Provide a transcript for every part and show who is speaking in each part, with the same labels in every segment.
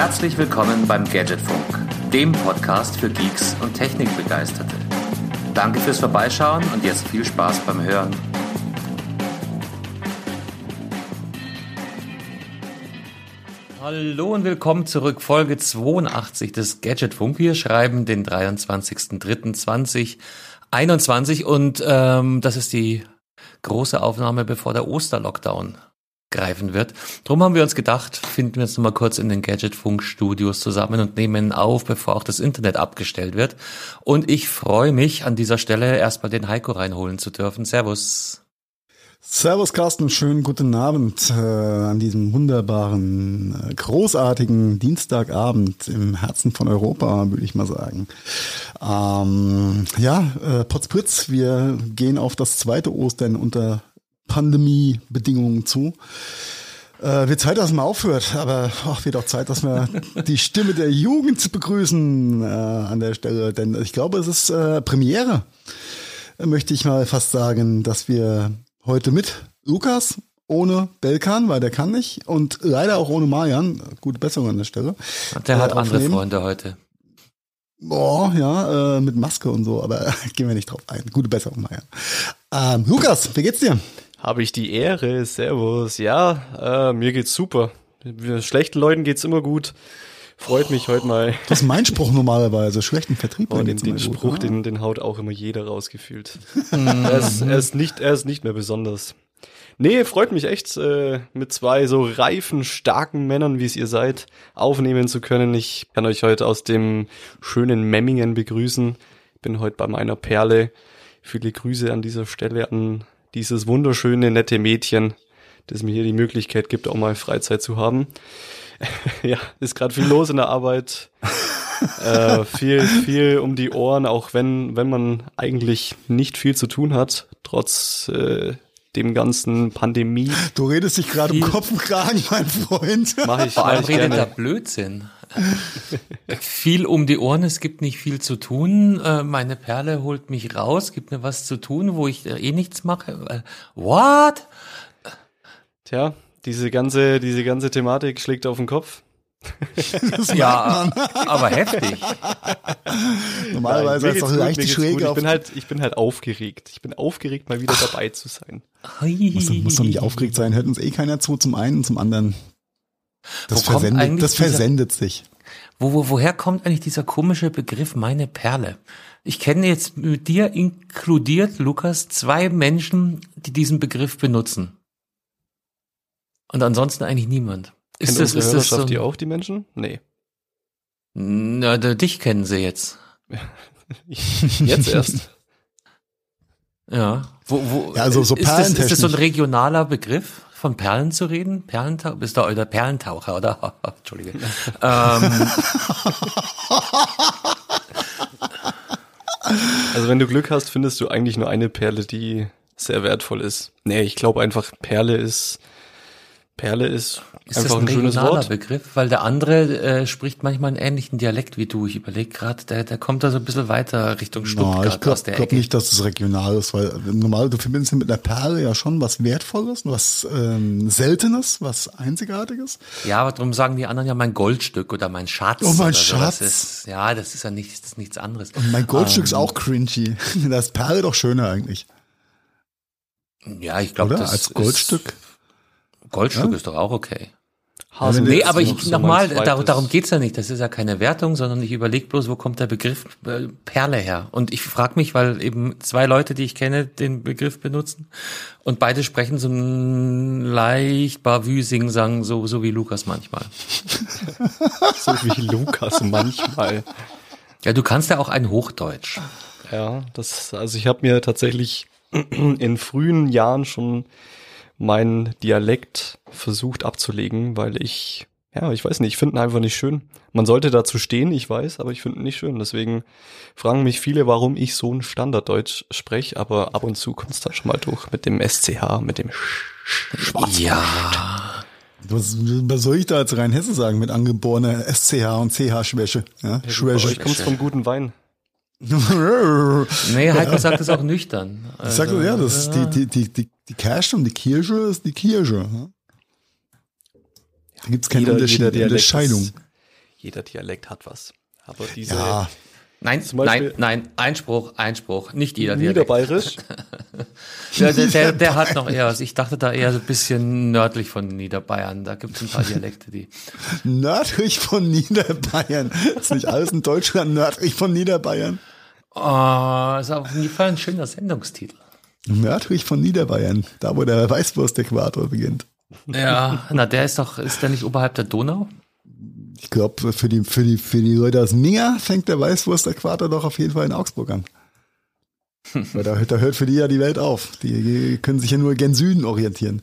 Speaker 1: Herzlich willkommen beim Gadgetfunk, dem Podcast für Geeks und Technikbegeisterte. Danke fürs Vorbeischauen und jetzt viel Spaß beim Hören. Hallo und willkommen zurück, Folge 82 des Gadgetfunk. Wir schreiben den 23.03.2021 und ähm, das ist die große Aufnahme, bevor der Osterlockdown greifen wird. Drum haben wir uns gedacht, finden wir uns nochmal kurz in den Gadgetfunk-Studios zusammen und nehmen auf, bevor auch das Internet abgestellt wird. Und ich freue mich, an dieser Stelle erstmal den Heiko reinholen zu dürfen. Servus.
Speaker 2: Servus Carsten, schönen guten Abend äh, an diesem wunderbaren, äh, großartigen Dienstagabend im Herzen von Europa, würde ich mal sagen. Ähm, ja, äh, Potzpritz, wir gehen auf das zweite Ostern unter Pandemiebedingungen zu. Äh, wird Zeit, dass man aufhört, aber ach, wird auch Zeit, dass wir die Stimme der Jugend begrüßen äh, an der Stelle, denn ich glaube, es ist äh, Premiere, möchte ich mal fast sagen, dass wir heute mit Lukas ohne Belkan, weil der kann nicht und leider auch ohne Marian, gute Besserung an der Stelle.
Speaker 1: Der hat äh, andere Freunde heute.
Speaker 2: Boah, ja, äh, mit Maske und so, aber gehen wir nicht drauf ein. Gute Besserung, Marian. Ähm, Lukas, wie geht's dir?
Speaker 3: Habe ich die Ehre. Servus. Ja, äh, mir geht's super. Schlechten Leuten geht's immer gut. Freut mich heute mal.
Speaker 2: Das ist mein Spruch normalerweise. Schlechten Vertrieb.
Speaker 3: Oh, den, den Spruch, gut, den, den haut auch immer jeder rausgefühlt. er, ist, er, ist nicht, er ist nicht mehr besonders. Nee, freut mich echt, äh, mit zwei so reifen, starken Männern, wie es ihr seid, aufnehmen zu können. Ich kann euch heute aus dem schönen Memmingen begrüßen. Bin heute bei meiner Perle. Viele Grüße an dieser Stelle an dieses wunderschöne, nette Mädchen, das mir hier die Möglichkeit gibt, auch mal Freizeit zu haben. ja, ist gerade viel los in der Arbeit. äh, viel, viel um die Ohren, auch wenn, wenn man eigentlich nicht viel zu tun hat, trotz äh, dem ganzen Pandemie.
Speaker 2: Du redest dich gerade um Kopf und Kragen, mein Freund.
Speaker 1: Mach ich, Vor allem redet er Blödsinn. viel um die Ohren, es gibt nicht viel zu tun. Äh, meine Perle holt mich raus, gibt mir was zu tun, wo ich eh nichts mache. Äh, what?
Speaker 3: Tja, diese ganze, diese ganze Thematik schlägt auf den Kopf.
Speaker 1: ja, aber heftig.
Speaker 2: Normalerweise Nein, ist doch leicht schräg.
Speaker 3: Ich bin halt, ich bin halt aufgeregt. Ich bin aufgeregt, mal wieder Ach. dabei zu sein.
Speaker 2: Muss, muss doch nicht aufgeregt sein. Hört uns eh keiner zu. Zum einen, zum anderen. Das versendet, das versendet dieser, sich.
Speaker 1: Wo, wo, woher kommt eigentlich dieser komische Begriff meine Perle? Ich kenne jetzt mit dir inkludiert, Lukas, zwei Menschen, die diesen Begriff benutzen. Und ansonsten eigentlich niemand.
Speaker 3: Ist Kennt das, ist das so die auch die Menschen? Nee.
Speaker 1: Na, dich kennen sie jetzt.
Speaker 3: jetzt erst.
Speaker 1: Ja. Wo, wo,
Speaker 2: ja, also so
Speaker 1: ist, das, ist das so ein regionaler Begriff, von Perlen zu reden? Perlentaucher? Bist du der Perlentaucher, oder? Entschuldige. ähm.
Speaker 3: Also wenn du Glück hast, findest du eigentlich nur eine Perle, die sehr wertvoll ist. Nee, ich glaube einfach, Perle ist Perle ist, ist einfach ein, ein schönes Wort.
Speaker 1: Begriff, weil der andere äh, spricht manchmal einen ähnlichen Dialekt wie du. Ich überlege gerade, der, der kommt da so ein bisschen weiter Richtung Stuttgart
Speaker 2: no, ich glaub, aus der glaube nicht, dass es regional ist, weil normal du verbindest mit einer Perle ja schon was Wertvolles, was ähm, Seltenes, was Einzigartiges.
Speaker 1: Ja, aber darum sagen die anderen ja mein Goldstück oder mein Schatz.
Speaker 2: Oh, mein Schatz.
Speaker 1: So. Das ist, ja, das ist ja nichts, das ist nichts anderes.
Speaker 2: Und mein Goldstück ähm, ist auch cringy. Das ist Perle doch schöner eigentlich.
Speaker 1: Ja, ich glaube, das
Speaker 2: als Goldstück. Ist,
Speaker 1: Goldstück ja? ist doch auch okay. Hase nee, aber ich nochmal, darum, darum geht's ja nicht. Das ist ja keine Wertung, sondern ich überlege bloß, wo kommt der Begriff äh, Perle her? Und ich frage mich, weil eben zwei Leute, die ich kenne, den Begriff benutzen und beide sprechen so ein leicht Bavü sagen, so, so wie Lukas manchmal.
Speaker 3: so wie Lukas manchmal.
Speaker 1: Ja, du kannst ja auch ein Hochdeutsch.
Speaker 3: Ja, das, also ich habe mir tatsächlich in frühen Jahren schon meinen Dialekt versucht abzulegen, weil ich, ja, ich weiß nicht, ich finde ihn einfach nicht schön. Man sollte dazu stehen, ich weiß, aber ich finde ihn nicht schön. Deswegen fragen mich viele, warum ich so ein Standarddeutsch spreche, aber ab und zu kommt es da schon mal durch mit dem SCH, mit dem Schwarz.
Speaker 2: Ja. Was, was soll ich da als Rheinhesse sagen mit angeborener SCH und CH-Schwäche? Ja,
Speaker 3: ja Schwäche. Ich kommst vom guten Wein.
Speaker 1: nee, Heiko sagt es auch nüchtern.
Speaker 2: Also, ich sag ja, das ist die, die, die, die, die Cash und die Kirche ist die Kirche. Da gibt's keine jeder, Unterschied, jeder Unterscheidung.
Speaker 3: Ist, jeder Dialekt hat was. Aber diese
Speaker 2: Ja,
Speaker 1: Nein, nein, nein, Einspruch, Einspruch. Nicht jeder Dialekt.
Speaker 3: Niederbayerisch,
Speaker 1: Der, der, der, der hat noch eher, was. ich dachte da eher so ein bisschen nördlich von Niederbayern. Da gibt es ein paar Dialekte, die.
Speaker 2: nördlich von Niederbayern. Ist nicht alles in Deutschland nördlich von Niederbayern?
Speaker 1: Oh, ist auf jeden Fall ein schöner Sendungstitel.
Speaker 2: Nördlich von Niederbayern, da wo der Weißwurst-Äquator beginnt.
Speaker 1: Ja, na, der ist doch, ist der nicht oberhalb der Donau?
Speaker 2: Ich glaube, für die, für, die, für die Leute aus Minga fängt der Weißwurst-Äquator doch auf jeden Fall in Augsburg an. Weil da, da hört für die ja die Welt auf. Die können sich ja nur gen Süden orientieren.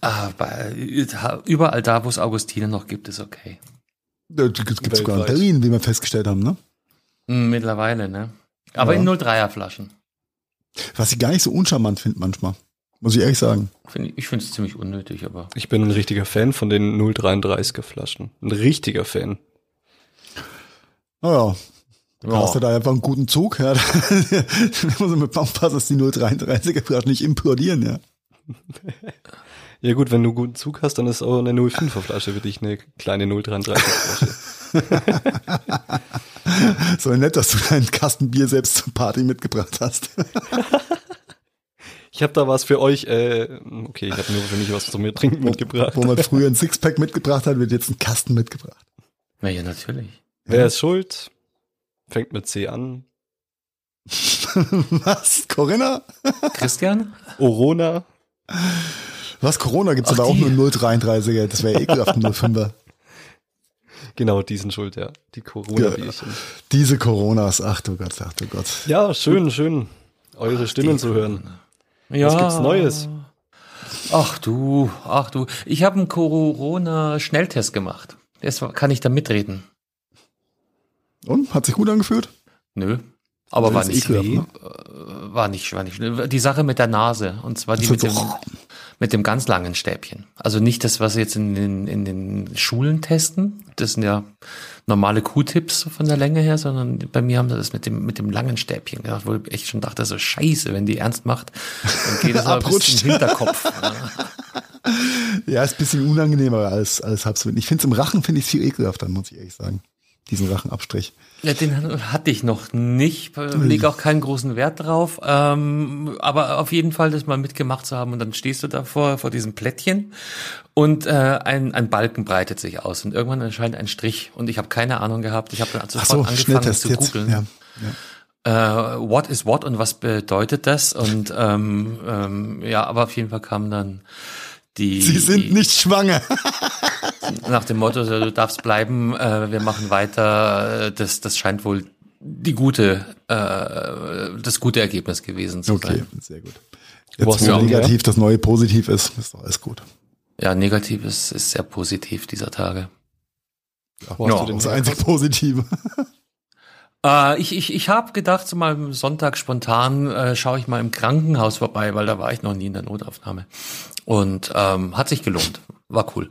Speaker 1: Ah, bei, überall da, wo es Augustine noch gibt, ist okay.
Speaker 2: Das gibt es sogar in. Berlin, wie wir festgestellt haben. Ne?
Speaker 1: Hm, Mittlerweile, ne? Aber
Speaker 2: Ja.
Speaker 1: in 03er Flaschen.
Speaker 2: Was ich gar nicht so uncharmant finde manchmal. Muss ich ehrlich sagen.
Speaker 1: Ich finde es ziemlich unnötig, aber.
Speaker 3: ich bin ein richtiger Fan von den 033er Flaschen. Ein richtiger Fan.
Speaker 2: Naja, du
Speaker 1: Ja.
Speaker 2: hast ja da einfach einen guten Zug. Ja. da muss man mit aufpassen, dass die 033er gerade nicht implodieren. Ja.
Speaker 3: Ja gut, wenn du guten Zug hast, dann ist auch eine 05er Flasche für dich eine kleine 033er Flasche.
Speaker 2: So nett, dass du deinen Kasten Bier selbst zur Party mitgebracht hast.
Speaker 3: Ich habe da was für euch. Äh, okay, ich habe nur für mich was zum Trinken mitgebracht.
Speaker 2: Wo man früher ein Sixpack mitgebracht hat, wird jetzt ein Kasten mitgebracht.
Speaker 1: Na ja, natürlich.
Speaker 3: Wer ist schuld? Fängt mit C an.
Speaker 2: Was? Corinna?
Speaker 1: Christian?
Speaker 3: Orona.
Speaker 2: Was? Corona gibt's
Speaker 1: Ach,
Speaker 2: aber auch
Speaker 1: die.
Speaker 2: nur 033er. Das wäre ja ekelhaft, ein 05er.
Speaker 3: Genau, die sind schuld, ja. Die Corona-Bierchen.
Speaker 2: Diese Coronas. Ach du Gott, ach du Gott.
Speaker 3: Ja, schön, schön, eure Stimmen zu hören.
Speaker 1: Ja.
Speaker 3: Was gibt's Neues?
Speaker 1: Ach du, ach du. Ich habe einen Corona-Schnelltest gemacht. Jetzt kann ich da mitreden.
Speaker 2: Und? Hat sich gut angefühlt?
Speaker 1: Nö. Aber war nicht,
Speaker 2: ekelhaft, ne?
Speaker 1: äh, war nicht, war nicht. Die Sache mit der Nase. Und zwar die mit dem, mit dem ganz langen Stäbchen. Also nicht das, was sie jetzt in den, in den Schulen testen. Das sind ja normale Q-Tips von der Länge her, sondern bei mir haben sie das mit dem, mit dem langen Stäbchen gemacht, wo ich echt schon dachte, so scheiße, wenn die ernst macht, dann geht das aber bis zum Hinterkopf.
Speaker 2: Ja, ist ein bisschen unangenehmer als, als Halbswind. Ich finde es im Rachen finde ich viel ekelhafter, muss ich ehrlich sagen. Diesen Rachenabstrich.
Speaker 1: Ja, den hatte ich noch nicht, lege auch keinen großen Wert drauf, ähm, aber auf jeden Fall das mal mitgemacht zu haben und dann stehst du davor vor diesem Plättchen und äh, ein, ein Balken breitet sich aus und irgendwann erscheint ein Strich und ich habe keine Ahnung gehabt. Ich habe dann sofort
Speaker 2: so,
Speaker 1: angefangen zu googeln.
Speaker 2: Ja, ja.
Speaker 1: Äh, what is what und was bedeutet das? Und ähm, ähm, ja, aber auf jeden Fall kam dann die
Speaker 2: Sie sind nicht schwanger.
Speaker 1: nach dem Motto, so, du darfst bleiben, äh, wir machen weiter. äh, Das, das scheint wohl die gute, äh, das gute Ergebnis gewesen zu
Speaker 2: Okay,
Speaker 1: sein.
Speaker 2: sehr gut. Jetzt,
Speaker 3: du
Speaker 2: wo
Speaker 3: den
Speaker 2: negativ das neue positiv ist, ist doch alles gut.
Speaker 1: Ja, negativ ist, ist sehr positiv dieser Tage.
Speaker 3: Wo hast
Speaker 1: Ja,
Speaker 3: du den
Speaker 2: Das einzig Positive.
Speaker 1: Äh, ich ich, ich habe gedacht, so mal am Sonntag spontan äh, schaue ich mal im Krankenhaus vorbei, weil da war ich noch nie in der Notaufnahme. Und ähm, hat sich gelohnt. War cool.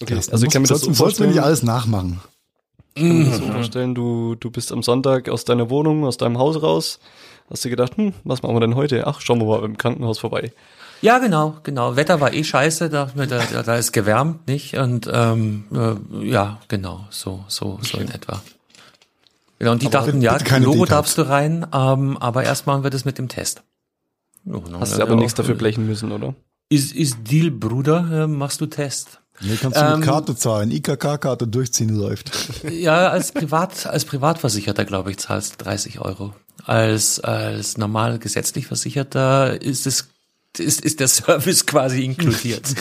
Speaker 3: Okay,
Speaker 2: Das
Speaker 3: also ich kann mir das so
Speaker 2: sollst, du nicht alles nachmachen.
Speaker 3: ich kann mir das so vorstellen du, du bist am Sonntag aus deiner Wohnung, aus deinem Haus raus, hast dir gedacht, hm, was machen wir denn heute? Ach, schauen wir mal im Krankenhaus vorbei.
Speaker 1: Ja, genau, genau. Wetter war eh scheiße, da, da, da, ist gewärmt, nicht? Und ähm, äh, ja, genau, so, so, so in etwa. Genau, und die
Speaker 2: Aber
Speaker 1: dachten,
Speaker 2: bitte
Speaker 1: ja,
Speaker 2: keine
Speaker 1: Logo
Speaker 2: Details.
Speaker 1: darfst du rein, ähm, aber erst machen wir das mit dem Test. Genau.
Speaker 3: Hast du aber nichts dafür blechen müssen, oder?
Speaker 1: Ist, ist Deal, Bruder, äh, machst du Test?
Speaker 2: Nee, kannst du
Speaker 1: Ähm,
Speaker 2: mit Karte zahlen. IKK-Karte durchziehen läuft.
Speaker 1: Ja, als Privat, als Privatversicherter, glaube ich, zahlst du 30 Euro. Als, als normal gesetzlich Versicherter ist es, ist, ist der Service quasi inkludiert.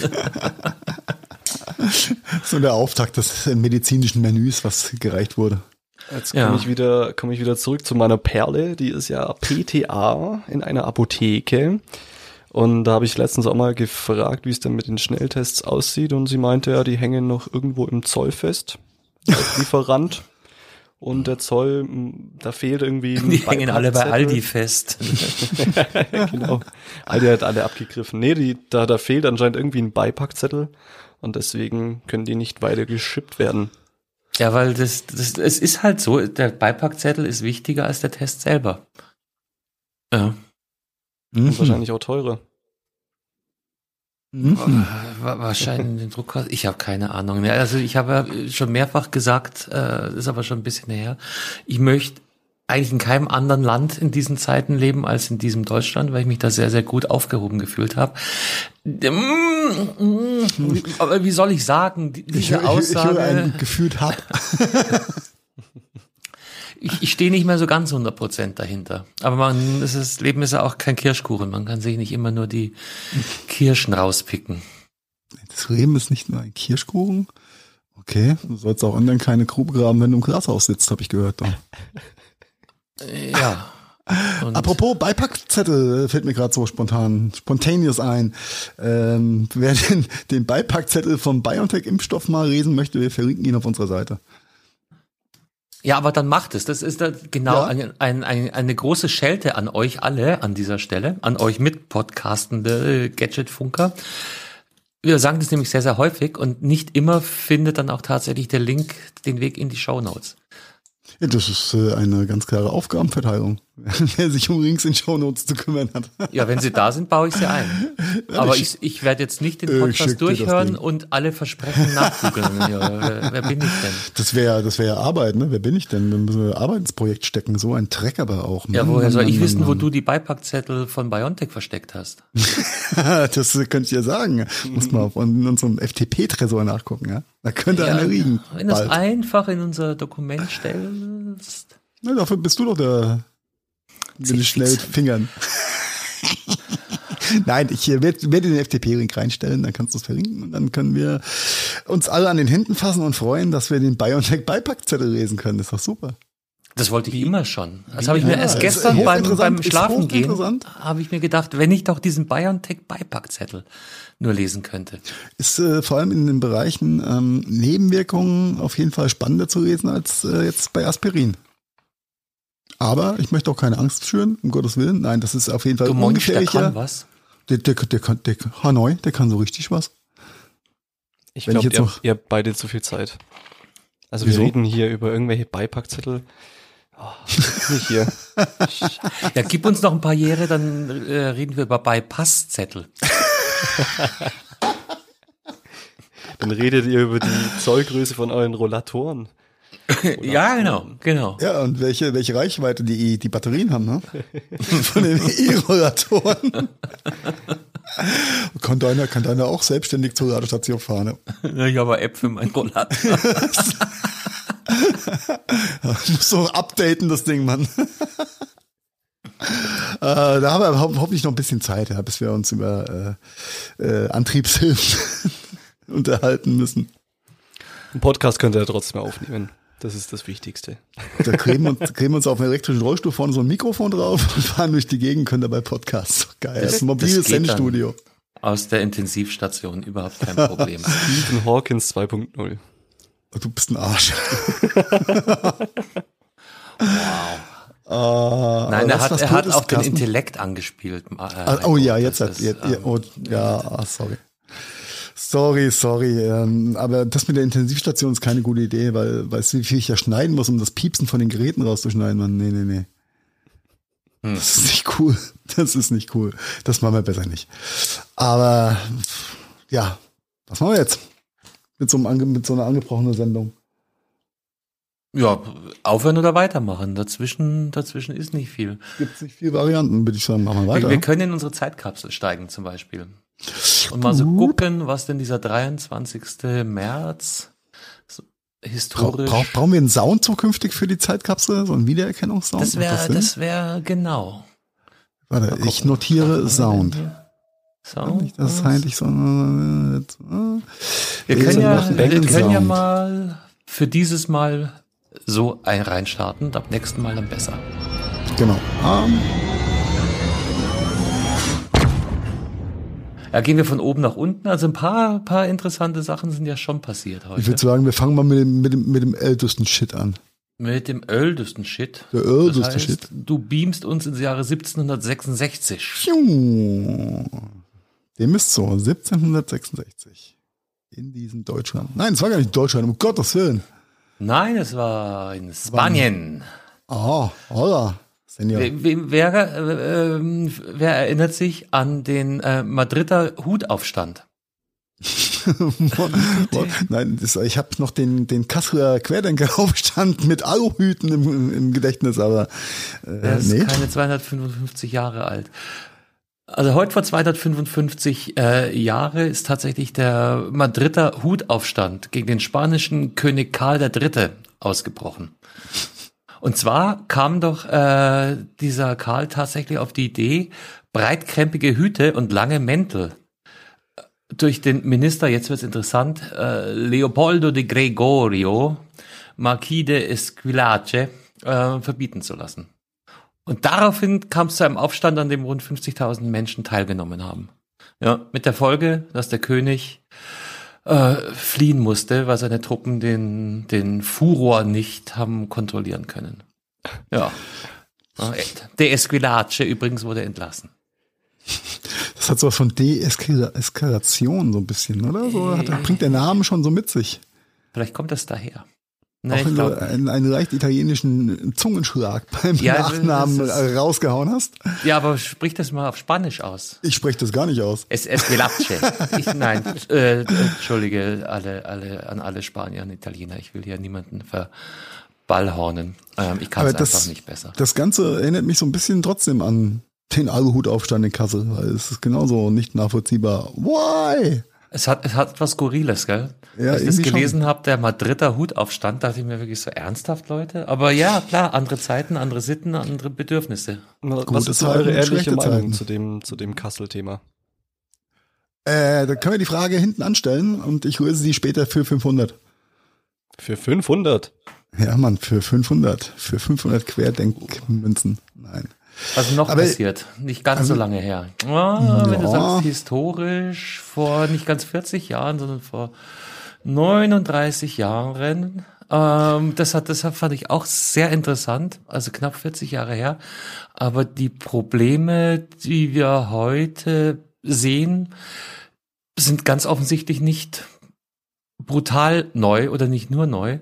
Speaker 2: So der Auftakt des medizinischen Menüs, was gereicht wurde.
Speaker 3: Jetzt
Speaker 1: Ja.
Speaker 3: komme ich wieder, komme ich wieder zurück zu meiner Perle. Die ist ja PTA in einer Apotheke. Und da habe ich letztens auch mal gefragt, wie es denn mit den Schnelltests aussieht. Und sie meinte ja, die hängen noch irgendwo im Zoll fest. Als Lieferant. Und der Zoll, da fehlt irgendwie ein
Speaker 1: Die hängen alle bei. Aldi fest.
Speaker 3: genau. Aldi hat alle abgegriffen. Nee, die, da, da fehlt anscheinend irgendwie ein Beipackzettel. Und deswegen können die nicht weiter geschippt werden.
Speaker 1: Ja, weil das, das, es ist halt so, der Beipackzettel ist wichtiger als der Test selber. Ja.
Speaker 3: Und wahrscheinlich auch teurer.
Speaker 1: Mhm. Wahrscheinlich den Druck. Ich habe keine Ahnung. Also ich habe schon mehrfach gesagt, äh, ist aber schon ein bisschen her. Ich möchte eigentlich in keinem anderen Land in diesen Zeiten leben als in diesem Deutschland, weil ich mich da sehr, sehr gut aufgehoben gefühlt habe. Aber wie soll ich sagen, diese
Speaker 2: ich,
Speaker 1: Aussage.
Speaker 2: Ich, ich, ein gefühlt hab.
Speaker 1: ich, ich stehe nicht mehr so ganz 100 Prozent dahinter. Aber man, es ist, Leben ist ja auch kein Kirschkuchen. Man kann sich nicht immer nur die Kirschen rauspicken.
Speaker 2: Das Leben ist nicht nur ein Kirschkuchen. Okay, du sollst auch anderen keine Grube graben, wenn du im Glashaus sitzt, habe ich gehört.
Speaker 1: Ja.
Speaker 2: Und Apropos Beipackzettel fällt mir gerade so spontan, spontaneous ein. Ähm, wer den, den Beipackzettel vom BioNTech-Impfstoff mal lesen möchte, wir verlinken ihn auf unserer Seite.
Speaker 1: Ja, aber dann macht es. Das ist da genau ja. ein, ein, ein, eine große Schelte an euch alle an dieser Stelle, an euch mitpodcastende Gadget-Funker. Wir sagen das nämlich sehr, sehr häufig und nicht immer findet dann auch tatsächlich der Link den Weg in die Show Notes.
Speaker 2: Das ist äh, eine ganz klare Aufgabenverteilung, wer sich um Rings in Shownotes zu kümmern hat.
Speaker 1: Ja, wenn sie da sind, baue ich sie ein. Aber ich, ich werde jetzt nicht den Podcast durchhören und alle Versprechen nachgoogeln. ja, wer, wer, bin ich denn?
Speaker 2: Das wäre das wäre ja Arbeit, ne? Wer bin ich denn? Wir müssen ein Arbeitsprojekt stecken, so ein Dreck aber auch.
Speaker 1: Mann, ja, woher soll Mann, ich Mann, wissen, wo du die Beipackzettel von Biontech versteckt hast?
Speaker 2: das könnte ich ja sagen. Muss mal auf unserem FTP-Tresor nachgucken, ja? Da könnte ja, einer liegen.
Speaker 1: Wenn du es einfach in unser Dokument stellst.
Speaker 2: Na, dafür bist du doch der mit den schnellen Fingern. Nein, ich werde werd den FTP-Ring reinstellen, dann kannst du es verlinken und dann können wir uns alle an den Händen fassen und freuen, dass wir den BioNTech-Beipackzettel lesen können. Das ist doch super.
Speaker 1: Das wollte ich immer schon. Das habe ich mir ja, erst gestern beim, beim Schlafengehen habe ich mir gedacht, wenn ich doch diesen BioNTech Beipackzettel nur lesen könnte.
Speaker 2: Ist äh, vor allem in den Bereichen ähm, Nebenwirkungen auf jeden Fall spannender zu lesen als äh, jetzt bei Aspirin. Aber ich möchte auch keine Angst schüren, um Gottes Willen. Nein, das ist auf jeden Fall
Speaker 1: du ungefährlicher. Der kann was?
Speaker 2: Der, der, der, kann, der Hanoi, der kann so richtig was.
Speaker 3: Ich glaube, ihr, ihr habt beide zu viel Zeit. Also Wieso? wir reden hier über irgendwelche Beipackzettel. Oh, nicht hier.
Speaker 1: ja, gib uns noch ein paar Jahre, dann äh, reden wir über Bypasszettel.
Speaker 3: dann redet ihr über die Zollgröße von euren Rollatoren.
Speaker 1: Ja, genau, genau.
Speaker 2: Ja, und welche, welche Reichweite die, die Batterien haben, ne? Von den E-Rollatoren. kann deiner, kann deiner auch selbstständig zur Ladestation fahren,
Speaker 1: ne? Ich habe App für meinen Rollator.
Speaker 2: ich muss so updaten, das Ding, Mann. äh, da haben wir ho hoffentlich noch ein bisschen Zeit, ja, bis wir uns über äh, äh, Antriebshilfen unterhalten müssen.
Speaker 3: Ein Podcast könnt ihr ja trotzdem aufnehmen. Das ist das Wichtigste.
Speaker 2: Da kleben wir uns, kleben uns auf einen elektrischen Rollstuhl vorne so ein Mikrofon drauf und fahren durch die Gegend, können dabei Podcasts. Geil. Das, ist ein mobiles Sendstudio.
Speaker 1: Aus der Intensivstation, überhaupt kein Problem.
Speaker 3: Stephen Hawkins 2.0.
Speaker 2: Du bist ein Arsch.
Speaker 1: wow. Uh, Nein, er hat, er hat auf den Intellekt angespielt. Äh,
Speaker 2: ah, oh ja, jetzt hat, ist, ähm, oh, ja, ah, sorry. Sorry, sorry. Ähm, aber das mit der Intensivstation ist keine gute Idee, weil, weißt du, wie viel ich ja schneiden muss, um das Piepsen von den Geräten rauszuschneiden, Mann. Nee, nee, nee. Hm. Das ist nicht cool. Das ist nicht cool. Das machen wir besser nicht. Aber, ja, was machen wir jetzt? Mit so, einem, mit so einer angebrochenen Sendung.
Speaker 1: Ja, aufhören oder weitermachen. Dazwischen, dazwischen ist nicht viel.
Speaker 2: Gibt nicht viele Varianten, würde ich sagen. Machen wir weiter.
Speaker 1: Wir, wir können in unsere Zeitkapsel steigen zum Beispiel. Und mal so gucken, was denn dieser 23. März historisch.
Speaker 2: Bra bra brauchen wir einen Sound zukünftig für die Zeitkapsel? So einen Wiedererkennungssound?
Speaker 1: Das wäre, das wäre genau.
Speaker 2: Warte, ich notiere Sound. Sound. Das ist eigentlich so. Wir
Speaker 1: können ja, wir können ja mal für dieses Mal so ein reinstarten, ab nächsten Mal dann besser.
Speaker 2: Genau. Um.
Speaker 1: Ja, gehen wir von oben nach unten. Also ein paar, paar interessante Sachen sind ja schon passiert heute.
Speaker 2: Ich würde sagen, wir fangen mal mit dem, mit dem, mit dem ältesten Shit an.
Speaker 1: Mit dem ältesten Shit.
Speaker 2: Der älteste das heißt, Shit.
Speaker 1: Du beamst uns ins Jahre 1766.
Speaker 2: Dem ist so, 1766. In diesem Deutschland. Nein, es war gar nicht Deutschland, um Gottes Willen.
Speaker 1: Nein, es war in Spanien.
Speaker 2: Ah, oh, hola. Senior.
Speaker 1: Wer, wer, äh, ähm, wer erinnert sich an den äh, Madrider Hutaufstand?
Speaker 2: Nein, das, ich habe noch den, den Kasseler Querdenkeraufstand mit Aluhüten im, im Gedächtnis, aber äh,
Speaker 1: Der ist
Speaker 2: nee.
Speaker 1: keine 255 Jahre alt. Also heute vor 255 äh, Jahre ist tatsächlich der Madrider Hutaufstand gegen den spanischen König Karl III. ausgebrochen. Und zwar kam doch äh, dieser Karl tatsächlich auf die Idee, breitkrempige Hüte und lange Mäntel durch den Minister, jetzt wird's interessant, äh, Leopoldo de Gregorio, Marquis de Esquilache, äh, verbieten zu lassen. Und daraufhin kam es zu einem Aufstand, an dem rund 50.000 Menschen teilgenommen haben. Ja, mit der Folge, dass der König äh, fliehen musste, weil seine Truppen den, den Furor nicht haben kontrollieren können. Ja. Der Esquilache übrigens wurde entlassen.
Speaker 2: Das hat sowas von Deeskalation so ein bisschen, oder? So hat, bringt der Name schon so mit sich.
Speaker 1: Vielleicht kommt das daher. Nee,
Speaker 2: Auch
Speaker 1: ich
Speaker 2: wenn du einen, einen leicht italienischen Zungenschlag beim
Speaker 1: Ja,
Speaker 2: Nachnamen
Speaker 1: ist-
Speaker 2: rausgehauen hast.
Speaker 1: ja, aber sprich das mal auf Spanisch aus.
Speaker 2: Ich spreche das gar nicht aus.
Speaker 1: Es Esquilache. Ich, nein, äh, entschuldige alle, alle, an alle Spanier und Italiener. Ich will hier niemanden verballhornen. Ähm, ich kann es einfach nicht besser.
Speaker 2: Das Ganze erinnert mich so ein bisschen trotzdem an den Aluhutaufstand in Kassel, weil es ist genauso nicht nachvollziehbar. Why?
Speaker 1: Es hat, es hat was Skurriles, gell?
Speaker 2: Ja,
Speaker 1: Als ich das gelesen habe, der Madrider Hutaufstand, dachte ich mir wirklich so ernsthaft, Leute. Aber ja, klar, andere Zeiten, andere Sitten, andere Bedürfnisse.
Speaker 3: Was
Speaker 2: Gute
Speaker 3: ist so
Speaker 2: Zeiten
Speaker 3: eure ehrliche Meinung
Speaker 2: Zeiten.
Speaker 3: zu dem, zu dem Kassel-Thema?
Speaker 2: Äh, da können wir die Frage hinten anstellen und ich löse sie später für 500.
Speaker 3: Für 500?
Speaker 2: Ja, Mann, für 500. Für 500 Querdenkmünzen. Nein.
Speaker 1: Was noch
Speaker 2: Aber-
Speaker 1: passiert? Nicht ganz
Speaker 2: also-
Speaker 1: so lange her. Ah, Wenn du
Speaker 2: Ja.
Speaker 1: sagst historisch, vor nicht ganz 40 Jahren, sondern vor 39 Jahren. Ähm, das hat, das fand ich auch sehr interessant. Also knapp 40 Jahre her. Aber die Probleme, die wir heute sehen, sind ganz offensichtlich nicht brutal neu oder nicht nur neu,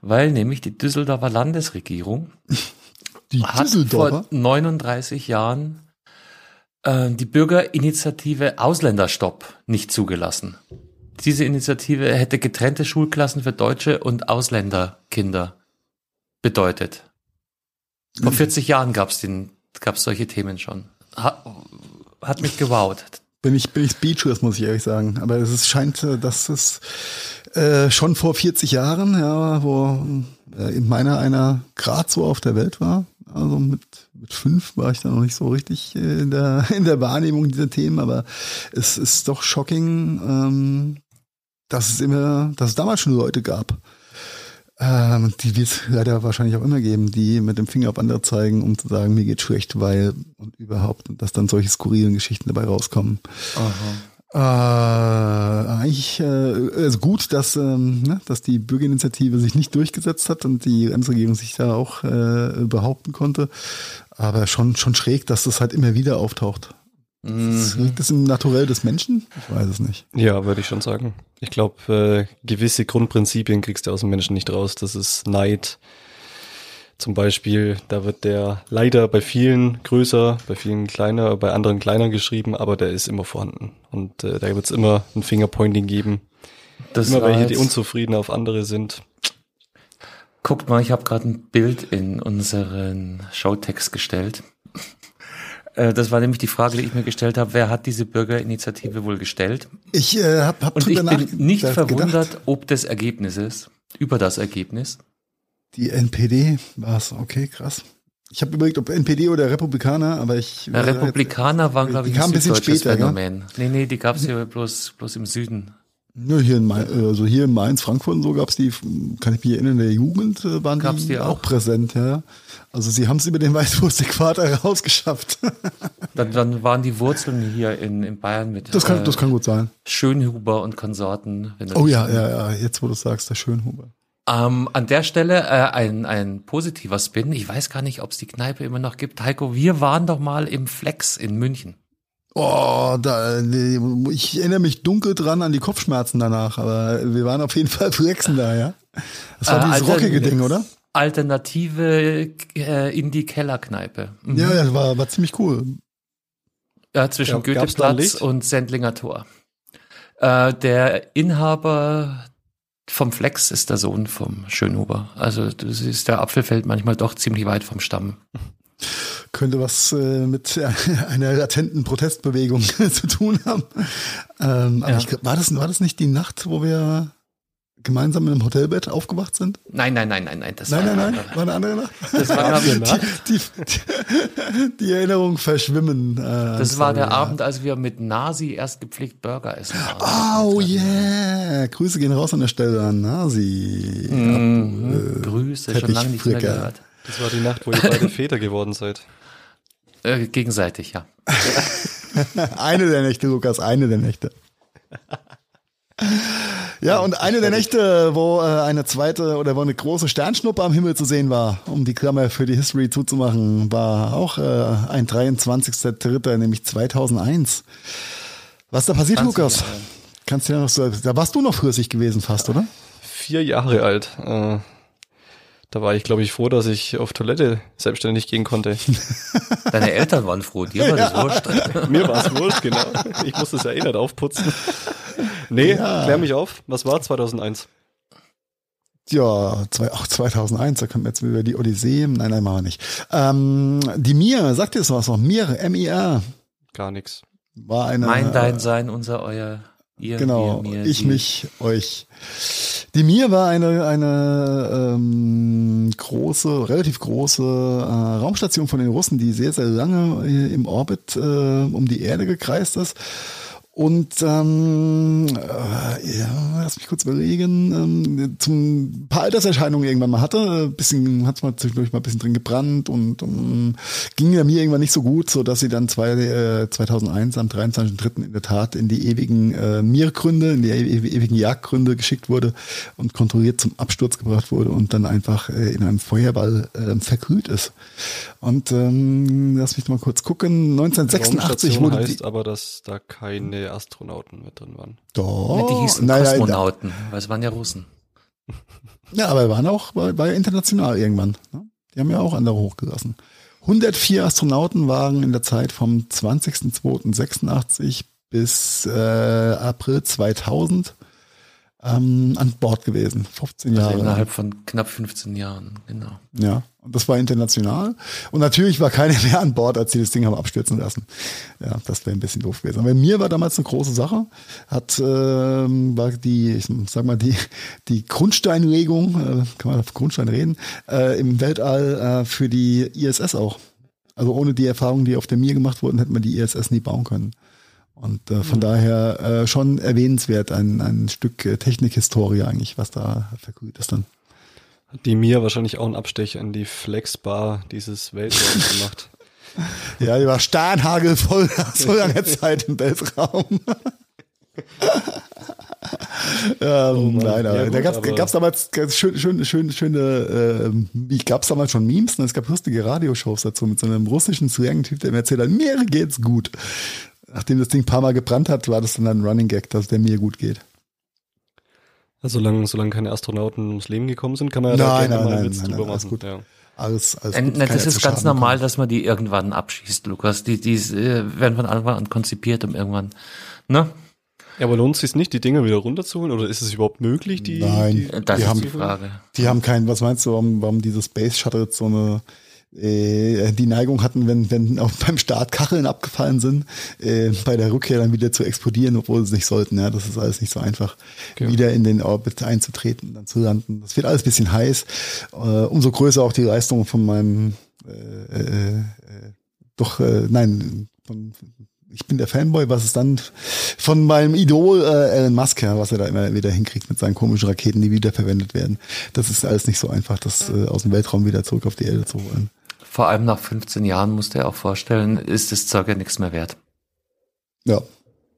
Speaker 1: weil nämlich die Düsseldorfer Landesregierung
Speaker 2: Die
Speaker 1: hat vor 39 Jahren äh, die Bürgerinitiative Ausländerstopp nicht zugelassen. Diese Initiative hätte getrennte Schulklassen für deutsche und Ausländerkinder bedeutet. Vor 40 Jahren gab es gab's solche Themen schon. Hat, hat mich gewowt.
Speaker 2: Bin ich, bin ich speechless, muss ich ehrlich sagen. Aber es ist, scheint, äh, dass es äh, schon vor 40 Jahren, ja, wo äh, in meiner einer grad so auf der Welt war. Also mit, mit fünf war ich da noch nicht so richtig äh, in der, in der Wahrnehmung dieser Themen, aber es ist doch shocking, ähm, dass es immer, dass es damals schon Leute gab. Ähm, die wird es leider wahrscheinlich auch immer geben, die mit dem Finger auf andere zeigen, um zu sagen, mir geht schlecht, weil und überhaupt, dass dann solche skurrilen Geschichten dabei rauskommen. Äh, eigentlich äh, also gut, dass, ähm, ne, dass die Bürgerinitiative sich nicht durchgesetzt hat und die Landesregierung sich da auch äh, behaupten konnte. Aber schon, schon schräg, dass das halt immer wieder auftaucht. Das Liegt das im Naturell des Menschen? Ich weiß es nicht.
Speaker 3: Ja, würde ich schon sagen. Ich glaube, äh, gewisse Grundprinzipien kriegst du aus dem Menschen nicht raus. Das ist Neid. Zum Beispiel, da wird der leider bei vielen größer, bei vielen kleiner, bei anderen kleiner geschrieben, aber der ist immer vorhanden. Und äh, da wird es immer ein Fingerpointing geben.
Speaker 1: Das
Speaker 3: immer welche, die unzufrieden auf andere sind.
Speaker 1: Guckt mal, ich habe gerade ein Bild in unseren Showtext gestellt. Äh, Das war nämlich die Frage, die ich mir gestellt habe, wer hat diese Bürgerinitiative wohl gestellt?
Speaker 2: Ich äh, habe hab
Speaker 1: Und ich bin nicht verwundert, ob des Ergebnisses, über das Ergebnis.
Speaker 2: Die NPD war es, okay, krass. Ich habe überlegt, ob NPD oder Republikaner, aber ich.
Speaker 1: Na, Republikaner waren,
Speaker 2: die
Speaker 1: glaube ich,
Speaker 2: kamen
Speaker 1: ein
Speaker 2: bisschen später, gell?
Speaker 1: Phänomen. Nee, nee, die gab's ja bloß, bloß im Süden.
Speaker 2: Nur hier in Mainz, also hier in Mainz, Frankfurt und so gab's die, kann ich mich erinnern, in der Jugend äh, waren
Speaker 1: Gab's
Speaker 2: die,
Speaker 1: die
Speaker 2: auch
Speaker 1: auch?
Speaker 2: präsent, ja. Also sie haben es über den Weißwurst-Äquator rausgeschafft.
Speaker 1: Dann, dann waren die Wurzeln hier in, in Bayern mit
Speaker 2: Das kann,
Speaker 1: äh,
Speaker 2: das kann gut sein.
Speaker 1: Schönhuber und Konsorten.
Speaker 2: Oh ja, ja, ja, jetzt wo du sagst, der Schönhuber.
Speaker 1: Ähm, an der Stelle äh, ein, ein positiver Spin. Ich weiß gar nicht, ob es die Kneipe immer noch gibt. Heiko, wir waren doch mal im Flex in München.
Speaker 2: Oh, da, nee, ich erinnere mich dunkel dran an die Kopfschmerzen danach, aber wir waren auf jeden Fall flexen da, ja. Das war
Speaker 1: Äh,
Speaker 2: dieses
Speaker 1: Alter,
Speaker 2: rockige Ding, oder?
Speaker 1: alternative äh, Indie-Kellerkneipe.
Speaker 2: Mhm. Ja, ja, war, war ziemlich cool.
Speaker 1: Ja, zwischen ja, Goetheplatz und Sendlinger Tor. Äh, der Inhaber vom Flex ist der Sohn vom Schönhuber. Also das ist der Apfel fällt manchmal doch ziemlich weit vom Stamm.
Speaker 2: Könnte was äh, mit einer latenten Protestbewegung zu tun haben. Ähm, aber ja. ich, war, das, war das nicht die Nacht, wo wir gemeinsam in einem Hotelbett aufgewacht sind?
Speaker 1: Nein, nein, nein, nein, nein.
Speaker 2: Das nein, war nein, nein, war eine andere Nacht. Das war eine Nacht. Die, die, die Erinnerungen verschwimmen.
Speaker 1: Äh, das war der ja. Abend, als wir mit Nasi erst gepflegt Burger essen.
Speaker 2: Oh yeah! Grüße gehen raus an der Stelle an Nasi.
Speaker 1: Mhm. Ab, äh, Grüße, schon lange nicht mehr gehört.
Speaker 3: Das war die Nacht, wo ihr beide Väter geworden seid.
Speaker 1: Äh, gegenseitig, ja.
Speaker 2: eine der Nächte, Lukas, eine der Nächte. Ja, und eine der Nächte, wo äh, eine zweite oder wo eine große Sternschnuppe am Himmel zu sehen war, um die Klammer für die History zuzumachen, war auch äh, ein 23.3., nämlich 2001. Was da passiert, Lukas? Jahre. Kannst du ja noch so, da warst du noch flüssig gewesen fast, oder?
Speaker 3: Vier Jahre alt. Äh, da war ich, glaube ich, froh, dass ich auf Toilette selbstständig gehen konnte.
Speaker 1: Deine Eltern waren froh, dir war das ja. wurscht.
Speaker 3: Mir war es wurscht, genau. Ich musste es ja eh nicht aufputzen. Nee, ja. klär mich auf. Was war 2001?
Speaker 2: Ja, zwei, ach, 2001, da können wir jetzt über die Odyssee. Nein, nein, machen wir nicht. Ähm, die Mir, sagt ihr das was noch? Mir, M-I-R.
Speaker 3: Gar nichts.
Speaker 2: War eine.
Speaker 1: Mein, dein, sein, unser, euer. Ihr,
Speaker 2: genau,
Speaker 1: mir, mir,
Speaker 2: ich,
Speaker 1: die.
Speaker 2: mich, euch. Die Mir war eine, eine ähm, große, relativ große äh, Raumstation von den Russen, die sehr, sehr lange äh, im Orbit äh, um die Erde gekreist ist und ähm, äh, ja, lass mich kurz überlegen, ähm, zum paar Alterserscheinungen irgendwann mal hatte, bisschen hat es mal zwischendurch mal ein bisschen drin gebrannt und um, ging ja mir irgendwann nicht so gut, so dass sie dann zwei, äh, 2001 am 23.3. in der Tat in die ewigen äh, Mirgründe, in die ewigen Jagdgründe geschickt wurde und kontrolliert zum Absturz gebracht wurde und dann einfach äh, in einem Feuerball äh, verglüht ist. Und ähm, lass mich mal kurz gucken. 1986 wurde
Speaker 3: heißt die, aber, dass da keine Astronauten mit drin waren.
Speaker 2: Doch.
Speaker 1: Ja, die hießen naja, Kosmonauten, weil es waren ja Russen.
Speaker 2: Ja, aber waren auch, war, war ja international irgendwann. Ne? Die haben ja auch andere hochgelassen. 104 Astronauten waren in der Zeit vom 20.02.86 bis äh, April 2000 ähm, an Bord gewesen. 15 also Jahre.
Speaker 1: innerhalb von knapp 15 Jahren, genau.
Speaker 2: Ja, und das war international. Und natürlich war keiner mehr an Bord, als sie das Ding haben abstürzen lassen. Ja, das wäre ein bisschen doof gewesen. Aber mir war damals eine große Sache. Hat ähm, war die, ich sag mal, die, die Grundsteinlegung, äh, kann man auf Grundstein reden, äh, im Weltall äh, für die ISS auch. Also ohne die Erfahrungen, die auf der Mir gemacht wurden, hätte man die ISS nie bauen können. Und äh, von mhm. daher äh, schon erwähnenswert ein, ein Stück äh, Technikhistorie eigentlich, was da verkühlt ist dann.
Speaker 3: Hat die mir wahrscheinlich auch einen Abstech an die Flexbar dieses Weltraum gemacht.
Speaker 2: Ja, die war sternhagelvoll so lange Zeit im Weltraum. ähm, oh nein, ja, gut, da gab's, aber gab's damals schön, schön, schön, schöne, äh, gab's damals schon Memes? Ne? Es gab lustige Radioshows dazu mit so einem russischen Slang-Typ, der mir erzählt hat, mir geht's gut nachdem das Ding ein paar Mal gebrannt hat, war das dann ein Running Gag, dass der mir gut geht.
Speaker 3: Also solange, solange keine Astronauten ums Leben gekommen sind, kann man ja
Speaker 2: nein, da gerne nein, mal einen Witz nein, drüber machen. Gut. Ja.
Speaker 1: Alles, alles gut. Äh, das ist ganz normal, dass man die irgendwann abschießt, Lukas. Die, die äh, werden von Anfang an konzipiert, um irgendwann, ne?
Speaker 3: Ja, aber lohnt es sich nicht, die Dinger wieder runterzuholen? Oder ist es überhaupt möglich, die?
Speaker 2: Nein,
Speaker 1: die, das
Speaker 2: die
Speaker 1: ist
Speaker 2: haben,
Speaker 1: die Frage.
Speaker 2: Die haben keinen, was meinst du, warum, warum diese Space Shuttle so eine die Neigung hatten, wenn, wenn auch beim Start Kacheln abgefallen sind, äh, bei der Rückkehr dann wieder zu explodieren, obwohl sie nicht sollten. Ja, das ist alles nicht so einfach, okay. wieder in den Orbit einzutreten und dann zu landen. Das wird alles bisschen heiß. Äh, umso größer auch die Leistung von meinem äh, äh, äh doch, äh, nein, von, ich bin der Fanboy, was ist dann von meinem Idol äh, Elon Musk, ja, was er da immer wieder hinkriegt mit seinen komischen Raketen, die wiederverwendet werden. Das ist alles nicht so einfach, das äh, aus dem Weltraum wieder zurück auf die Erde zu holen
Speaker 1: vor allem nach 15 Jahren musst du dir auch vorstellen, ist das Zeug ja nichts mehr wert.
Speaker 2: Ja.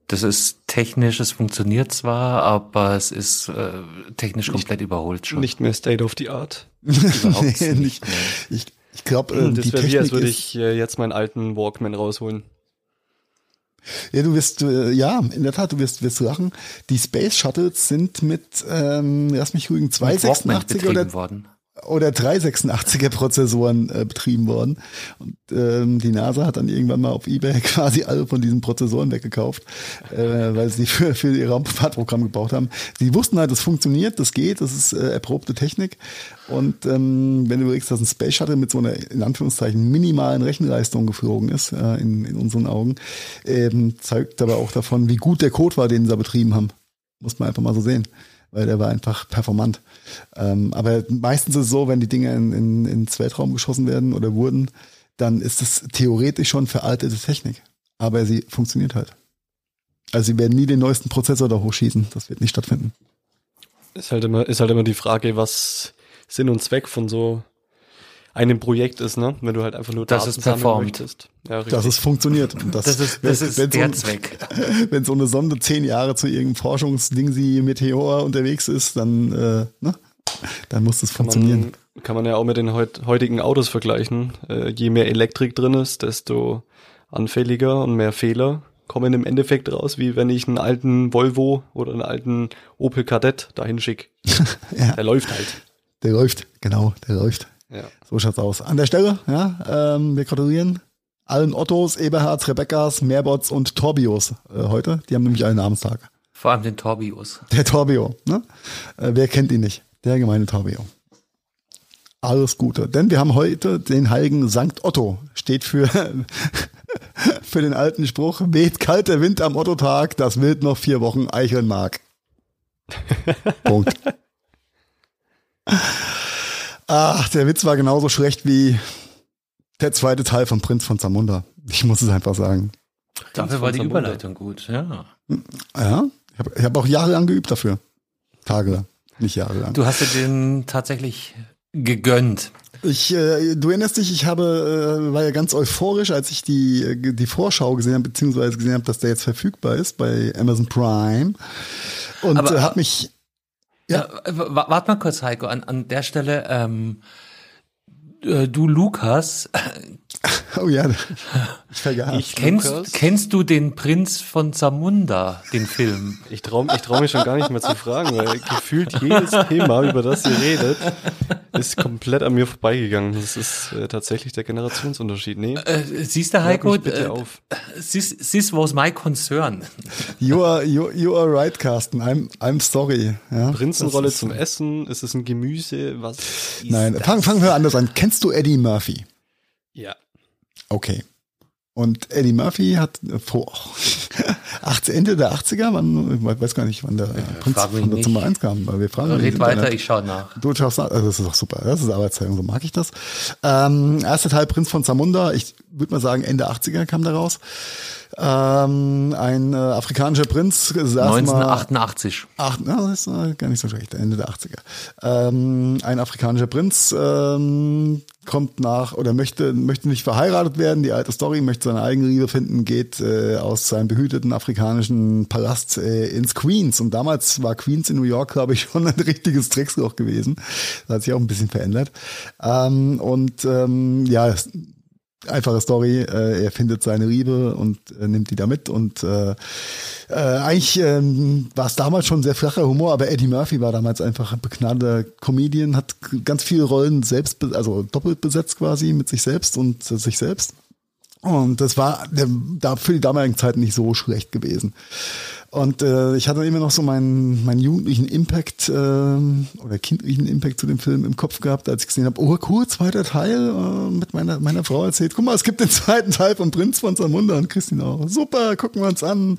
Speaker 1: Das ist technisch, es funktioniert zwar, aber es ist äh, technisch nicht, komplett überholt schon.
Speaker 3: Nicht mehr State of the Art.
Speaker 2: Überhaupt nee, nicht. Mehr. Ich, ich glaube, äh,
Speaker 3: das wäre wie, als würde ich äh, jetzt meinen alten Walkman rausholen.
Speaker 2: Ja, du wirst, äh, ja, in der Tat, du wirst, wirst lachen. Die Space Shuttles sind mit, ähm, lass mich rügen, 286 oder,
Speaker 1: worden.
Speaker 2: Oder 386er Prozessoren äh, betrieben worden. Und ähm, die NASA hat dann irgendwann mal auf Ebay quasi alle von diesen Prozessoren weggekauft, äh, weil sie für, für ihr Raumfahrtprogramm gebraucht haben. Sie wussten halt, das funktioniert, das geht, das ist äh, erprobte Technik. Und ähm, wenn du überlegst, dass ein Space Shuttle mit so einer in Anführungszeichen minimalen Rechenleistung geflogen ist, äh, in, in unseren Augen, ähm, zeigt aber auch davon, wie gut der Code war, den sie da betrieben haben. Muss man einfach mal so sehen weil der war einfach performant. Ähm, aber meistens ist es so, wenn die Dinge in, in, ins Weltraum geschossen werden oder wurden, dann ist es theoretisch schon veraltete Technik. Aber sie funktioniert halt. Also sie werden nie den neuesten Prozessor da hochschießen. Das wird nicht stattfinden.
Speaker 3: Ist halt immer, ist halt immer die Frage, was Sinn und Zweck von so einem Projekt ist, ne? Wenn du halt einfach nur
Speaker 1: das
Speaker 3: Daten
Speaker 1: ist performt.
Speaker 3: möchtest.
Speaker 2: Ja, dass es funktioniert. Und das,
Speaker 1: Das ist, das ist
Speaker 2: wenn,
Speaker 1: der
Speaker 2: wenn so,
Speaker 1: Zweck.
Speaker 2: wenn so eine Sonde zehn Jahre zu irgendeinem Forschungsding sie Meteor unterwegs ist, dann, äh, ne? dann muss das funktionieren.
Speaker 3: Man, kann man ja auch mit den heut, heutigen Autos vergleichen. Äh, je mehr Elektrik drin ist, desto anfälliger und mehr Fehler kommen im Endeffekt raus, wie wenn ich einen alten Volvo oder einen alten Opel Kadett dahin schicke.
Speaker 2: Ja.
Speaker 3: Der läuft halt.
Speaker 2: Der läuft, genau, der läuft.
Speaker 3: Ja.
Speaker 2: So schaut's aus. An der Stelle, ja, ähm, wir gratulieren allen Ottos, Eberhards, Rebekkas, Meerbots und Torbios äh, heute. Die haben nämlich alle Namenstag.
Speaker 1: Vor allem den Torbius.
Speaker 2: Der Torbio, ne? Äh, wer kennt ihn nicht? Der gemeine Torbio. Alles Gute. Denn wir haben heute den heiligen Sankt Otto. Steht für, für den alten Spruch, weht kalter Wind am Ottotag, das Wild noch vier Wochen eicheln mag. Punkt. Ach, der Witz war genauso schlecht wie der zweite Teil von Prinz von Zamunda. Ich muss es einfach sagen.
Speaker 1: Dafür war die Überleitung gut, ja.
Speaker 2: Ja, ich habe hab auch jahrelang geübt dafür. Tage, nicht jahrelang.
Speaker 1: Du hast dir den tatsächlich gegönnt.
Speaker 2: Ich, äh, du erinnerst dich, ich habe, äh, war ja ganz euphorisch, als ich die, äh, die Vorschau gesehen habe, beziehungsweise gesehen habe, dass der jetzt verfügbar ist bei Amazon Prime. Und äh, habe mich,
Speaker 1: Ja, w- warte mal kurz, Heiko, an, an der Stelle, ähm, äh, du Lukas,
Speaker 2: oh ja, ich vergaß.
Speaker 3: Ich
Speaker 1: kennst, kennst du den Prinz von Zamunda, den Film?
Speaker 3: Ich traue ich trau mich schon gar nicht mehr zu fragen, weil gefühlt jedes Thema, über das ihr redet, ist komplett an mir vorbeigegangen. Das ist äh, tatsächlich der Generationsunterschied. Nee,
Speaker 1: Äh, siehst du, Heiko,
Speaker 3: mich bitte
Speaker 1: äh,
Speaker 3: auf.
Speaker 1: This, this was my concern.
Speaker 2: You are, you, you are right, Carsten. I'm, I'm sorry. Ja,
Speaker 3: Prinzenrolle zum Essen, ist es ein Gemüse, was
Speaker 2: Nein, fangen fangen wir anders an. Kennst du Eddie Murphy?
Speaker 3: Ja.
Speaker 2: Okay. Und Eddie Murphy hat äh, vor 18, Ende der 80er, wann, ich weiß gar nicht, wann der Prinz
Speaker 1: frag mich
Speaker 2: von der. Nummer 1 kam, weil wir fragen
Speaker 1: Red weiter,
Speaker 2: Internet.
Speaker 1: ich schau nach.
Speaker 2: Du schaust nach, also das ist doch super, das ist Arbeitsteilung, so mag ich das. Ähm, erster Teil Prinz von Zamunda, ich würde mal sagen Ende 80er kam da raus. Ähm, ein äh, afrikanischer Prinz, erste Mal,
Speaker 1: 1988.
Speaker 2: Ach, na, das ist äh, gar nicht so schlecht, Ende der 80er. Ähm, ein afrikanischer Prinz ähm, kommt nach oder möchte möchte nicht verheiratet werden. Die alte Story möchte seine eigene Liebe finden, geht äh, aus seinem behüteten afrikanischen Palast äh, ins Queens. Und damals war Queens in New York, glaube ich, schon ein richtiges Drecksloch gewesen. Das hat sich auch ein bisschen verändert. Ähm, und ähm, ja, einfache Story, äh, er findet seine Liebe und äh, nimmt die da mit und äh, äh, eigentlich ähm, war es damals schon sehr flacher Humor, aber Eddie Murphy war damals einfach ein begnadeter Comedian, hat ganz viele Rollen selbst, also doppelt besetzt quasi mit sich selbst und äh, sich selbst. Und das war der, da für die damaligen Zeiten nicht so schlecht gewesen. Und äh, ich hatte immer noch so meinen, meinen jugendlichen Impact ähm, oder kindlichen Impact zu dem Film im Kopf gehabt, als ich gesehen habe, oh cool, zweiter Teil, äh, mit meiner, meiner Frau erzählt, guck mal, es gibt den zweiten Teil von Prinz von Zamunda und Christine auch. Super, gucken wir uns an.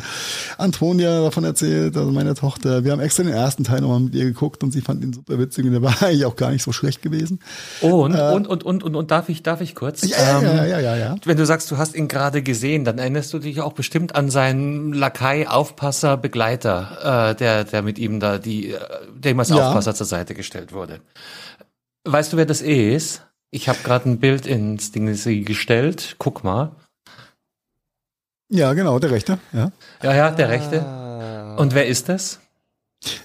Speaker 2: Antonia davon erzählt, also meine Tochter. Wir haben extra den ersten Teil nochmal mit ihr geguckt und sie fand ihn super witzig und der war eigentlich auch gar nicht so schlecht gewesen.
Speaker 1: Und, und, und, und, und, und darf ich, darf ich kurz?
Speaker 2: Äh. Ja,
Speaker 1: Ähm,
Speaker 2: ja, ja, ja, ja.
Speaker 1: Wenn du sagst, du hast ihn gerade gesehen, dann erinnerst du dich auch bestimmt an seinen Lakai, Aufpasser, Begleiter, äh, der, der mit ihm da die, äh, dem als
Speaker 2: Ja.
Speaker 1: Aufpasser zur Seite gestellt wurde. Weißt du, wer das ist? Ich habe gerade ein Bild ins Ding gestellt. Guck mal.
Speaker 2: Ja, genau, der Rechte. Ja.
Speaker 1: Ja, ja, der Rechte.
Speaker 3: Ah.
Speaker 1: Und wer ist das?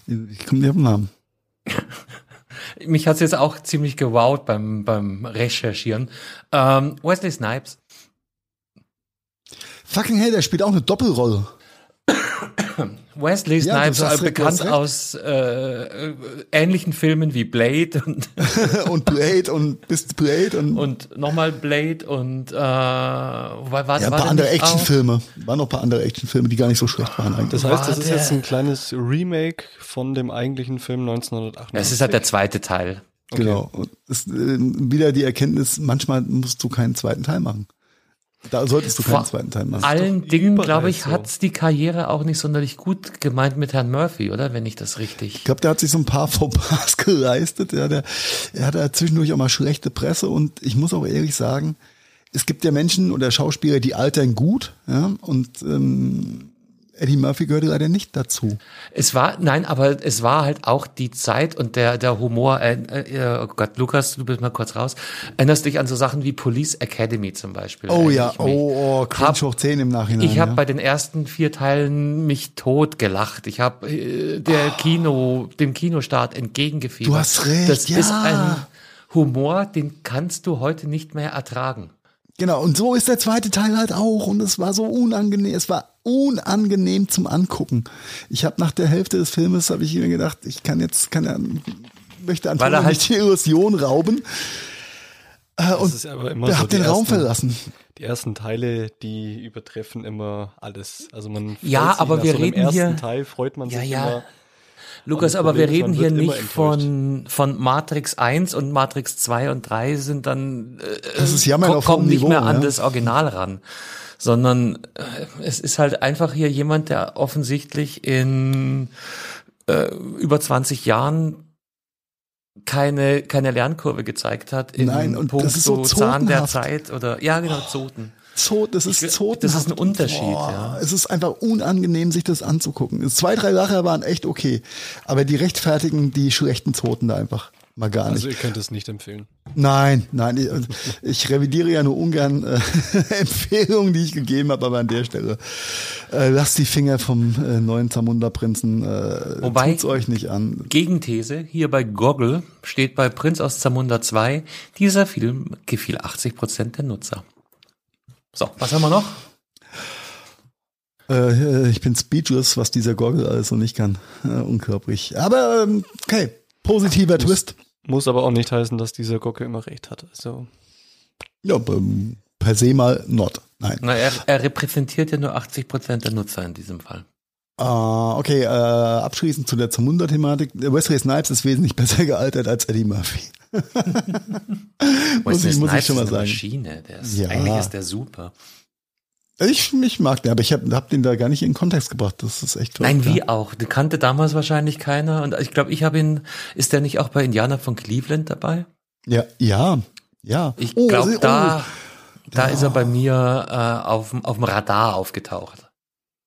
Speaker 2: Ich komme nicht auf den Namen.
Speaker 1: Mich hat's jetzt auch ziemlich gewowt beim, beim Recherchieren. Ähm, Wesley Snipes.
Speaker 2: Fucking hell, der spielt auch eine Doppelrolle.
Speaker 1: Wesley
Speaker 2: Ja,
Speaker 1: Snipes, äh,
Speaker 2: recht,
Speaker 1: bekannt aus äh, äh, ähnlichen Filmen wie Blade und,
Speaker 2: und Blade und bist Blade und,
Speaker 1: und nochmal Blade und äh, wobei war,
Speaker 2: ja, ein
Speaker 1: war
Speaker 2: paar
Speaker 1: der
Speaker 2: andere Actionfilme. Waren noch ein paar andere Actionfilme, die gar nicht so schlecht waren eigentlich.
Speaker 3: Das heißt, das
Speaker 1: War
Speaker 3: ist jetzt ein kleines Remake von dem eigentlichen Film 1988.
Speaker 1: Es ist halt der zweite Teil.
Speaker 2: Genau. Und es, äh, wieder die Erkenntnis, manchmal musst du keinen zweiten Teil machen. Da solltest du keinen
Speaker 1: Vor
Speaker 2: zweiten Teil machen.
Speaker 1: allen Dingen, glaube ich,
Speaker 3: so.
Speaker 1: hat's die Karriere auch nicht sonderlich gut gemeint mit Herrn Murphy, oder? Wenn ich das richtig.
Speaker 2: Ich glaube, der hat sich so ein paar Fauxpas geleistet. Ja, der, er hat ja zwischendurch auch mal schlechte Presse und ich muss auch ehrlich sagen, es gibt ja Menschen oder Schauspieler, die altern gut, ja, und ähm, Eddie Murphy gehörte leider nicht dazu.
Speaker 1: Es war, nein, aber es war halt auch die Zeit und der, der Humor, äh, äh, oh Gott, Lukas, du bist mal kurz raus. Erinnerst dich an so Sachen wie Police Academy zum Beispiel?
Speaker 2: Oh ja,
Speaker 1: mich.
Speaker 2: oh, oh, cringe
Speaker 1: Hab-
Speaker 2: hoch 10 im Nachhinein.
Speaker 1: Ich habe
Speaker 2: ja.
Speaker 1: bei den ersten vier Teilen mich tot gelacht. Ich habe äh, der Kino, dem Kinostart entgegengefiebert.
Speaker 2: Du hast recht,
Speaker 1: Das
Speaker 2: ja.
Speaker 1: ist ein Humor, den kannst du heute nicht mehr ertragen.
Speaker 2: Genau, und so ist der zweite Teil halt auch. Und es war so unangenehm, es war unangenehm zum Angucken. Ich habe nach der Hälfte des Filmes, habe ich mir gedacht, ich kann jetzt, kann er, möchte
Speaker 1: Weil
Speaker 2: Antonio
Speaker 1: halt-
Speaker 2: nicht die Illusion rauben. Äh, und
Speaker 3: ist aber immer so, die
Speaker 2: den Raum
Speaker 3: ersten-
Speaker 2: verlassen.
Speaker 3: Die ersten Teile, die übertreffen immer alles. Also man freut
Speaker 1: Ja,
Speaker 3: sich
Speaker 1: aber
Speaker 3: nach
Speaker 1: wir
Speaker 3: so
Speaker 1: reden
Speaker 3: ersten
Speaker 1: hier-
Speaker 3: Teil freut man
Speaker 1: Ja,
Speaker 3: sich
Speaker 1: ja.
Speaker 3: immer.
Speaker 1: Lukas, aber wir reden hier nicht von, von Matrix 1 und Matrix 2 und 3 sind dann, äh,
Speaker 2: Das ist Jammern auf
Speaker 1: kommen nicht
Speaker 2: Niveau,
Speaker 1: mehr an
Speaker 2: ja.
Speaker 1: das Original ran. Sondern äh, es ist halt einfach hier jemand, der offensichtlich in äh, über 20 Jahren keine, keine Lernkurve gezeigt hat in
Speaker 2: Nein, und
Speaker 1: puncto
Speaker 2: das ist so
Speaker 1: Zahn der. Zeit oder ja genau Zoten.
Speaker 2: Zo, das ist zotenhaft.
Speaker 1: das ist ein Unterschied, ja.
Speaker 2: Es ist einfach unangenehm, sich das anzugucken. Zwei, drei Lacher waren echt okay. Aber die rechtfertigen die schlechten Zoten da einfach mal gar nicht.
Speaker 3: Also ihr könnt es nicht empfehlen.
Speaker 2: Nein, nein, ich, ich revidiere ja nur ungern äh, Empfehlungen, die ich gegeben habe, aber an der Stelle äh, lasst die Finger vom äh, neuen Zamunda-Prinzen, äh,
Speaker 1: Wobei-
Speaker 2: tut's euch nicht an.
Speaker 1: Gegenthese, hier bei Goggle steht bei Prinz aus Zamunda 2, dieser Film gefiel 80 Prozent der Nutzer. So, was haben wir noch?
Speaker 2: Äh, ich bin speechless, was dieser Goggle alles so nicht kann. Äh, unglaublich. Aber ähm, okay, positiver Twist.
Speaker 3: Muss aber auch nicht heißen, dass dieser Gocke immer recht hat. Also
Speaker 2: Ja, ähm, per se mal not. Nein.
Speaker 1: Na, er, er repräsentiert ja nur 80 Prozent der Nutzer in diesem Fall.
Speaker 2: Ah, okay, äh, abschließend zu der Zamunda-Thematik. Wesley Snipes ist wesentlich besser gealtert als Eddie Murphy. muss, ich, muss ich schon mal
Speaker 1: ist eine
Speaker 2: sagen.
Speaker 1: Maschine. Der ist,
Speaker 2: Ja.
Speaker 1: Eigentlich ist der super.
Speaker 2: Ich, ich mag den, aber ich habe hab den da gar nicht in Kontext gebracht. Das ist echt
Speaker 1: Nein,
Speaker 2: verrückt,
Speaker 1: wie auch. Den kannte damals wahrscheinlich keiner. Und ich glaube, ich habe ihn, ist der nicht auch bei Indianer von Cleveland dabei?
Speaker 2: Ja, ja, ja.
Speaker 1: Ich
Speaker 2: Oh,
Speaker 1: glaube,
Speaker 2: oh,
Speaker 1: da, da ist er bei mir äh, auf, auf dem Radar aufgetaucht.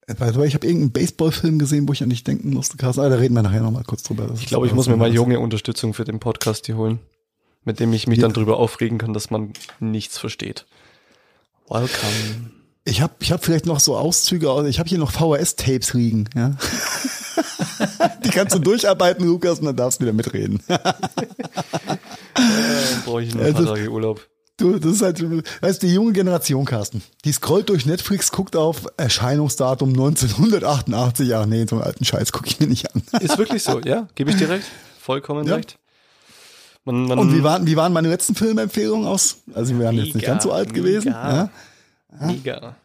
Speaker 2: Ich habe irgendeinen Baseballfilm gesehen, wo ich an dich denken musste, Carsten. Aber da reden wir nachher nochmal kurz drüber. Das
Speaker 3: ich glaube, ich muss mir mal junge Unterstützung für den Podcast hier holen, mit dem ich mich
Speaker 2: Ja.
Speaker 3: dann drüber aufregen kann, dass man nichts versteht. Welcome.
Speaker 2: Ich habe ich hab vielleicht noch so Auszüge, aus- ich habe hier noch VHS-Tapes liegen. Ja? Die kannst du durcharbeiten, Lukas, und dann darfst du wieder mitreden.
Speaker 3: Dann brauche ich nur ein paar Tage Urlaub.
Speaker 2: Du, das ist halt, weißt du, die junge Generation, Carsten, die scrollt durch Netflix, guckt auf Erscheinungsdatum 1988. Ach nee, so einen alten Scheiß gucke ich mir nicht an.
Speaker 3: Ist wirklich so, ja? Gebe ich dir recht? Vollkommen
Speaker 2: Ja.
Speaker 3: recht. Man, man,
Speaker 2: Und wie waren, wie waren meine letzten Filmempfehlungen aus? Also wir wären jetzt nicht
Speaker 3: Mega,
Speaker 2: ganz so alt gewesen.
Speaker 3: mega.
Speaker 2: Ja?
Speaker 3: Mega.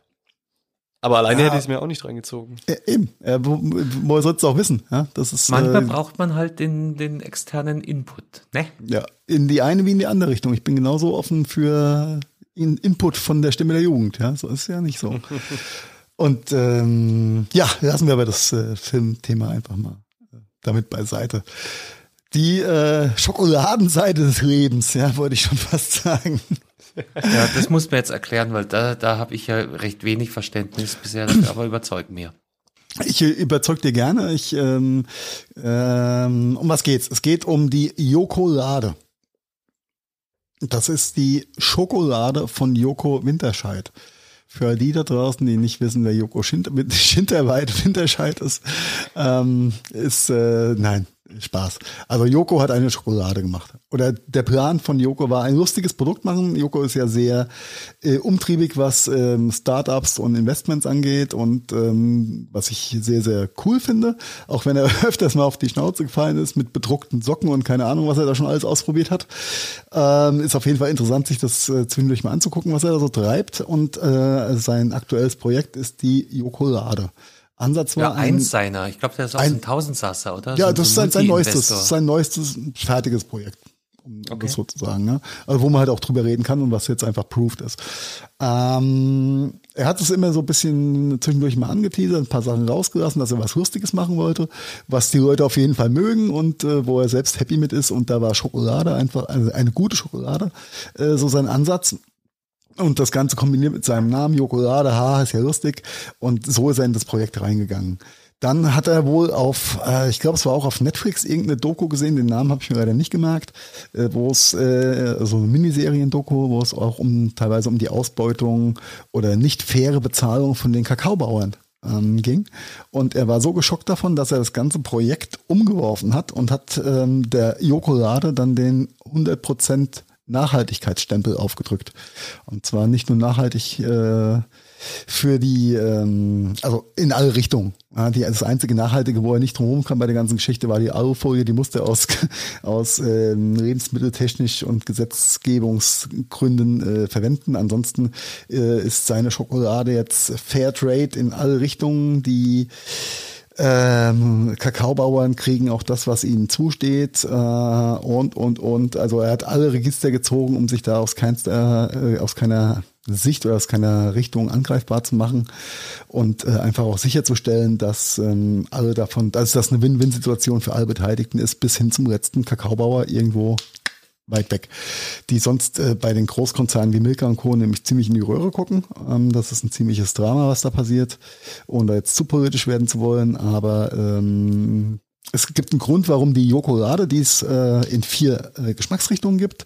Speaker 3: Aber alleine
Speaker 2: Ja.
Speaker 3: hätte ich es mir auch nicht reingezogen.
Speaker 2: Ja, eben. Äh, wo, wo sollst du auch wissen? Ja, das ist
Speaker 1: Manchmal
Speaker 2: äh,
Speaker 1: braucht man halt den, den externen Input. Ne?
Speaker 2: ja in die eine wie in die andere Richtung. Ich bin genauso offen für in Input von der Stimme der Jugend. Ja, so ist ja nicht so. Und ähm, ja, lassen wir aber das äh, Filmthema einfach mal äh, damit beiseite. Die äh, Schokoladenseite des Lebens, ja, wollte ich schon fast sagen.
Speaker 1: Ja, das muss mir jetzt erklären, weil da, da habe ich ja recht wenig Verständnis bisher, aber überzeugt mir.
Speaker 2: Ich überzeug dir gerne. Ich, ähm, ähm, um was geht's? Es geht um die Jokolade. Das ist die Schokolade von Joko Winterscheid. Für die da draußen, die nicht wissen, wer Joko Schinter, Schinterweit Winterscheid ist, ähm, ist, äh, nein, Spaß. Also Joko hat eine Schokolade gemacht. Oder der Plan von Joko war ein lustiges Produkt machen. Joko ist ja sehr äh, umtriebig, was ähm, Startups und Investments angeht und ähm, was ich sehr, sehr cool finde. Auch wenn er öfters mal auf die Schnauze gefallen ist mit bedruckten Socken und keine Ahnung, was er da schon alles ausprobiert hat. Ähm, ist auf jeden Fall interessant, sich das äh, zwischendurch mal anzugucken, was er da so treibt. Und äh, sein aktuelles Projekt ist die Jokolade. Ansatz war.
Speaker 1: Ja, eins seiner. Ich glaube, der ist auch ein, ein Tausendsasser, oder?
Speaker 2: Ja, so, das ist sein, sein neuestes, sein neuestes fertiges Projekt. Um okay. das sozusagen, ne? Also wo man halt auch drüber reden kann und was jetzt einfach proved ist. Ähm, er hat es immer so ein bisschen zwischendurch mal angeteasert, ein paar Sachen rausgelassen, dass er was Lustiges machen wollte, was die Leute auf jeden Fall mögen und äh, wo er selbst happy mit ist. Und da war Schokolade einfach, also eine gute Schokolade, äh, so sein Ansatz. Und das Ganze kombiniert mit seinem Namen, Jokolade, ha, ist ja lustig. Und so ist er in das Projekt reingegangen. Dann hat er wohl auf, äh, ich glaube, es war auch auf Netflix irgendeine Doku gesehen, den Namen habe ich mir leider nicht gemerkt, äh, wo es äh, so eine Miniserien-Doku, wo es auch um teilweise um die Ausbeutung oder nicht faire Bezahlung von den Kakaobauern ähm, ging. Und er war so geschockt davon, dass er das ganze Projekt umgeworfen hat und hat ähm, der Jokolade dann den 100 Prozent Nachhaltigkeitsstempel aufgedrückt. Und zwar nicht nur nachhaltig äh, für die, ähm, also in alle Richtungen. Ja, die, das einzige Nachhaltige, wo er nicht drumherum kam bei der ganzen Geschichte, war die Alufolie, die musste aus, aus ähm, lebensmitteltechnisch und Gesetzgebungsgründen äh, verwenden. Ansonsten äh, ist seine Schokolade jetzt Fairtrade in alle Richtungen, die ähm, Kakaobauern kriegen auch das, was ihnen zusteht äh, und und und. Also er hat alle Register gezogen, um sich da aus, keinster, äh, aus keiner Sicht oder aus keiner Richtung angreifbar zu machen und äh, einfach auch sicherzustellen, dass ähm, alle davon, dass das eine Win-Win-Situation für alle Beteiligten ist, bis hin zum letzten Kakaobauer irgendwo weit weg, die sonst äh, bei den Großkonzernen wie Milka und Co. nämlich ziemlich in die Röhre gucken. Ähm, das ist ein ziemliches Drama, was da passiert, ohne da jetzt zu politisch werden zu wollen, aber ähm, es gibt einen Grund, warum die Jokolade, die es äh, in vier äh, Geschmacksrichtungen gibt.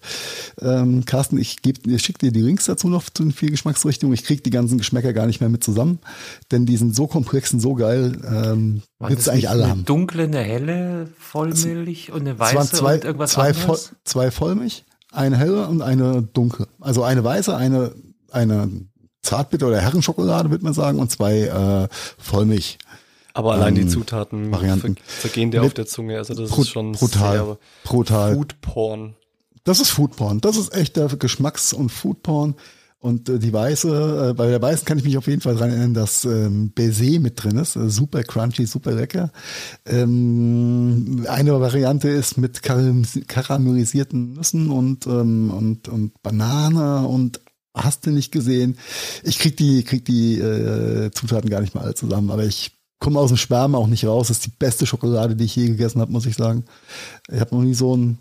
Speaker 2: Ähm, Carsten, ich, ich schicke dir die Links dazu noch zu den vier Geschmacksrichtungen. Ich kriege die ganzen Geschmäcker gar nicht mehr mit zusammen, denn die sind so komplex und so geil. Ähm, willst du eigentlich alle
Speaker 1: eine
Speaker 2: haben.
Speaker 1: dunkle, eine helle Vollmilch und eine weiße
Speaker 2: zwei,
Speaker 1: und irgendwas
Speaker 2: zwei,
Speaker 1: anderes?
Speaker 2: Voll, zwei Vollmilch, eine helle und eine dunkle. Also eine weiße, eine, eine Zartbitter oder Herrenschokolade, würde man sagen, und zwei äh, Vollmilch.
Speaker 3: Aber allein die
Speaker 2: Ähm,
Speaker 3: Zutaten
Speaker 2: Varianten.
Speaker 3: ver vergehen dir auf der Zunge. Also das
Speaker 2: Brut-
Speaker 3: ist schon
Speaker 2: brutal,
Speaker 3: sehr
Speaker 2: brutal.
Speaker 3: Food Porn.
Speaker 2: Das ist Foodporn. Das ist echter Geschmacks- und Foodporn. Und äh, die weiße, äh, bei der weißen kann ich mich auf jeden Fall dran erinnern, dass ähm, Baiser mit drin ist. Äh, super crunchy, super lecker. Ähm, eine Variante ist mit karam- karamellisierten Nüssen und, ähm, und, und Banane und hast du nicht gesehen. Ich krieg die, krieg die äh, Zutaten gar nicht mal alle zusammen, aber ich komme aus dem Schwärmen auch nicht raus. Das ist die beste Schokolade, die ich je gegessen habe, muss ich sagen. Ich habe noch nie so ein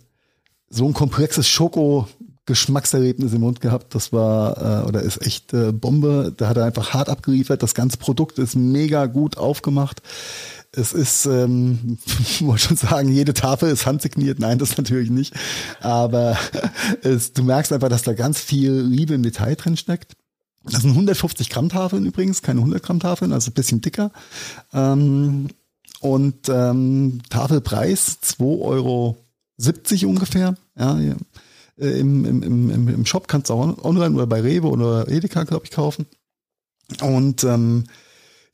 Speaker 2: so ein komplexes Schoko-Geschmackserlebnis im Mund gehabt. Das war äh, oder ist echt äh, Bombe. Da hat er einfach hart abgeliefert. Das ganze Produkt ist mega gut aufgemacht. Es ist, ähm, ich wollte schon sagen, jede Tafel ist handsigniert. Nein, das natürlich nicht. Aber es, du merkst einfach, dass da ganz viel Liebe im Detail drin steckt. Das sind 150 Gramm Tafeln übrigens, keine 100 Gramm Tafeln, also ein bisschen dicker. Ähm, und ähm, Tafelpreis 2,70 Euro ungefähr. Ja. Äh, im, im, im, Im Shop kannst du auch online oder bei Rewe oder Edeka, glaube ich, kaufen. Und ähm,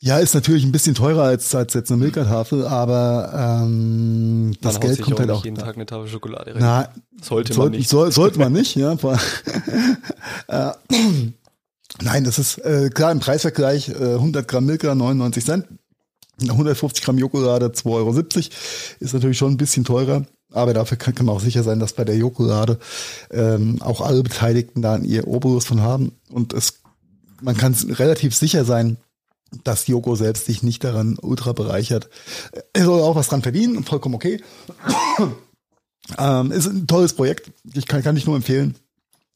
Speaker 2: ja, ist natürlich ein bisschen teurer als, als jetzt eine Milka-Tafel, aber ähm, das
Speaker 3: Man
Speaker 2: Geld kommt halt
Speaker 3: nicht
Speaker 2: auch.
Speaker 3: jeden Tag eine Tafel Schokolade rein.
Speaker 2: Na,
Speaker 3: Sollte man nicht.
Speaker 2: Soll, sollte man nicht, ja. äh, nein, das ist äh, klar im Preisvergleich äh, 100 Gramm Milka 99 Cent, 150 Gramm Jokolade 2,70 Euro. Ist natürlich schon ein bisschen teurer, aber dafür kann, kann man auch sicher sein, dass bei der Jokolade ähm, auch alle Beteiligten da ihr Obolus von haben und es man kann relativ sicher sein, dass Joko selbst sich nicht daran ultra bereichert. Er soll auch was dran verdienen, vollkommen okay. ähm, ist ein tolles Projekt. Ich kann, kann ich nur empfehlen.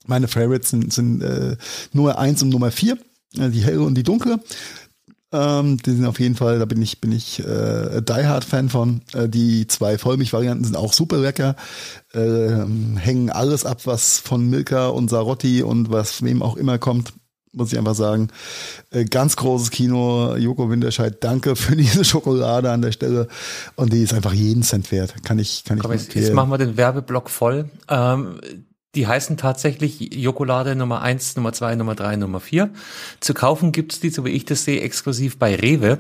Speaker 2: Meine Favorites sind, sind äh, Nummer eins und Nummer vier, äh, die helle und die dunkle. Ähm, die sind auf jeden Fall, da bin ich, bin ich äh, Die Hard Fan von. Äh, die zwei Vollmilch-Varianten sind auch super lecker. Äh, hängen alles ab, was von Milka und Sarotti und was wem auch immer kommt. muss ich einfach sagen. Äh, ganz großes Kino, Joko Winterscheid, danke für diese Schokolade an der Stelle. Und die ist einfach jeden Cent wert. Kann ich, kann
Speaker 1: Komm,
Speaker 2: ich
Speaker 1: jetzt, jetzt machen wir den Werbeblock voll. Ähm, die heißen tatsächlich Jokolade Nummer eins, Nummer zwei, Nummer drei, Nummer vier. Zu kaufen gibt's die, so wie ich das sehe, exklusiv bei Rewe.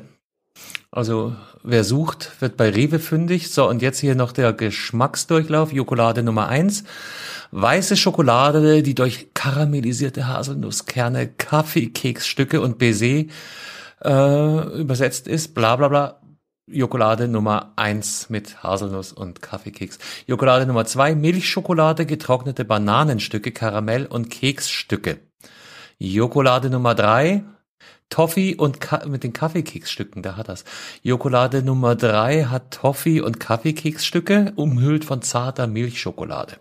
Speaker 1: Also wer sucht, wird bei Rewe fündig. So, und jetzt hier noch der Geschmacksdurchlauf. Jokolade Nummer eins. Weiße Schokolade, die durch karamellisierte Haselnusskerne, Kaffeekeksstücke und Baiser äh, übersetzt ist. Bla bla bla. Jokolade Nummer eins mit Haselnuss und Kaffeekeks. Jokolade Nummer zwei Milchschokolade, getrocknete Bananenstücke, Karamell und Keksstücke. Jokolade Nummer drei Toffee und Ka mit den Kaffeekeksstücken, da hat das. Jokolade Nummer drei hat Toffee und Kaffeekeksstücke, umhüllt von zarter Milchschokolade.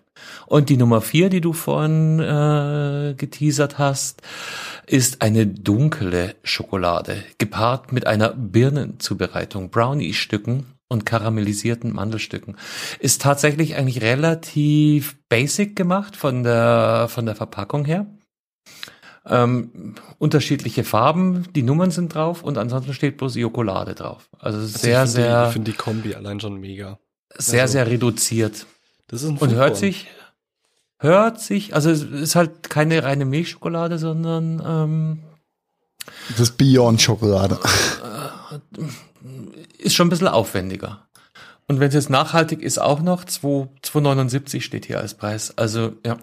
Speaker 1: Und die Nummer vier, die du vorhin äh, geteasert hast, ist eine dunkle Schokolade, gepaart mit einer Birnenzubereitung, Brownie-Stücken und karamellisierten Mandelstücken. Ist tatsächlich eigentlich relativ basic gemacht von der, von der Verpackung her. Ähm, unterschiedliche Farben, die Nummern sind drauf und ansonsten steht bloß Jokolade drauf. Also, also sehr,
Speaker 3: ich
Speaker 1: sehr.
Speaker 3: Die, ich finde die Kombi allein schon mega.
Speaker 1: Sehr, also, sehr reduziert.
Speaker 3: Das ist ein
Speaker 1: und hört sich, hört sich, also es ist halt keine reine Milchschokolade, sondern ähm,
Speaker 2: das ist Beyond Schokolade.
Speaker 1: Ist schon ein bisschen aufwendiger. Und wenn es jetzt nachhaltig ist, auch noch 2,79 steht hier als Preis. Also ja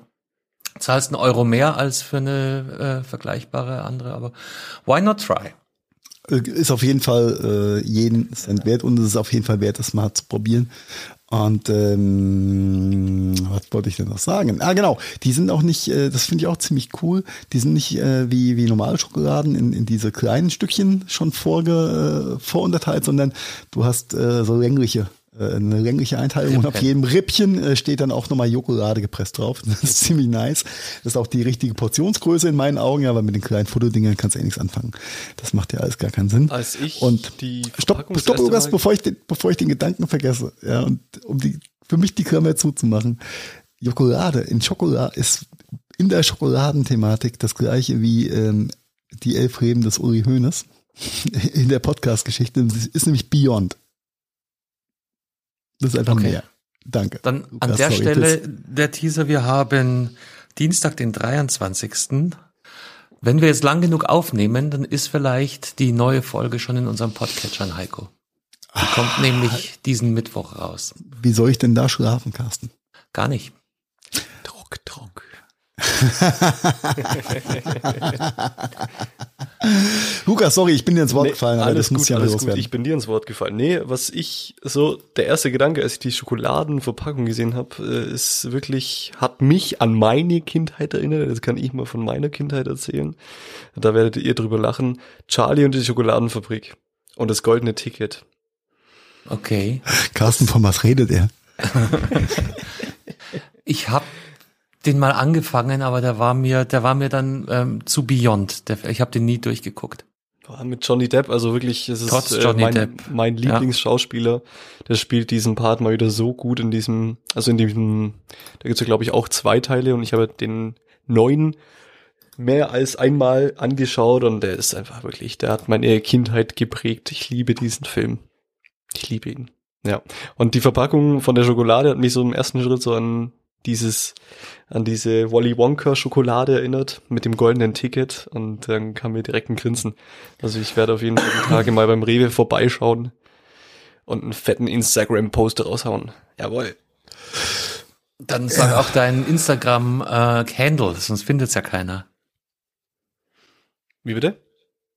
Speaker 1: zahlst einen Euro mehr als für eine äh, vergleichbare andere, aber why not try?
Speaker 2: Äh, ist auf jeden Fall äh, jeden Cent wert und es ist auf jeden Fall wert, das mal zu probieren. Und ähm, was wollte ich denn noch sagen? Ah, genau, die sind auch nicht, äh, das finde ich auch ziemlich cool, die sind nicht äh, wie, wie normale Schokoladen in, in diese kleinen Stückchen schon vorge, äh, vorunterteilt, sondern du hast äh, so längliche eine längliche Einteilung und auf jedem Rippchen äh, steht dann auch nochmal Jokolade gepresst drauf. Das ist ziemlich nice. Das ist auch die richtige Portionsgröße in meinen Augen, weil mit den kleinen Fotodingern kannst du eh nichts anfangen. Das macht ja alles gar keinen Sinn.
Speaker 3: Als ich
Speaker 2: und
Speaker 3: die
Speaker 2: stopp, stopp Lukas, bevor ich den, bevor ich den Gedanken vergesse, ja, und um die, für mich die Klammer zuzumachen. Jokolade in Schokolade ist in der Schokoladenthematik das gleiche wie ähm, die elf Reben des Uli Hoeneß in der Podcast-Geschichte. Ist nämlich Beyond. Das ist einfach okay. mehr. Danke.
Speaker 1: Dann Lukas, an der sorry, Stelle der Teaser, wir haben Dienstag, den 23. Wenn wir jetzt lang genug aufnehmen, dann ist vielleicht die neue Folge schon in unserem Podcatcher, Heiko. Die ah, kommt nämlich diesen Mittwoch raus.
Speaker 2: Wie soll ich denn da schlafen, Carsten?
Speaker 1: Gar nicht.
Speaker 3: Druck, Druck.
Speaker 2: Lukas, sorry, ich bin dir ins Wort
Speaker 3: nee,
Speaker 2: gefallen.
Speaker 3: Alles gut, ja alles gut. Ich bin dir ins Wort gefallen. Nee, was ich so, der erste Gedanke, als ich die Schokoladenverpackung gesehen habe, äh, ist wirklich, hat mich an meine Kindheit erinnert. Das kann ich mal von meiner Kindheit erzählen. Da werdet ihr drüber lachen. Charlie und die Schokoladenfabrik und das goldene Ticket.
Speaker 1: Okay.
Speaker 2: Carsten, von was redet er?
Speaker 1: ich habe den mal angefangen, aber der war mir, der war mir dann ähm, zu Beyond. Der, ich habe den nie durchgeguckt.
Speaker 3: Mit Johnny Depp, also wirklich, es ist
Speaker 1: äh,
Speaker 3: mein,
Speaker 1: Depp.
Speaker 3: mein Lieblingsschauspieler. Ja. Der spielt diesen Part mal wieder so gut in diesem, also in diesem, da gibt's ja glaube ich auch zwei Teile und ich habe den neuen mehr als einmal angeschaut und der ist einfach wirklich, der hat meine Kindheit geprägt. Ich liebe diesen Film. Ich liebe ihn. Ja. Und die Verpackung von der Schokolade hat mich so im ersten Schritt so an dieses, an diese Wally Wonka Schokolade erinnert mit dem goldenen Ticket und dann kam mir direkt ein Grinsen. Also ich werde auf jeden Fall die Tage mal beim Rewe vorbeischauen und einen fetten Instagram-Post raushauen. Jawohl.
Speaker 1: Dann sag ja. auch deinen Instagram-Handle, äh, sonst findet's ja keiner.
Speaker 3: Wie bitte?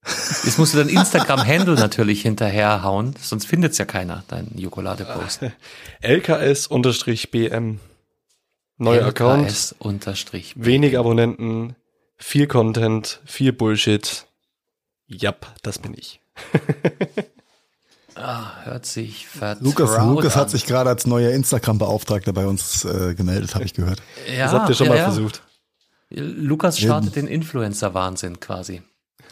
Speaker 1: Jetzt musst du dein Instagram-Handle natürlich hinterherhauen, sonst findet's ja keiner, dein Jokolade-Post.
Speaker 3: LKS-BM. Neuer Account.
Speaker 1: Unterstrich.
Speaker 3: Wenig Abonnenten, viel Content, viel Bullshit. Jap, das bin ich.
Speaker 1: ah, hört sich vertraut
Speaker 2: Lukas, Lukas hat sich gerade als neuer Instagram-Beauftragter bei uns äh, gemeldet, habe ich gehört.
Speaker 3: Ja, das habt ihr schon ja, mal ja. versucht.
Speaker 1: Lukas startet den Influencer-Wahnsinn quasi.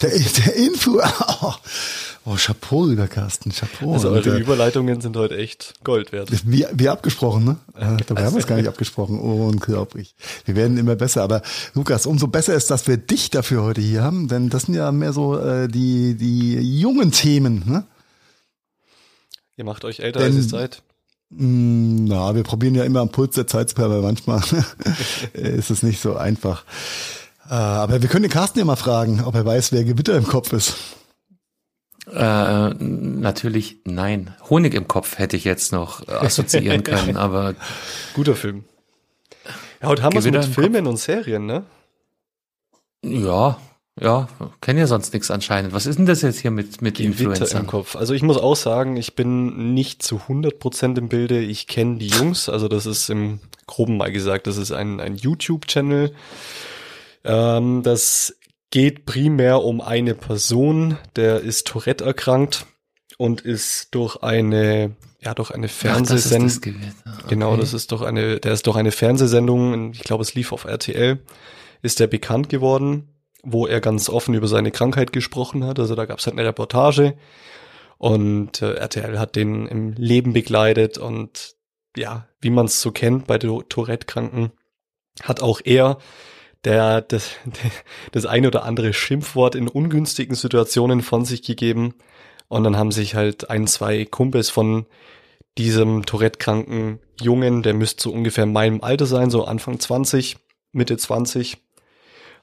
Speaker 2: Der, der Influencer. Oh, Chapeau, lieber Carsten, Chapeau.
Speaker 3: Also eure äh, Überleitungen sind heute echt Gold wert.
Speaker 2: Wie, wie abgesprochen, ne? Äh, dabei haben wir es gar nicht abgesprochen. Unglaublich. Wir werden immer besser. Aber Lukas, umso besser ist, dass wir dich dafür heute hier haben, denn das sind ja mehr so äh, die, die jungen Themen, ne?
Speaker 3: Ihr macht euch älter denn, als ihr seid.
Speaker 2: Mm, na, wir probieren ja immer am Puls der Zeit zu aber manchmal ist es nicht so einfach. Äh, aber wir können den Carsten ja mal fragen, ob er weiß, wer Gewitter im Kopf ist.
Speaker 1: Äh, natürlich nein. Honig im Kopf hätte ich jetzt noch assoziieren können, aber.
Speaker 3: Guter Film. Ja, heute haben wir es mit Filmen und Serien, ne?
Speaker 1: Ja, ja, kenne ja sonst nichts anscheinend. Was ist denn das jetzt hier mit, mit Influencern?
Speaker 3: im Kopf. Also ich muss auch sagen, ich bin nicht zu 100% im Bilde. Ich kenne die Jungs, also das ist im Groben mal gesagt, das ist ein, ein YouTube-Channel. Ähm, das geht primär um eine Person, der ist Tourette erkrankt und ist durch eine ja durch eine Fernsehsendung okay. genau das ist doch eine der ist durch eine Fernsehsendung ich glaube es lief auf RTL ist der bekannt geworden wo er ganz offen über seine Krankheit gesprochen hat also da gab es halt eine Reportage und äh, RTL hat den im Leben begleitet und ja wie man es so kennt bei Tourette Kranken hat auch er der das, das eine oder andere Schimpfwort in ungünstigen Situationen von sich gegeben. Und dann haben sich halt ein, zwei Kumpels von diesem Tourette-kranken Jungen, der müsste so ungefähr meinem Alter sein, so Anfang 20, Mitte 20,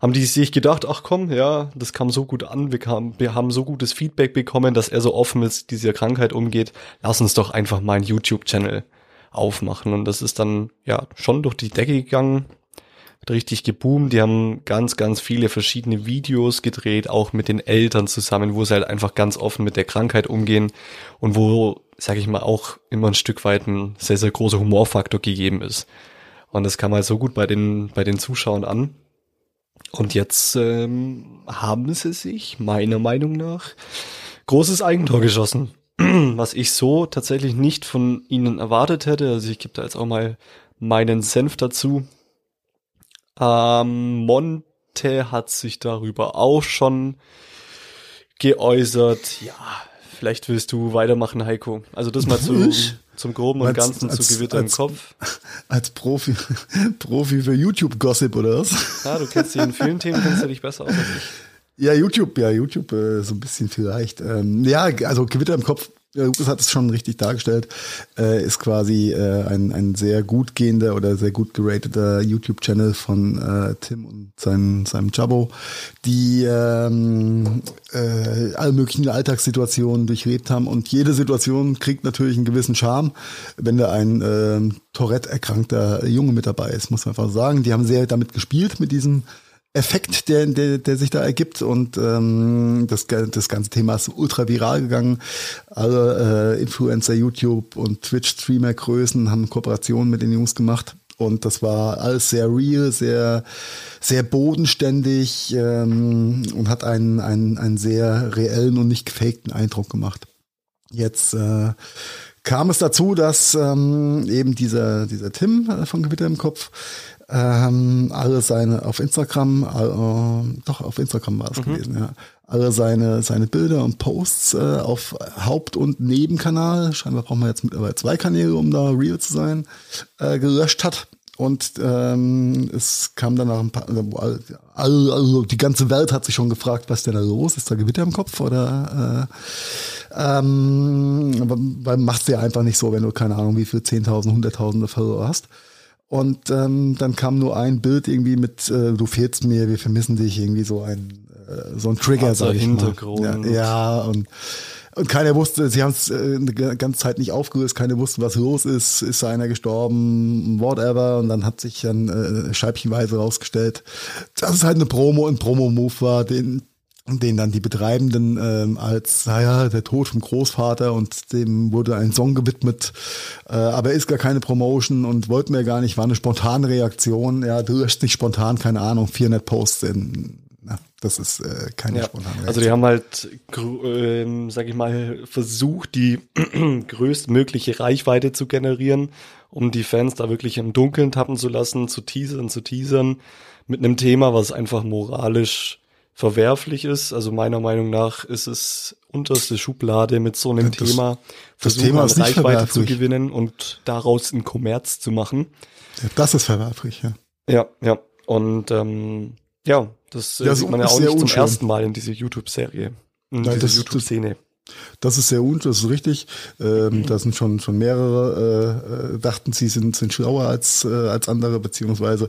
Speaker 3: haben die sich gedacht, ach komm, ja, das kam so gut an, wir, kam, wir haben so gutes Feedback bekommen, dass er so offen mit dieser Krankheit umgeht, lass uns doch einfach mal einen YouTube-Channel aufmachen. Und das ist dann ja schon durch die Decke gegangen richtig geboomt. Die haben ganz, ganz viele verschiedene Videos gedreht, auch mit den Eltern zusammen, wo sie halt einfach ganz offen mit der Krankheit umgehen und wo, sag ich mal, auch immer ein Stück weit ein sehr, sehr großer Humorfaktor gegeben ist. Und das kam halt so gut bei den, bei den Zuschauern an. Und jetzt ähm, haben sie sich, meiner Meinung nach, großes Eigentor geschossen. Was ich so tatsächlich nicht von ihnen erwartet hätte. Also ich gebe da jetzt auch mal meinen Senf dazu. Ähm, Monte hat sich darüber auch schon geäußert. Ja, vielleicht willst du weitermachen, Heiko. Also das mal zu, zum Groben und als, Ganzen als, zu Gewitter als, im Kopf.
Speaker 2: Als Profi, Profi für YouTube-Gossip oder was?
Speaker 3: Ja, du kennst dich in vielen Themen, kennst du dich besser aus als ich.
Speaker 2: Ja, YouTube, ja, YouTube äh, so ein bisschen vielleicht. Ähm, ja, also Gewitter im Kopf Lukas hat es schon richtig dargestellt, äh, ist quasi äh, ein, ein sehr gut gehender oder sehr gut gerateter YouTube-Channel von äh, Tim und sein, seinem Jabbo, die ähm, äh, alle möglichen Alltagssituationen durchlebt haben und jede Situation kriegt natürlich einen gewissen Charme, wenn da ein äh, Tourette-erkrankter Junge mit dabei ist, muss man einfach sagen. Die haben sehr damit gespielt mit diesem Effekt, der, der, der sich da ergibt. Und ähm, das, das ganze Thema ist ultra viral gegangen. Alle äh, Influencer, YouTube und Twitch-Streamer-Größen haben Kooperationen mit den Jungs gemacht. Und das war alles sehr real, sehr, sehr bodenständig ähm, und hat einen, einen, einen sehr reellen und nicht gefakten Eindruck gemacht. Jetzt äh, kam es dazu, dass ähm, eben dieser, dieser Tim äh, von Gewitter im Kopf ähm, alle seine auf Instagram, äh, doch auf Instagram war es mhm. gewesen, ja, alle seine seine Bilder und Posts äh, auf Haupt- und Nebenkanal, scheinbar brauchen wir jetzt mittlerweile zwei Kanäle, um da real zu sein, äh, gelöscht hat. Und ähm, es kam dann nach ein paar, also, also die ganze Welt hat sich schon gefragt, was denn da los ist, da Gewitter im Kopf oder äh, ähm, weil machst du ja einfach nicht so, wenn du keine Ahnung wie viel 10.000, 100.000 Follower hast. Und ähm, dann kam nur ein Bild irgendwie mit, äh, du fehlst mir, wir vermissen dich, irgendwie so ein, äh, so ein Trigger, sag ich Hintergrund. mal. Ja, ja, und und keiner wusste, sie haben es äh, eine ganze Zeit nicht aufgelöst, keiner wusste, was los ist, ist einer gestorben, whatever. Und dann hat sich dann äh, scheibchenweise rausgestellt, dass es halt eine Promo, ein Promo-Move war, den den dann die Betreibenden ähm, als, naja, der Tod vom Großvater und dem wurde ein Song gewidmet, äh, aber ist gar keine Promotion und wollten wir gar nicht, war eine spontane Reaktion. Ja, du hast nicht spontan, keine Ahnung, 400 Posts in, na, das ist äh, keine ja, spontane Reaktion.
Speaker 3: Also die haben halt, ähm, sag ich mal, versucht, die größtmögliche Reichweite zu generieren, um die Fans da wirklich im Dunkeln tappen zu lassen, zu teasern, zu teasern, mit einem Thema, was einfach moralisch verwerflich ist. Also meiner Meinung nach ist es unterste Schublade mit so einem das, Thema
Speaker 2: versuchen, Thema
Speaker 3: an Reichweite zu gewinnen und daraus einen Kommerz zu machen.
Speaker 2: Ja, das ist verwerflich, ja.
Speaker 3: Ja, ja. Und ähm, ja, das, äh, das sieht man ja auch nicht unschön. zum ersten Mal in dieser YouTube-Serie, in Nein, dieser YouTube-Szene.
Speaker 2: Das ist sehr un, das ist richtig. Ähm, da sind schon schon mehrere äh, äh, dachten, sie sind sind schlauer als äh, als andere beziehungsweise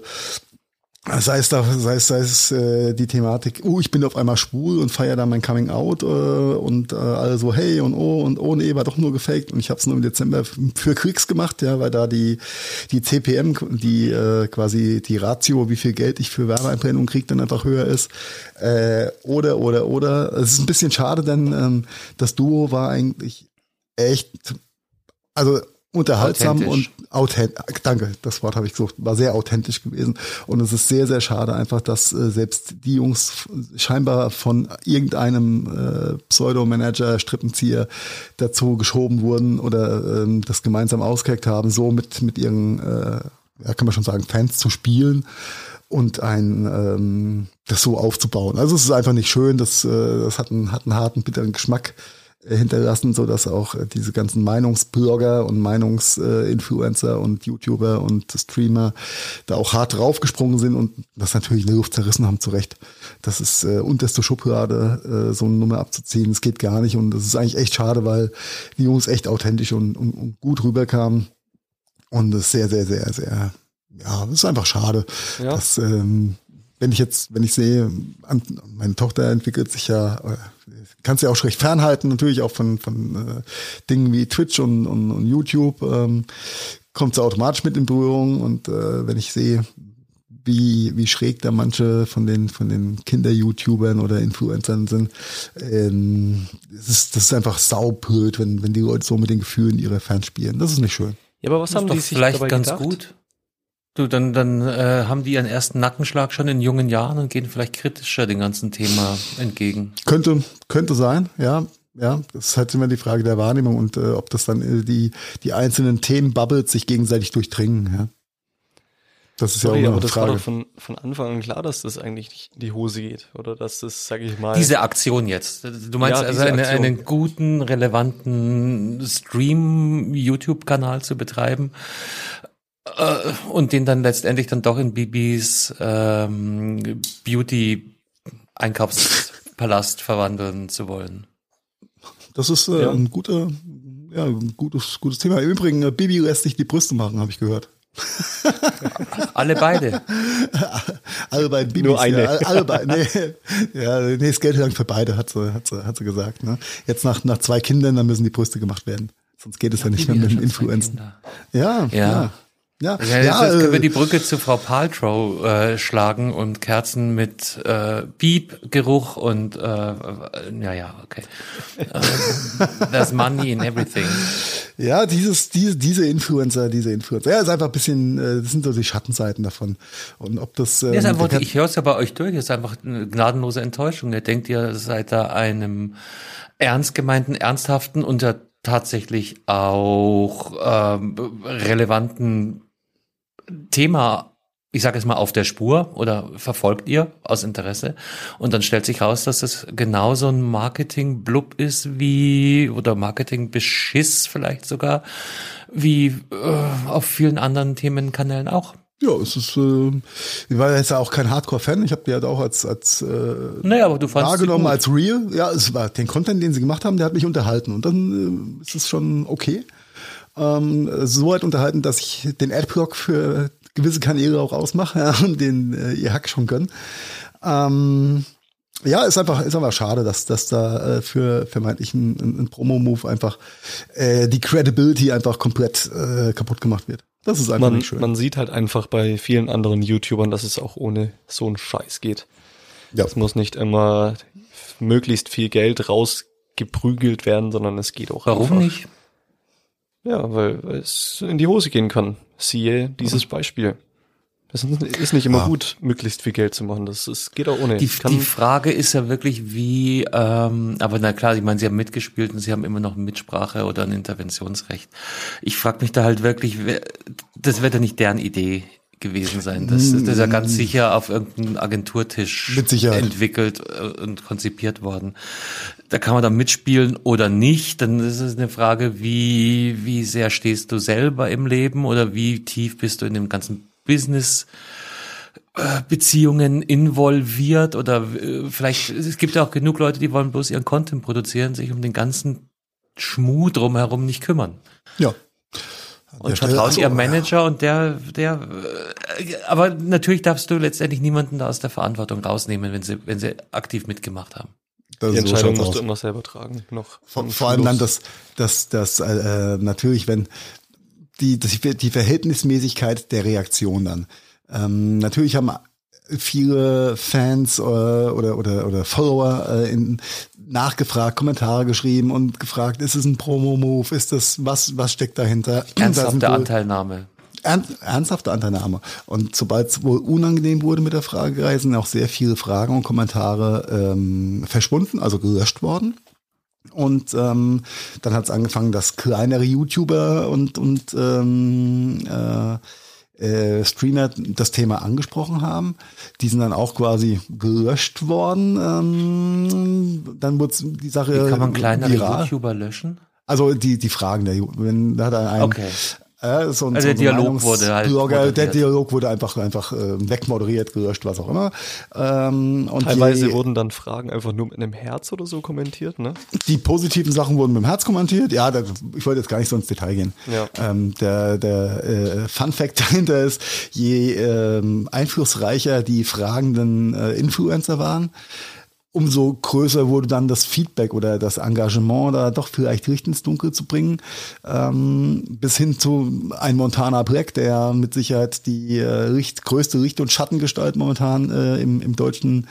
Speaker 2: Sei es, da, sei es, sei es äh, die Thematik, oh, ich bin auf einmal schwul und feiere da mein Coming Out äh, und äh, alle so, hey und oh und oh nee, war doch nur gefaked und ich habe es nur im Dezember für Kriegs gemacht, ja, weil da die die CPM, die äh, quasi die Ratio, wie viel Geld ich für Werbeeinblendung kriege, dann einfach höher ist. Äh, oder, oder, oder. Es ist ein bisschen schade, denn ähm, das Duo war eigentlich echt, also unterhaltsam und authentisch. Danke, das Wort habe ich gesucht. War sehr authentisch gewesen. Und es ist sehr, sehr schade einfach, dass äh, selbst die Jungs scheinbar von irgendeinem äh, Pseudo-Manager, Strippenzieher dazu geschoben wurden oder ähm, das gemeinsam ausgehackt haben, so mit, mit ihren, äh, ja, kann man schon sagen, Fans zu spielen und ein ähm, das so aufzubauen. Also es ist einfach nicht schön, das, äh, das hat einen, hat einen harten, bitteren Geschmack hinterlassen, so dass auch äh, diese ganzen Meinungsbürger und Meinungsinfluencer und YouTuber und Streamer da auch hart draufgesprungen sind und das natürlich in der Luft zerrissen haben, zu Recht. Das ist äh, unterste Schublade, äh, so eine Nummer abzuziehen. Das geht gar nicht und das ist eigentlich echt schade, weil die Jungs echt authentisch und, und, und gut rüberkamen und ist sehr, sehr, sehr, sehr, ja, das ist einfach schade, ja. dass ähm, wenn ich jetzt, wenn ich sehe, meine Tochter entwickelt sich ja, äh, kannst ja auch schlecht fernhalten, natürlich auch von, von äh, Dingen wie Twitch und, und, und YouTube, ähm, kommt sie automatisch mit in Berührung und äh, wenn ich sehe, wie, wie schräg da manche von den, von den Kinder-YouTubern oder Influencern sind, ähm, das, ist, das ist einfach saublöd, wenn, wenn die Leute so mit den Gefühlen ihrer Fans spielen. Das ist nicht schön.
Speaker 1: Ja, aber was das haben die sich vielleicht ganz gedacht? gut? Du, dann, dann äh, haben die ihren ersten Nackenschlag schon in jungen Jahren und gehen vielleicht kritischer dem ganzen Thema entgegen.
Speaker 2: Könnte, könnte sein, ja. Ja, das ist halt immer die Frage der Wahrnehmung und äh, ob das dann äh, die, die einzelnen Themenbubbles sich gegenseitig durchdringen, ja.
Speaker 3: Das ist Sorry, ja auch aber das Frage. war doch von, von Anfang an klar, dass das eigentlich nicht in die Hose geht. Oder dass das, sag ich mal.
Speaker 1: Diese Aktion jetzt. Du meinst ja, also eine, einen guten, relevanten Stream-YouTube-Kanal zu betreiben, und den dann letztendlich dann doch in Bibis ähm, Beauty-Einkaufspalast verwandeln zu wollen.
Speaker 2: Das ist äh, ja. ein guter, ja, ein gutes, gutes Thema. Im Übrigen, äh, Bibi lässt sich die Brüste machen, habe ich gehört.
Speaker 1: alle beide.
Speaker 2: alle beiden Bibis.
Speaker 3: Nur eine.
Speaker 2: Ja, alle beide. Nee, ja, nee, das Geld lang für beide, hat sie, hat sie, hat sie gesagt. Ne? Jetzt nach, nach zwei Kindern, dann müssen die Brüste gemacht werden. Sonst geht es ja, ja nicht Bibi mehr mit dem Influenzen.
Speaker 1: Ja, ja, ja. Ja, ja, ja jetzt können wir äh, die Brücke zu Frau Paltrow äh, schlagen und Kerzen mit äh, Piep-Geruch und äh, ja, ja, okay. There's money in everything.
Speaker 2: Ja, dieses, diese, diese Influencer, diese Influencer. Ja, ist einfach ein bisschen, äh, das sind so die Schattenseiten davon. Und ob das.
Speaker 1: Ähm, ja, ist einfach, ich höre es ja bei euch durch, ist einfach eine gnadenlose Enttäuschung. Ihr denkt, ihr seid da einem ernst gemeinten, ernsthaften und tatsächlich auch ähm, relevanten Thema, ich sage es mal, auf der Spur oder verfolgt ihr aus Interesse und dann stellt sich raus, dass es genauso ein Marketing-Blub ist wie oder Marketing-Beschiss vielleicht sogar wie äh, auf vielen anderen Themenkanälen auch.
Speaker 2: Ja, es ist, äh, ich war jetzt ja auch kein Hardcore-Fan. Ich habe die halt auch als als äh,
Speaker 1: naja, aber du
Speaker 2: wahrgenommen als real. Ja, es war den Content, den sie gemacht haben, der hat mich unterhalten und dann äh, ist es schon okay ähm, so weit unterhalten, dass ich den Adblock für gewisse Kanäle auch ausmache ja, und den äh, ihr Hack schon können. Ähm, ja, ist einfach, ist einfach schade, dass, dass da äh, für vermeintlich ein, ein, ein Promo-Move einfach äh, die Credibility einfach komplett äh, kaputt gemacht wird. Das ist einfach
Speaker 3: man,
Speaker 2: nicht schön.
Speaker 3: Man sieht halt einfach bei vielen anderen YouTubern, dass es auch ohne so einen Scheiß geht. Ja. Es muss nicht immer möglichst viel Geld rausgeprügelt werden, sondern es geht auch
Speaker 1: Warum
Speaker 3: einfach.
Speaker 1: nicht?
Speaker 3: Ja, weil es in die Hose gehen kann. Siehe dieses mhm. Beispiel. Es ist nicht immer ah. gut, möglichst viel Geld zu machen. Das, das geht auch ohne.
Speaker 1: Die, die Frage ist ja wirklich, wie, ähm, aber na klar, ich meine, sie haben mitgespielt und sie haben immer noch ein Mitsprache oder ein Interventionsrecht. Ich frage mich da halt wirklich, das wird ja nicht deren Idee gewesen sein. Das, das ist ja ganz sicher auf irgendeinem Agenturtisch entwickelt äh, und konzipiert worden. Da kann man dann mitspielen oder nicht. Dann ist es eine Frage, wie, wie sehr stehst du selber im Leben oder wie tief bist du in dem ganzen Business äh, Beziehungen involviert oder äh, vielleicht, es gibt ja auch genug Leute, die wollen bloß ihren Content produzieren, sich um den ganzen Schmuh drumherum nicht kümmern.
Speaker 2: Ja.
Speaker 1: Und vertrauen ihrem Manager und der, der, äh, aber natürlich darfst du letztendlich niemanden da aus der Verantwortung rausnehmen, wenn sie, wenn sie aktiv mitgemacht haben.
Speaker 2: Das
Speaker 3: Die
Speaker 2: so
Speaker 3: Entscheidung musst du immer selber tragen. Noch
Speaker 2: Vor, vor allem dann
Speaker 3: Schluss.
Speaker 2: das, das, das äh, natürlich, wenn die, das, die Verhältnismäßigkeit der Reaktion dann. Ähm, natürlich haben viele Fans äh, oder, oder, oder Follower äh, in, nachgefragt, Kommentare geschrieben und gefragt, ist es ein Promo-Move, ist das, was, was steckt dahinter? Da
Speaker 1: Ernsthafte
Speaker 2: wohl-
Speaker 1: Anteilnahme.
Speaker 2: Ernst, ernsthafte Anteilnahme. Und sobald es wohl unangenehm wurde mit der Fragereise, sind auch sehr viele Fragen und Kommentare ähm, verschwunden, also gelöscht worden. Und ähm, dann hat es angefangen, dass kleinere YouTuber und, und ähm, äh, äh, Streamer das Thema angesprochen haben. Die sind dann auch quasi gelöscht worden. Ähm, dann wurde die Sache
Speaker 1: Wie kann man kleinere
Speaker 2: viral.
Speaker 1: YouTuber löschen?
Speaker 2: Also die, die Fragen der wenn da hat er einen,
Speaker 1: Okay.
Speaker 2: Äh, so ein,
Speaker 1: Also
Speaker 2: so
Speaker 1: der Dialog
Speaker 2: Meinungs-
Speaker 1: wurde halt
Speaker 2: Blogger, der. Dialog wurde einfach einfach äh, wegmoderiert, gelöscht, was auch immer. Ähm, und
Speaker 3: Teilweise
Speaker 2: die,
Speaker 3: wurden dann Fragen einfach nur mit einem Herz oder so kommentiert, ne?
Speaker 2: die positiven Sachen wurden mit dem Herz kommentiert. Ja, da, ich wollte jetzt gar nicht so ins Detail gehen.
Speaker 3: Ja.
Speaker 2: Ähm, der der äh, Fun Fact dahinter ist, je ähm, einflussreicher die fragenden äh, Influencer waren, umso größer wurde dann das Feedback oder das Engagement, da doch vielleicht Licht ins Dunkel zu bringen, ähm, bis hin zu ein Montana Black, der mit Sicherheit die äh, Licht, größte Licht- und Schattengestalt momentan äh, im, im deutschen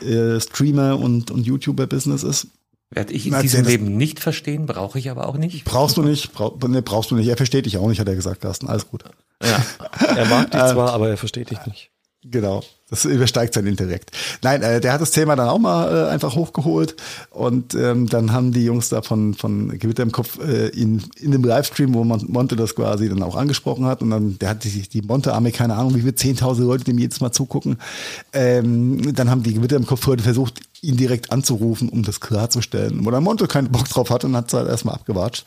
Speaker 2: äh, Streamer- und, und YouTuber-Business ist.
Speaker 1: Werde ich in
Speaker 2: Na,
Speaker 1: diesem
Speaker 2: das-
Speaker 1: Leben nicht verstehen, brauche ich aber auch nicht.
Speaker 2: Brauchst du nicht, brauch, ne, brauchst du nicht. Er versteht dich auch nicht, hat er gesagt, Carsten. Alles gut.
Speaker 1: Ja.
Speaker 3: Er mag dich zwar, aber er versteht dich nicht.
Speaker 2: Genau. Das übersteigt sein Intellekt. Nein, äh, der hat das Thema dann auch mal äh, einfach hochgeholt und ähm, dann haben die Jungs da von, von Gewitter im Kopf äh, in, in dem Livestream, wo Mon- Monte das quasi dann auch angesprochen hat und dann, der hat die, die Monte-Armee, keine Ahnung, wie viele 10.000 Leute dem jedes Mal zugucken, ähm, dann haben die Gewitter im Kopf Leute versucht, ihn direkt anzurufen, um das klarzustellen. Wo der Monte keinen Bock drauf hatte und hat es halt erstmal abgewatscht.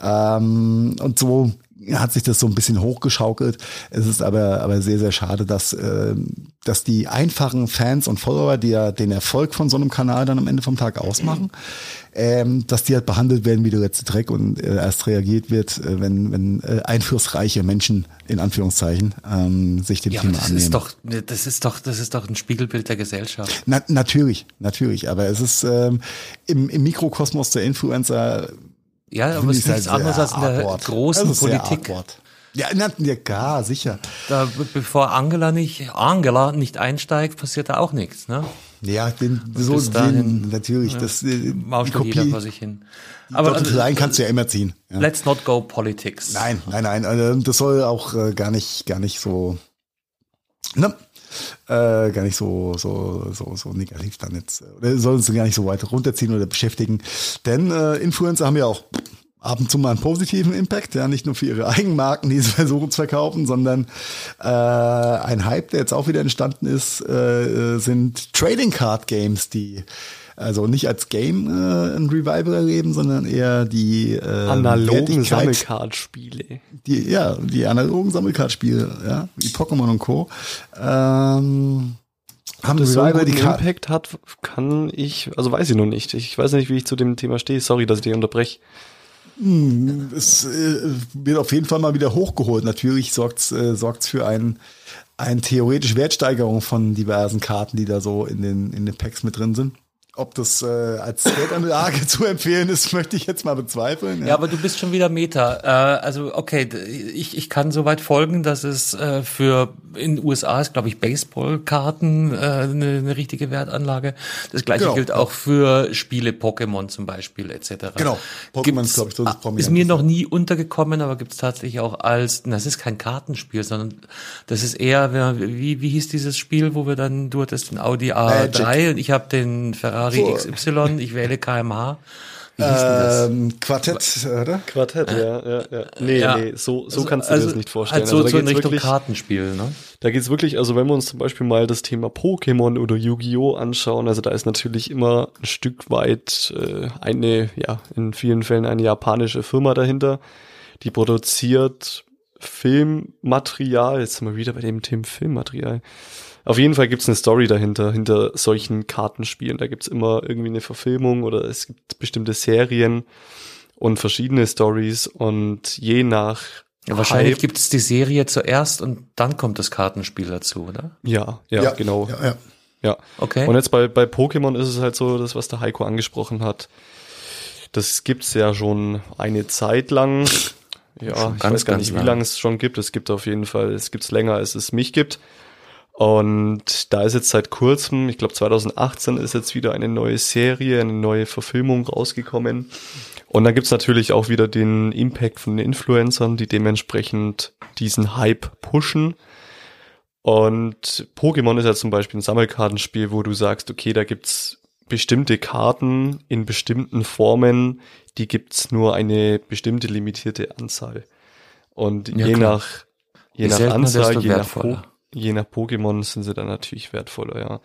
Speaker 2: Ähm, und so hat sich das so ein bisschen hochgeschaukelt. Es ist aber, aber sehr, sehr schade, dass, äh, dass die einfachen Fans und Follower, die ja den Erfolg von so einem Kanal dann am Ende vom Tag ausmachen, ähm, dass die halt behandelt werden wie der letzte Dreck und äh, erst reagiert wird, äh, wenn, wenn äh, einflussreiche Menschen, in Anführungszeichen, ähm, sich dem
Speaker 1: Ja,
Speaker 2: Thema
Speaker 1: das
Speaker 2: annehmen.
Speaker 1: ist doch, das ist doch, das ist doch ein Spiegelbild der Gesellschaft.
Speaker 2: Na, natürlich, natürlich, aber es ist ähm, im, im Mikrokosmos der Influencer
Speaker 1: Ja, aber es ist nichts
Speaker 2: sehr
Speaker 1: anderes als in der
Speaker 2: awkward.
Speaker 1: großen Politik.
Speaker 2: awkward. Ja, na, ja, klar, sicher.
Speaker 1: Da, bevor Angela nicht, Angela nicht einsteigt, passiert da auch nichts, ne?
Speaker 2: Ja, den, so
Speaker 1: dahin,
Speaker 2: den, natürlich, das äh, die
Speaker 1: doch jeder
Speaker 2: Kopie,
Speaker 1: vor sich hin.
Speaker 2: aber
Speaker 1: also,
Speaker 2: rein kannst du ja immer ziehen. Ja.
Speaker 1: let's not go politics.
Speaker 2: Nein, nein, nein, also das soll auch äh, gar nicht, gar nicht so, ne, äh, gar nicht so, so, so, so negativ dann jetzt, äh, oder soll uns gar nicht so weit runterziehen oder beschäftigen, denn äh, Influencer haben ja auch ab und zu mal einen positiven Impact, ja, nicht nur für ihre Eigenmarken, die sie versuchen zu verkaufen, sondern äh, ein Hype, der jetzt auch wieder entstanden ist, äh, sind Trading Card Games, die also nicht als Game äh, ein Revival erleben, sondern eher die äh,
Speaker 3: Analogen Sammelcard-Spiele.
Speaker 2: die, ja, die analogen Sammelkartspiele, ja, wie Pokémon und Co. Ähm, haben
Speaker 3: Das so einen
Speaker 2: Revival die
Speaker 3: guten
Speaker 2: Karte.
Speaker 3: Impact hat, kann ich, also weiß ich noch nicht. Ich weiß nicht, wie ich zu dem Thema stehe. Sorry, dass ich dich unterbreche.
Speaker 2: Es äh, wird auf jeden Fall mal wieder hochgeholt. Natürlich sorgt's äh, sorgt's für ein, eine theoretische Wertsteigerung von diversen Karten, die da so in den, in den Packs mit drin sind. Ob das äh, als Geldanlage zu empfehlen ist, möchte ich jetzt mal bezweifeln.
Speaker 1: Ja, aber du bist schon wieder Meta. Äh, also okay, ich, ich kann soweit folgen, dass es äh, für in den USA ist, glaube ich, Baseballkarten äh, eine, eine richtige Wertanlage. Das gleiche
Speaker 2: Genau.
Speaker 1: gilt auch für Spiele Pokémon zum Beispiel etc.
Speaker 2: Genau. Pokémon ist, glaub ich, so das
Speaker 1: Ist
Speaker 2: Prominenteste.
Speaker 1: mir noch nie untergekommen, aber gibt es tatsächlich auch als, das ist kein Kartenspiel, sondern das ist eher, wie, wie hieß dieses Spiel, wo wir dann, du hattest den Audi A3
Speaker 2: Magic.
Speaker 1: und ich habe den Ferrari
Speaker 2: So.
Speaker 1: XY, ich wähle KMH. Wie hieß denn das?
Speaker 2: Ähm, Quartett, oder?
Speaker 3: Quartett, ja, ja, ja. Nee,
Speaker 1: Ja.
Speaker 3: nee, so, so
Speaker 1: Also-
Speaker 3: kannst du dir
Speaker 1: also
Speaker 3: das nicht vorstellen.
Speaker 1: Halt so,
Speaker 3: also,
Speaker 1: so
Speaker 3: da
Speaker 1: in Richtung
Speaker 3: wirklich,
Speaker 1: Kartenspiel, ne?
Speaker 3: da geht's wirklich, also wenn wir uns zum Beispiel mal das Thema Pokémon oder Yu-Gi-Oh! anschauen, also da ist natürlich immer ein Stück weit äh, eine, ja, in vielen Fällen eine japanische Firma dahinter, die produziert Filmmaterial, jetzt sind wir wieder bei dem Thema Filmmaterial. Auf jeden Fall gibt's eine Story dahinter, hinter solchen Kartenspielen. Da gibt's immer irgendwie eine Verfilmung oder es gibt bestimmte Serien und verschiedene Stories und je nach
Speaker 1: Ja, wahrscheinlich gibt es die Serie zuerst und dann kommt das Kartenspiel dazu, oder?
Speaker 3: ja, ja, genau.
Speaker 2: Ja, ja.
Speaker 3: Ja.
Speaker 1: Okay.
Speaker 3: Und jetzt bei, bei Pokémon ist es halt so, das, was der Heiko angesprochen hat. Das gibt's ja schon eine Zeit lang. Ja,
Speaker 1: Schon
Speaker 3: ich
Speaker 1: ganz,
Speaker 3: weiß gar
Speaker 1: ganz
Speaker 3: nicht, wie
Speaker 1: lang.
Speaker 3: lange es schon gibt. Es gibt auf jeden Fall, es gibt's länger, als es mich gibt. Und da ist jetzt seit kurzem, ich glaube 2018 ist jetzt wieder eine neue Serie, eine neue Verfilmung rausgekommen. Und da gibt's natürlich auch wieder den Impact von den Influencern, die dementsprechend diesen Hype pushen. Und Pokémon ist ja zum Beispiel ein Sammelkartenspiel, wo du sagst, okay, da gibt's bestimmte Karten in bestimmten Formen, die gibt's nur eine bestimmte limitierte Anzahl. Und
Speaker 1: Ja,
Speaker 3: je
Speaker 1: klar.
Speaker 3: nach, je nach Anzahl, je nach. Je nach Pokémon sind sie dann natürlich wertvoller, ja.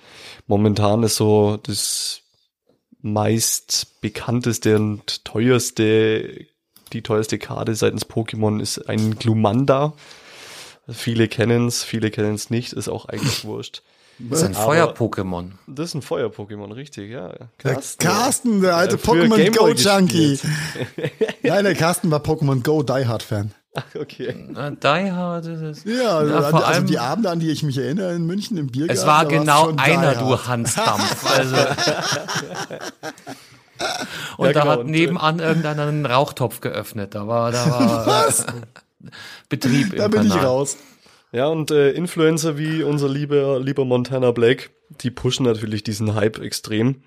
Speaker 3: Momentan ist so das meist bekannteste und teuerste, die teuerste Karte seitens Pokémon ist ein Glumanda. Viele kennen's, viele kennen's nicht, ist auch eigentlich wurscht.
Speaker 1: das ist ein Feuer-Pokémon.
Speaker 3: Das ist ein Feuer-Pokémon, richtig, ja.
Speaker 2: Der Carsten, der alte
Speaker 3: äh,
Speaker 2: Pokémon Go Junkie. Nein, der Carsten war Pokémon Go Die Hard Fan.
Speaker 3: Ach, okay.
Speaker 1: Äh, Die Hard ist es.
Speaker 2: Ja, also,
Speaker 1: Ja, vor
Speaker 2: also
Speaker 1: allem-
Speaker 2: die Abende, an die ich mich erinnere in München im Biergarten.
Speaker 1: Es war genau einer, du Hansdampf. Also. Und
Speaker 3: Ja,
Speaker 1: da
Speaker 3: genau,
Speaker 1: hat
Speaker 3: und, äh,
Speaker 1: nebenan irgendeiner einen Rauchtopf geöffnet. Da war, da war Betrieb
Speaker 2: Da
Speaker 1: im
Speaker 2: bin ich
Speaker 1: Kanal.
Speaker 2: raus.
Speaker 3: Ja, und äh, Influencer wie unser lieber, lieber Montana Black, die pushen natürlich diesen Hype extrem.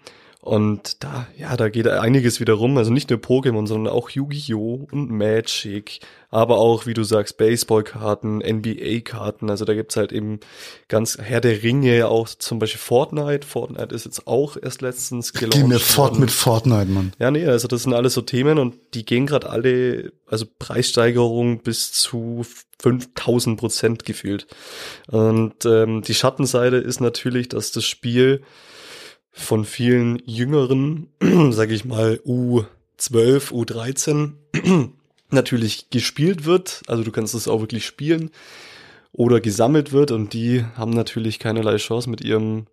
Speaker 3: Und da, ja, da geht einiges wieder rum. Also nicht nur Pokémon, sondern auch Yu-Gi-Oh! und Magic. Aber auch, wie du sagst, Baseballkarten, NBA-Karten. Also da gibt's halt eben ganz Herr der Ringe, auch zum Beispiel Fortnite. Fortnite ist jetzt auch erst letztens gelauncht.
Speaker 2: Geh mir fort mit Fortnite, Mann.
Speaker 3: Ja, nee, also das sind alles so Themen und die gehen gerade alle, also Preissteigerung bis zu 5000 Prozent gefühlt. Und ähm, die Schattenseite ist natürlich, dass das Spiel von vielen Jüngeren, sag ich mal U12, U13, natürlich gespielt wird. Also du kannst es auch wirklich spielen oder gesammelt wird und die haben natürlich keinerlei Chance mit ihrem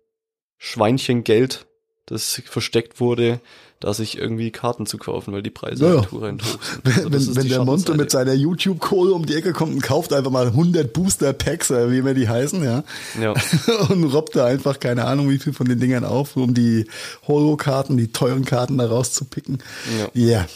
Speaker 3: Schweinchen Geld, das versteckt wurde, da sich irgendwie Karten zu kaufen, weil die Preise
Speaker 2: Ja.
Speaker 3: halt horrend hoch sind. Also
Speaker 2: Wenn, wenn, der Monte mit seiner YouTube-Kohle um die Ecke kommt und kauft einfach mal 100 Booster-Packs, wie immer die heißen, ja,
Speaker 3: Ja.
Speaker 2: und robbt da einfach keine Ahnung wie viel von den Dingern auf, um die Holo-Karten, die teuren Karten da rauszupicken. Ja,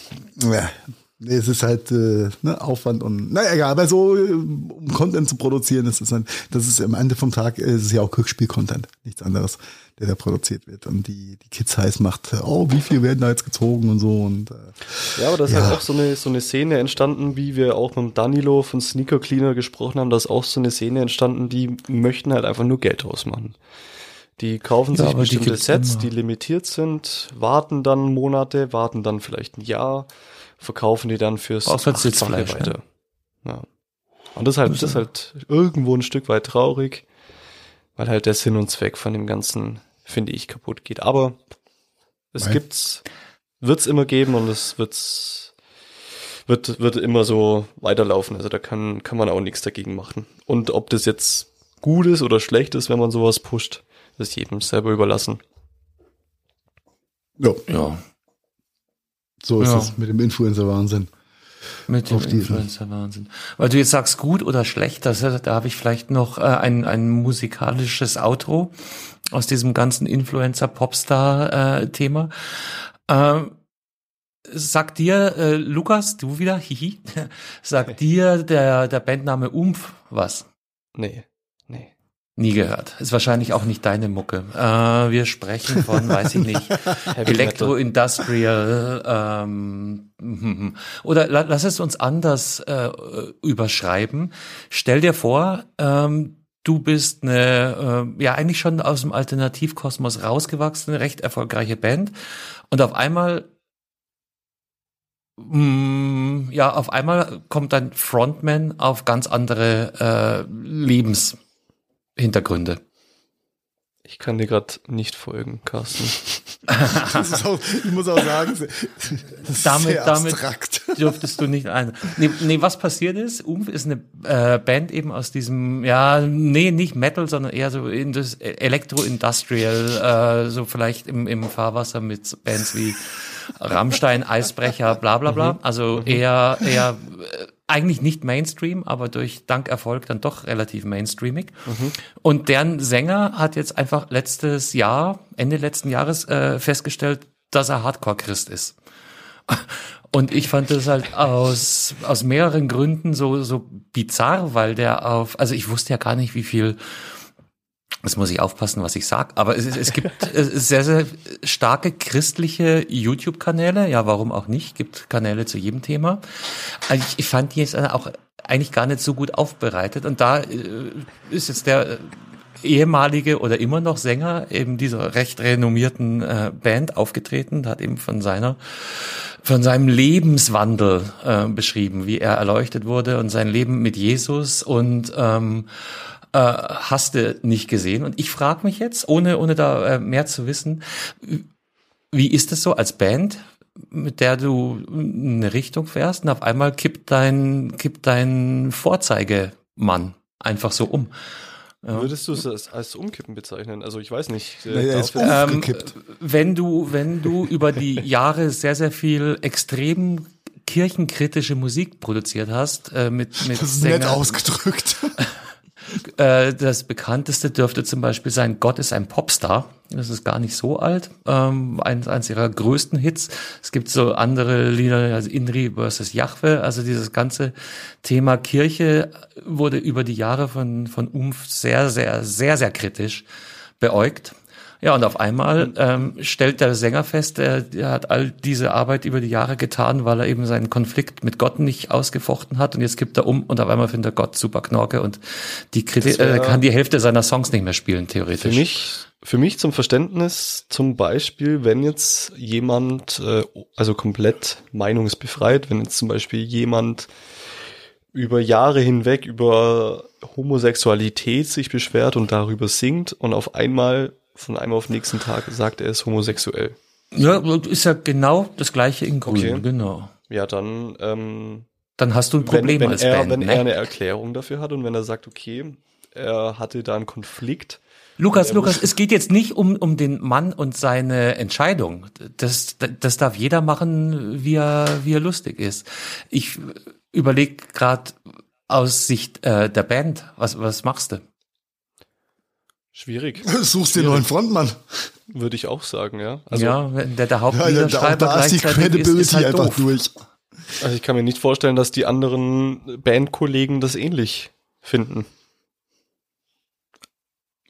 Speaker 2: ja. Nee, Es ist halt äh, ne, Aufwand und naja, egal, aber so um Content zu produzieren, das ist dann, das ist am Ende vom Tag, ist es ja auch Glücksspiel-Content, nichts anderes, der da produziert wird und die, die Kids heiß macht, oh, wie viel werden da jetzt gezogen und so und äh,
Speaker 3: Ja, aber da ist
Speaker 2: Ja.
Speaker 3: halt auch so eine, so eine Szene entstanden, wie wir auch mit Danilo von Sneaker Cleaner gesprochen haben, da ist auch so eine Szene entstanden, die möchten halt einfach nur Geld ausmachen. Die kaufen
Speaker 1: Ja,
Speaker 3: sich
Speaker 1: die
Speaker 3: bestimmte
Speaker 1: gibt's
Speaker 3: Sets,
Speaker 1: immer.
Speaker 3: die limitiert sind, warten dann Monate, warten dann vielleicht ein Jahr, verkaufen die dann fürs
Speaker 1: Sitzfleisch, ne?
Speaker 3: weiter. Ja. Und das ist halt, das ist halt irgendwo ein Stück weit traurig, weil halt der Sinn und Zweck von dem Ganzen, finde ich, kaputt geht. Aber es
Speaker 2: Weil-
Speaker 3: gibt's, wird's immer geben und es wird's, wird, wird immer so weiterlaufen. Also da kann, kann man auch nichts dagegen machen. Und ob das jetzt gut ist oder schlecht ist, wenn man sowas pusht, ist jedem selber überlassen.
Speaker 2: ja,
Speaker 1: Ja,
Speaker 2: so ist
Speaker 1: Ja.
Speaker 2: es mit dem Influencer-Wahnsinn.
Speaker 1: Mit dem
Speaker 2: Auf diesen.
Speaker 1: Influencer-Wahnsinn. Weil du jetzt sagst gut oder schlecht, das, da habe ich vielleicht noch äh, ein, ein musikalisches Outro aus diesem ganzen Influencer-Popstar-Thema. Ähm, Sagt dir, äh, Lukas, du wieder, hihi, sagt dir der, der Bandname Umf was?
Speaker 3: Nee.
Speaker 1: Nie gehört. Ist wahrscheinlich auch nicht deine Mucke. Äh, wir sprechen von, weiß ich nicht, Elektro-Industrial ähm, oder la lass es uns anders äh, überschreiben. Stell dir vor, ähm, du bist eine, äh, ja eigentlich schon aus dem Alternativkosmos rausgewachsene, recht erfolgreiche Band und auf einmal Mm, ja, auf einmal kommt ein Frontman auf ganz andere äh, Lebenshintergründe.
Speaker 3: Ich kann dir gerade nicht folgen, Carsten.
Speaker 2: auch, ich muss auch sagen,
Speaker 1: damit, damit dürftest du nicht ein. Nee, nee, was passiert ist, Umf ist eine äh, Band eben aus diesem, ja, nee, nicht Metal, sondern eher so in das Elektro-Industrial, äh, so vielleicht im, im Fahrwasser mit Bands wie Rammstein, Eisbrecher, bla bla bla. Mhm. Also mhm. eher, eher äh, eigentlich nicht Mainstream, aber durch dank Erfolg dann doch relativ mainstreamig. Mhm. Und deren Sänger hat jetzt einfach letztes Jahr, Ende letzten Jahres, äh, festgestellt, dass er Hardcore-Christ ist. Und ich fand das halt aus, aus mehreren Gründen so, so bizarr, weil der auf, also ich wusste ja gar nicht, wie viel Jetzt muss ich aufpassen, was ich sag. Aber es, es gibt sehr, sehr starke christliche YouTube-Kanäle. Ja, warum auch nicht? Gibt Kanäle zu jedem Thema. Ich, ich fand die jetzt auch eigentlich gar nicht so gut aufbereitet. Und da äh, ist jetzt der äh, ehemalige oder immer noch Sänger eben dieser recht renommierten äh, Band aufgetreten, hat eben von seiner von seinem Lebenswandel äh, beschrieben, wie er erleuchtet wurde und sein Leben mit Jesus und ähm, äh, hast du nicht gesehen. Und ich frage mich jetzt, ohne, ohne da äh, mehr zu wissen, wie ist es so als Band, mit der du eine Richtung fährst und auf einmal kippt dein, kippt dein Vorzeigemann einfach so um?
Speaker 3: Ja. Würdest du es als, Umkippen bezeichnen? Also ich weiß nicht.
Speaker 2: Äh, naja, ist ähm,
Speaker 1: wenn du, wenn du über die Jahre sehr, sehr viel extrem kirchenkritische Musik produziert hast, äh, mit, mit
Speaker 2: das ist Sänger, nett ausgedrückt.
Speaker 1: Äh, das bekannteste dürfte zum Beispiel sein Gott ist ein Popstar. Das ist gar nicht so alt. Ähm, eins, eins ihrer größten Hits. Es gibt so andere Lieder, also Indri versus Jahwe. Also dieses ganze Thema Kirche wurde über die Jahre von, von Umf sehr, sehr, sehr, sehr kritisch beäugt. Ja, und auf einmal ähm, stellt der Sänger fest, er, er hat all diese Arbeit über die Jahre getan, weil er eben seinen Konflikt mit Gott nicht ausgefochten hat und jetzt gibt er um und auf einmal findet er Gott super Knorke und die Kriti äh, kann die Hälfte seiner Songs nicht mehr spielen, theoretisch.
Speaker 3: Für mich, für mich zum Verständnis, zum Beispiel, wenn jetzt jemand, äh, also komplett meinungsbefreit, wenn jetzt zum Beispiel jemand über Jahre hinweg über Homosexualität sich beschwert und darüber singt und auf einmal von einem auf den nächsten Tag sagt, er ist homosexuell.
Speaker 1: Ja, ist ja genau das gleiche in Grün, okay. genau.
Speaker 3: Ja, dann ähm,
Speaker 1: dann hast du ein Problem
Speaker 3: wenn, wenn
Speaker 1: als
Speaker 3: er,
Speaker 1: Band.
Speaker 3: Wenn
Speaker 1: ne?
Speaker 3: er eine Erklärung dafür hat und wenn er sagt, okay, er hatte da einen Konflikt.
Speaker 1: Lukas, Lukas, es geht jetzt nicht um, um den Mann und seine Entscheidung. Das, das darf jeder machen, wie er, wie er lustig ist. Ich überlege gerade aus Sicht äh, der Band, was, was machst du?
Speaker 3: Schwierig.
Speaker 2: Suchst den neuen Frontmann.
Speaker 3: Würde ich auch sagen, ja.
Speaker 1: Also, ja, wenn der, der Hauptliederschreiber ja, da, da ist die Credibility ist, ist halt einfach doof. durch.
Speaker 3: Also ich kann mir nicht vorstellen, dass die anderen Bandkollegen das ähnlich finden.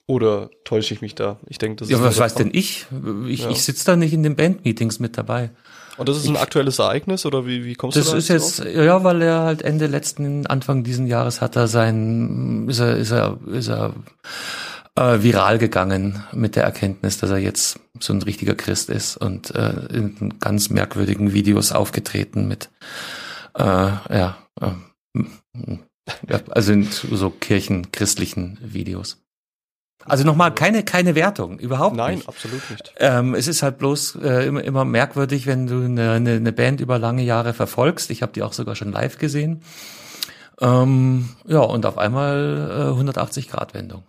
Speaker 3: Oder täusche ich mich da? Ich denke, das
Speaker 1: ja, ist. Ja, was weiß denn ich? Ich, ja. ich sitze da nicht in den Bandmeetings mit dabei.
Speaker 3: Und das ist ein ich, aktuelles Ereignis oder wie, wie kommst du da
Speaker 1: Das ist jetzt, drauf? ja, weil er halt Ende letzten, Anfang diesen Jahres hat er sein, ist er, ist er, ist er äh, viral gegangen mit der Erkenntnis, dass er jetzt so ein richtiger Christ ist und äh, in ganz merkwürdigen Videos aufgetreten mit äh, ja, äh, ja also in so kirchenchristlichen Videos. Also nochmal keine keine Wertung überhaupt
Speaker 3: Nein,
Speaker 1: nicht.
Speaker 3: Nein, absolut nicht.
Speaker 1: Ähm, es ist halt bloß äh, immer immer merkwürdig, wenn du eine, eine, Band über lange Jahre verfolgst. Ich habe die auch sogar schon live gesehen. Ähm, ja und auf einmal äh, 180 Grad Wendung.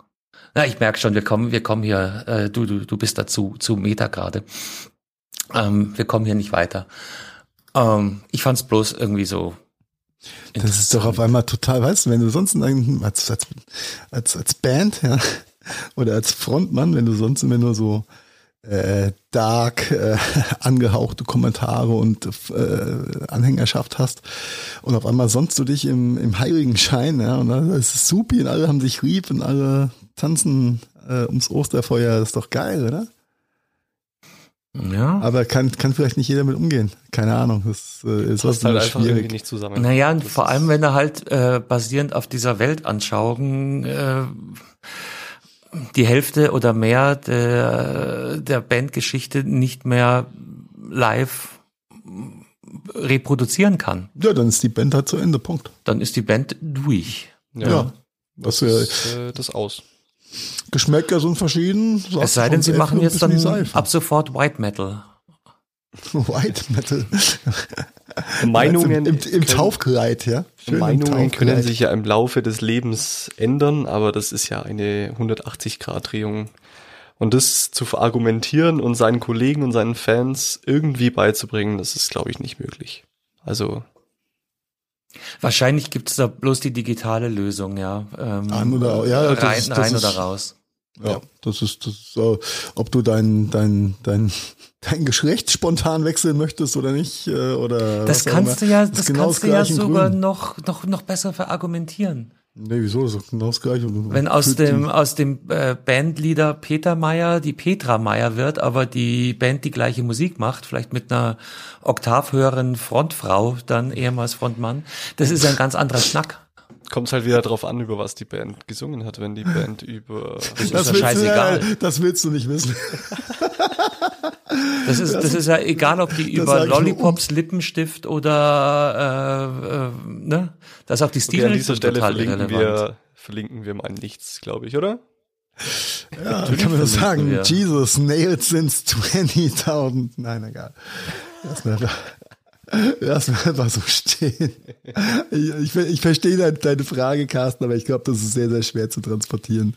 Speaker 1: Na, ich merke schon, wir kommen, wir kommen hier, äh, du, du, du bist dazu zu Meta gerade. Ähm, wir kommen hier nicht weiter. Ähm, ich fand es bloß irgendwie so.
Speaker 2: Das ist doch auf einmal total, weißt du, wenn du sonst als, als, als, als Band, ja, oder als Frontmann, wenn du sonst immer nur so äh, dark äh, angehauchte Kommentare und äh, Anhängerschaft hast und auf einmal sonst du dich im, im heiligen Schein, ja, und dann ist es supi und alle haben sich lieb und alle tanzen äh, ums Osterfeuer, das ist doch geil, oder?
Speaker 1: Ja.
Speaker 2: Aber kann, kann vielleicht nicht jeder mit umgehen. Keine Ahnung. Das äh, ist was
Speaker 3: halt einfach schwierig. nicht zusammen.
Speaker 1: Naja, und vor allem, wenn er halt äh, basierend auf dieser Weltanschauung äh, die Hälfte oder mehr der, der Bandgeschichte nicht mehr live reproduzieren kann,
Speaker 2: Ja, dann ist die Band halt zu Ende, Punkt.
Speaker 1: dann ist die Band durch.
Speaker 2: Ja. Was ja,
Speaker 3: Das, äh, das aus.
Speaker 2: Geschmäcker sind verschieden.
Speaker 1: Es sei denn, sie machen jetzt dann ab sofort White Metal.
Speaker 2: White Metal.
Speaker 3: Meinungen,
Speaker 2: Im, im, im Taufkleid, ja. Schön im
Speaker 3: Meinungen können
Speaker 2: Taufkleid.
Speaker 3: sich ja im Laufe des Lebens ändern, aber das ist ja eine 180-Grad-Drehung. Und das zu verargumentieren und seinen Kollegen und seinen Fans irgendwie beizubringen, das ist, glaube ich, nicht möglich. Also,
Speaker 1: Wahrscheinlich gibt es da bloß die digitale Lösung, ja. Ähm,
Speaker 2: An oder- ja, das
Speaker 1: rein,
Speaker 2: ist- das
Speaker 1: rein
Speaker 2: ist-
Speaker 1: oder raus.
Speaker 2: Ja, das ist, das ist äh, ob du dein, dein, dein, dein Geschlecht spontan wechseln möchtest oder nicht, äh, oder
Speaker 1: Das kannst du ja,
Speaker 2: ist
Speaker 1: das
Speaker 2: genau
Speaker 1: kannst du ja sogar
Speaker 2: Grün.
Speaker 1: noch, noch, noch besser verargumentieren.
Speaker 2: Nee, wieso? Das ist genau das Gleiche.
Speaker 1: Wenn aus dem,
Speaker 2: die-
Speaker 1: aus dem äh, Bandleader Peter Meyer die Petra Meyer wird, aber die Band die gleiche Musik macht, vielleicht mit einer oktavhöheren Frontfrau, dann ehemals Frontmann, das ist ein ganz anderer Schnack.
Speaker 3: kommt halt wieder drauf an, über was die Band gesungen hat. Wenn die Band über
Speaker 1: Das ist
Speaker 2: das
Speaker 1: ja
Speaker 2: willst,
Speaker 1: scheißegal.
Speaker 2: Du, das willst du nicht wissen.
Speaker 1: Das ist, das ist ja egal, ob die
Speaker 2: das
Speaker 1: über Lollipops, Lippenstift oder äh, äh, ne? Das ist auch die
Speaker 3: Okay, an dieser
Speaker 1: Stilrichtung
Speaker 3: Stelle
Speaker 1: total
Speaker 3: verlinken wir, verlinken wir mal nichts, glaube ich, oder?
Speaker 2: Ja, kann man das sagen.
Speaker 1: wir.
Speaker 2: Jesus, nailed since 20.000. Nein, egal. Lass mal, lass mal einfach so stehen. Ich, ich, ich verstehe deine, deine Frage, Carsten, aber ich glaube, das ist sehr, sehr schwer zu transportieren.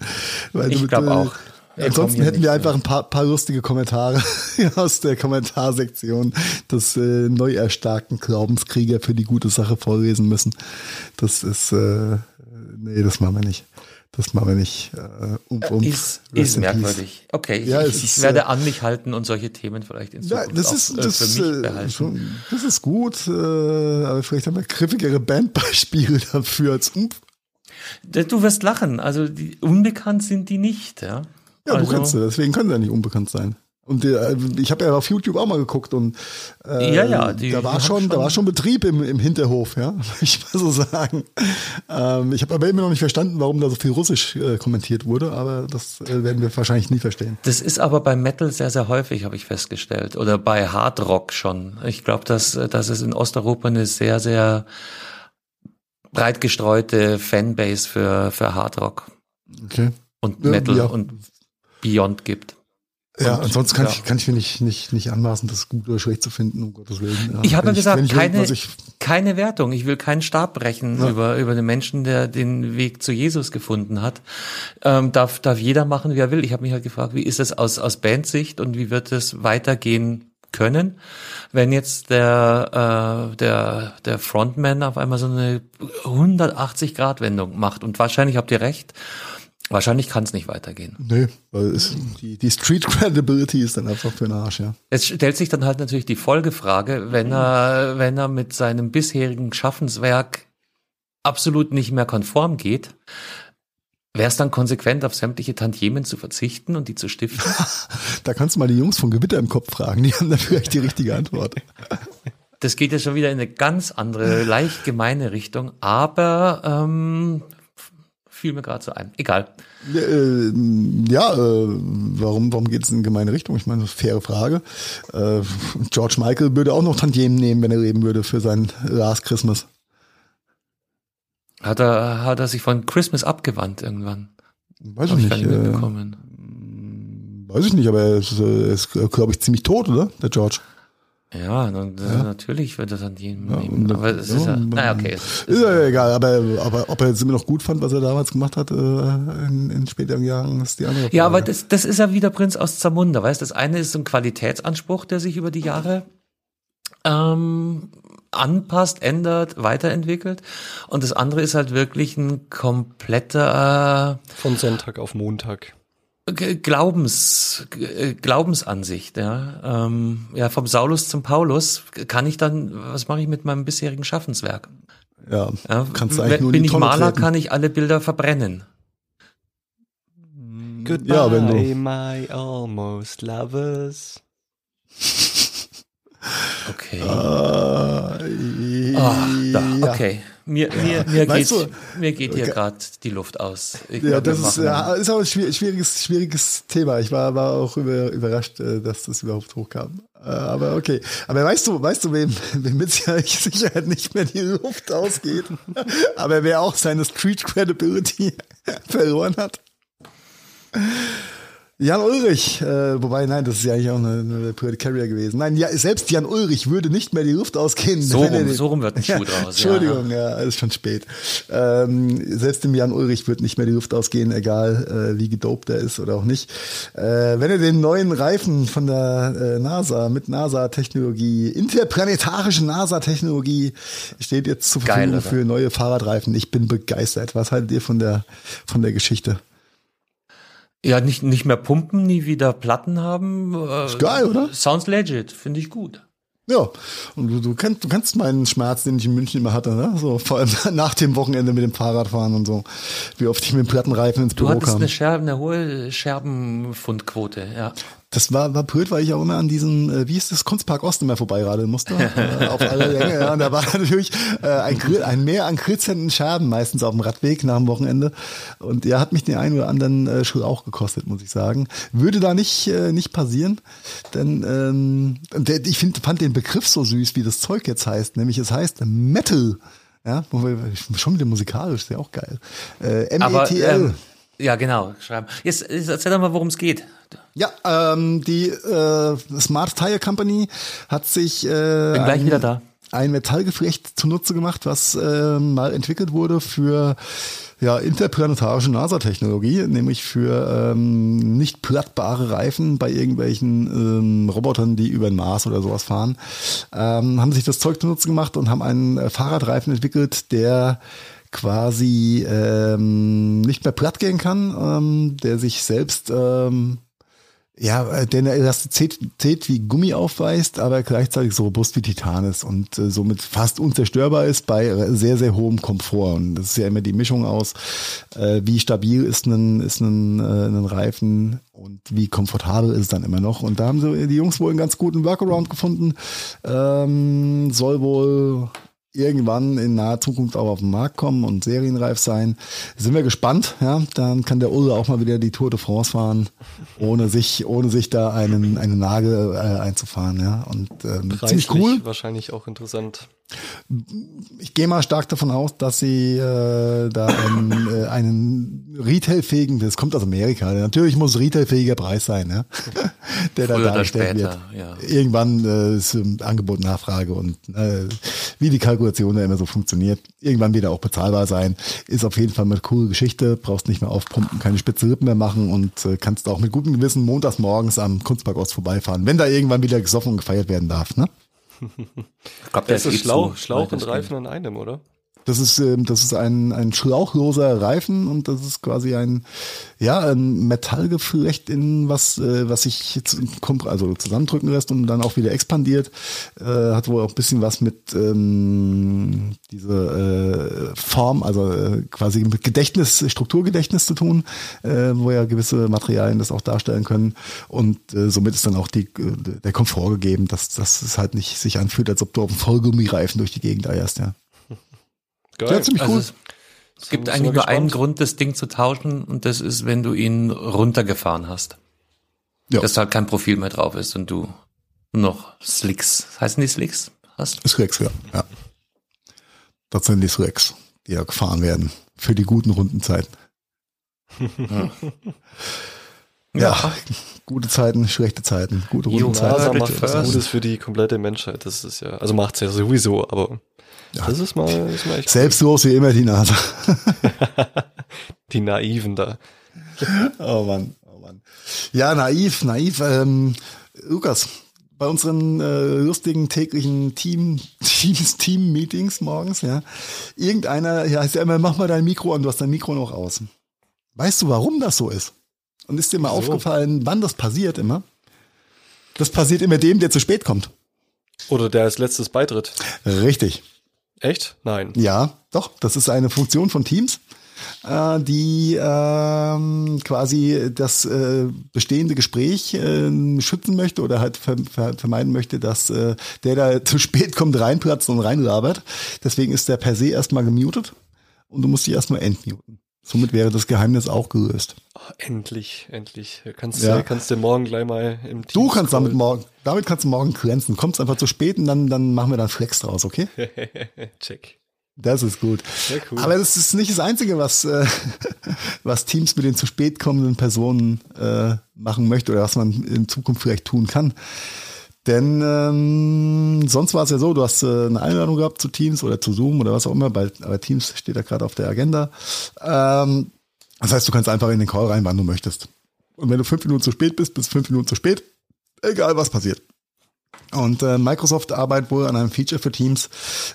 Speaker 2: Weil
Speaker 1: Ich
Speaker 2: du-
Speaker 1: glaub
Speaker 2: du-
Speaker 1: auch. Wir kommen
Speaker 2: Ansonsten
Speaker 1: hier
Speaker 2: hätten
Speaker 1: nicht
Speaker 2: wir einfach ein paar, paar lustige Kommentare aus der Kommentarsektion des äh, neu erstarkten Glaubenskrieger für die gute Sache vorlesen müssen. Das ist, äh, nee, das machen wir nicht. Das machen wir nicht. Äh, umf, umf.
Speaker 1: Ist, ist
Speaker 2: in peace.
Speaker 1: merkwürdig. Okay,
Speaker 2: Ja,
Speaker 1: ich, ich
Speaker 2: ist,
Speaker 1: werde
Speaker 2: äh,
Speaker 1: an mich halten und solche Themen vielleicht in
Speaker 2: Ja,
Speaker 1: Zukunft
Speaker 2: das
Speaker 1: auch,
Speaker 2: ist,
Speaker 1: äh,
Speaker 2: das,
Speaker 1: für mich
Speaker 2: äh,
Speaker 1: behalten.
Speaker 2: schon, das ist gut, äh, aber vielleicht haben wir griffigere Bandbeispiele dafür als Umf.
Speaker 1: Du wirst lachen, also die, unbekannt sind die nicht, ja.
Speaker 2: Ja,
Speaker 1: also,
Speaker 2: du kannst, ja, deswegen können sie ja nicht unbekannt sein. Und äh, ich habe ja auf YouTube auch mal geguckt und äh,
Speaker 1: Ja, ja, die-
Speaker 2: da war
Speaker 1: haben
Speaker 2: schon, da
Speaker 1: schon-
Speaker 2: war schon Betrieb im, im Hinterhof, ja, ich mal so sagen. Ähm, ich habe aber immer noch nicht verstanden, warum da so viel Russisch äh, kommentiert wurde, aber das äh, werden wir wahrscheinlich nie verstehen.
Speaker 1: Das ist aber bei Metal sehr, sehr häufig, habe ich festgestellt. Oder bei Hard Rock schon. Ich glaube, dass, dass es in Osteuropa eine sehr, sehr breit gestreute Fanbase für, für Hard Rock
Speaker 2: Okay.
Speaker 1: und Metal
Speaker 2: ja.
Speaker 1: und Beyond gibt.
Speaker 2: Ja,
Speaker 1: Und,
Speaker 2: ansonsten kann
Speaker 1: ja.
Speaker 2: ich kann ich mir nicht nicht nicht anmaßen, das gut oder schlecht zu finden, um Gottes Willen. Ja,
Speaker 1: Ich habe ja gesagt,
Speaker 2: ich
Speaker 1: keine,
Speaker 2: ich,
Speaker 1: keine Wertung. Ich will keinen Stab brechen
Speaker 2: Ja.
Speaker 1: über, über den Menschen, der den Weg zu Jesus gefunden hat. Ähm, darf, darf jeder machen, wie er will. Ich habe mich halt gefragt, wie ist es aus, aus Bandsicht und wie wird es weitergehen können, wenn jetzt der, äh, der, der Frontman auf einmal so eine 180-Grad-Wendung macht. Und wahrscheinlich habt ihr recht. Wahrscheinlich kann es nicht weitergehen.
Speaker 2: Nee, weil es, die, die Street Credibility ist dann einfach für den Arsch, ja.
Speaker 1: Es stellt sich dann halt natürlich die Folgefrage, wenn er, wenn er mit seinem bisherigen Schaffenswerk absolut nicht mehr konform geht, wäre es dann konsequent, auf sämtliche Tantiemen zu verzichten und die zu stiften?
Speaker 2: Da kannst du mal die Jungs von Gewitter im Kopf fragen, die haben da vielleicht die richtige Antwort.
Speaker 1: Das geht ja schon wieder in eine ganz andere, leicht gemeine Richtung, aber ähm, fiel mir gerade so ein. Egal.
Speaker 2: Äh, ja, äh, warum, warum geht es in gemeine Richtung? Ich meine, faire Frage. Äh, George Michael würde auch noch Tantiemen nehmen, wenn er leben würde für sein Last Christmas.
Speaker 1: Hat er, hat er sich von Christmas abgewandt irgendwann?
Speaker 2: Weiß
Speaker 1: Hab
Speaker 2: ich nicht. Äh, weiß ich nicht, aber er ist, äh, ist glaube ich, ziemlich tot, oder? Der George.
Speaker 1: Ja, und, äh, natürlich wird er Tantiemen nehmen.
Speaker 2: und-
Speaker 1: Aber es ist ja,
Speaker 2: ja,
Speaker 1: naja, okay.
Speaker 2: Ist ja egal, aber, aber ob er jetzt immer noch gut fand, was er damals gemacht hat äh, in, in späteren Jahren, ist die andere Frage.
Speaker 1: Ja, aber das, das ist ja wieder Prinz aus Zamunda, weißt Das eine ist so ein Qualitätsanspruch, der sich über die Jahre ähm, anpasst, ändert, weiterentwickelt. Und das andere ist halt wirklich ein kompletter
Speaker 3: Von Sonntag auf Montag.
Speaker 1: Glaubens, äh, Glaubensansicht. Ja. Ähm, ja, vom Saulus zum Paulus kann ich dann, was mache ich mit meinem bisherigen Schaffenswerk?
Speaker 2: ja,
Speaker 1: Ja,
Speaker 2: kannst du eigentlich
Speaker 1: wenn-
Speaker 2: nur in
Speaker 1: bin
Speaker 2: die
Speaker 1: ich
Speaker 2: Tonne
Speaker 1: Maler,
Speaker 2: treten.
Speaker 1: kann ich alle Bilder verbrennen.
Speaker 3: Goodbye,
Speaker 2: Ja, wenn du-
Speaker 3: my almost lovers.
Speaker 1: Okay.
Speaker 2: Äh,
Speaker 1: Ah, da,
Speaker 2: ja.
Speaker 1: Mir, mir, mir, geht, mir geht hier gerade die Luft aus.
Speaker 2: Ich ja, das ist, ja, ist auch ein schwieriges, schwieriges Thema. Ich war, war auch über, überrascht, äh, dass das überhaupt hochkam. Äh, aber okay. Aber weißt du, weißt du, wem, wem mit Sicherheit nicht mehr die Luft ausgeht? aber wer auch seine Street Credibility verloren hat? Jan Ulrich, äh, wobei, nein, das ist ja eigentlich auch eine, eine Puerto Carrier gewesen. Nein, ja, selbst Jan Ulrich würde nicht mehr die Luft ausgehen.
Speaker 1: So, rum, den, so rum wird ein Schuh
Speaker 2: ja, draus. Entschuldigung, ja, ja, ist schon spät. Ähm, selbst dem Jan Ulrich wird nicht mehr die Luft ausgehen, egal äh, wie gedopt er ist oder auch nicht. Äh, wenn er den neuen Reifen von der äh, NASA mit NASA-Technologie, interplanetarischen NASA-Technologie, steht jetzt zur Verfügung Geil, für neue Fahrradreifen. Ich bin begeistert. Was haltet ihr von der, von der Geschichte?
Speaker 1: Ja, nicht, nicht mehr pumpen, nie wieder Platten haben.
Speaker 2: Äh, ist geil, oder?
Speaker 1: Sounds legit, finde ich gut.
Speaker 2: Ja, und du, du, kennst, du kennst meinen Schmerz, den ich in München immer hatte, ne? So, vor allem nach dem Wochenende mit dem Fahrradfahren und so. Wie oft ich mit dem Plattenreifen ins
Speaker 1: du
Speaker 2: Büro kam.
Speaker 1: Du hattest eine, Scherben, eine hohe Scherbenfundquote, ja.
Speaker 2: Das war, war blöd, weil ich auch immer an diesem, äh, wie ist das, Kunstpark Osten immer vorbeiradeln musste. äh, auf alle Länge, ja. Und da war natürlich äh, ein, Grill, ein Meer an glitzernden Scherben meistens auf dem Radweg nach dem Wochenende. Und er hat mich den einen oder anderen äh, Schuh auch gekostet, muss ich sagen. Würde da nicht, äh, nicht passieren. Denn ähm, der, ich find, fand den Begriff so süß, wie das Zeug jetzt heißt. Nämlich es heißt Metal. Ja, schon wieder musikalisch, ist ja auch geil. Äh, M-E-T-L.
Speaker 1: Ja, genau, schreiben. Jetzt, jetzt erzähl doch mal, worum es geht.
Speaker 2: Ja, ähm, die äh, Smart Tire Company hat sich äh,
Speaker 1: Bin gleich ein, wieder da.
Speaker 2: ein Metallgeflecht zunutze gemacht, was äh, mal entwickelt wurde für ja, interplanetarische NASA-Technologie, nämlich für ähm, nicht plattbare Reifen bei irgendwelchen ähm, Robotern, die über den Mars oder sowas fahren, ähm, haben sich das Zeug zunutze gemacht und haben einen äh, Fahrradreifen entwickelt, der quasi ähm, nicht mehr platt gehen kann, ähm, der sich selbst ähm, ja, äh, der eine Elastizität wie Gummi aufweist, aber gleichzeitig so robust wie Titan ist und äh, somit fast unzerstörbar ist bei sehr, sehr hohem Komfort. Und das ist ja immer die Mischung aus, äh, wie stabil ist ein, ist ein, äh, ein Reifen und wie komfortabel ist es dann immer noch. Und da haben sie die Jungs wohl einen ganz guten Workaround gefunden. Ähm, soll wohl irgendwann in naher Zukunft auch auf den Markt kommen und serienreif sein. Sind wir gespannt, ja. Dann kann der Ulle auch mal wieder die Tour de France fahren, ohne sich, ohne sich da einen, einen Nagel äh, einzufahren, ja. Und ähm, ziemlich cool.
Speaker 3: Wahrscheinlich auch interessant.
Speaker 2: Ich gehe mal stark davon aus, dass sie äh, da einen, äh, einen retailfähigen, das kommt aus Amerika, natürlich muss retailfähiger Preis sein, ja? der da dargestellt wird. Ja. Irgendwann äh, ist Angebot, Nachfrage und äh, wie die Kalkulation da immer so funktioniert. Irgendwann wieder auch bezahlbar sein. Ist auf jeden Fall eine coole Geschichte. Brauchst nicht mehr aufpumpen, keine spitze Rippen mehr machen und äh, kannst auch mit gutem Gewissen montags morgens am Kunstpark Ost vorbeifahren, wenn da irgendwann wieder gesoffen und gefeiert werden darf. Ne?
Speaker 3: Ich glaube, das ist Schlau, Schlauch und Reifen in einem, oder?
Speaker 2: Das ist, ähm, das ist ein, ein schlauchloser Reifen und das ist quasi ein, ja, ein Metallgeflecht in was, äh, was sich also zusammendrücken lässt und dann auch wieder expandiert. Äh, hat wohl auch ein bisschen was mit ähm, diese äh, Form, also äh, quasi mit Gedächtnis, Strukturgedächtnis zu tun, äh, wo ja gewisse Materialien das auch darstellen können. Und äh, somit ist dann auch die, äh, der Komfort gegeben, dass, dass es halt nicht sich anfühlt, als ob du auf einem Vollgummireifen durch die Gegend eierst, ja.
Speaker 1: Geil. Ja, ziemlich cool. Also es, es gibt eigentlich nur einen Grund, das Ding zu tauschen und das ist, wenn du ihn runtergefahren hast. Ja. Dass halt kein Profil mehr drauf ist und du noch Slicks, heißen die Slicks hast?
Speaker 2: Slicks, ja. ja. Das sind die Slicks, die ja gefahren werden für die guten Rundenzeiten. ja. ja, gute Zeiten, schlechte Zeiten, gute Rundenzeiten.
Speaker 3: NASA macht was Gutes für die komplette Menschheit. Das ist ja, also macht's ja sowieso, aber ja. Das ist mal, ist mal echt
Speaker 2: Selbstlos wie immer die Nase.
Speaker 3: die Naiven da.
Speaker 2: Oh Mann, oh Mann. Ja, naiv, naiv. Ähm, Lukas, bei unseren äh, lustigen täglichen Team, Teams, Team-Meetings morgens, ja, irgendeiner ja, heißt ja immer, mach mal dein Mikro an, du hast dein Mikro noch aus. Weißt du, warum das so ist? Und ist dir mal so. aufgefallen, wann das passiert immer? Das passiert immer dem, der zu spät kommt.
Speaker 3: Oder der als letztes beitritt.
Speaker 2: Richtig.
Speaker 3: Echt? Nein.
Speaker 2: Ja, doch. Das ist eine Funktion von Teams. äh, die ähm, quasi das äh, bestehende Gespräch äh, schützen möchte oder halt ver ver vermeiden möchte, dass äh, der da zu spät kommt, reinplatzt und reinlabert. Deswegen ist der per se erstmal gemutet und du musst dich erstmal entmuten. Somit wäre das Geheimnis auch gelöst.
Speaker 3: Endlich, endlich. Kannst, ja. kannst du morgen gleich mal im
Speaker 2: Team. Du kannst damit morgen, damit kannst du morgen glänzen. Kommst einfach zu spät und dann, dann machen wir dann Flex draus, okay?
Speaker 3: Check.
Speaker 2: Das ist gut. Sehr cool. Aber das ist nicht das Einzige, was, äh, was Teams mit den zu spät kommenden Personen äh, machen möchte oder was man in Zukunft vielleicht tun kann. Denn ähm, sonst war es ja so, du hast äh, eine Einladung gehabt zu Teams oder zu Zoom oder was auch immer, bei, aber Teams steht da gerade auf der Agenda. Ähm, das heißt, du kannst einfach in den Call rein, wann du möchtest. Und wenn du fünf Minuten zu spät bist, bist fünf Minuten zu spät, egal was passiert. Und äh, Microsoft arbeitet wohl an einem Feature für Teams,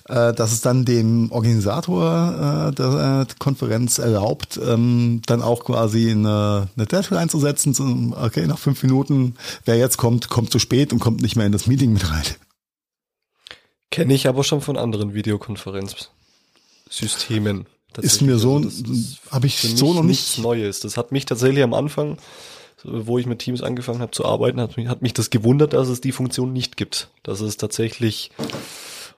Speaker 2: äh, dass es dann dem Organisator äh, der äh, Konferenz erlaubt, ähm, dann auch quasi eine, eine Deadline einzusetzen. So, okay, nach fünf Minuten, wer jetzt kommt, kommt zu spät und kommt nicht mehr in das Meeting mit rein.
Speaker 3: Kenne ich aber schon von anderen Videokonferenzsystemen.
Speaker 2: Ist mir so, also habe ich so noch nicht.
Speaker 3: Neues. Das hat mich tatsächlich am Anfang wo ich mit Teams angefangen habe zu arbeiten, hat mich, hat mich das gewundert, dass es die Funktion nicht gibt. Dass es tatsächlich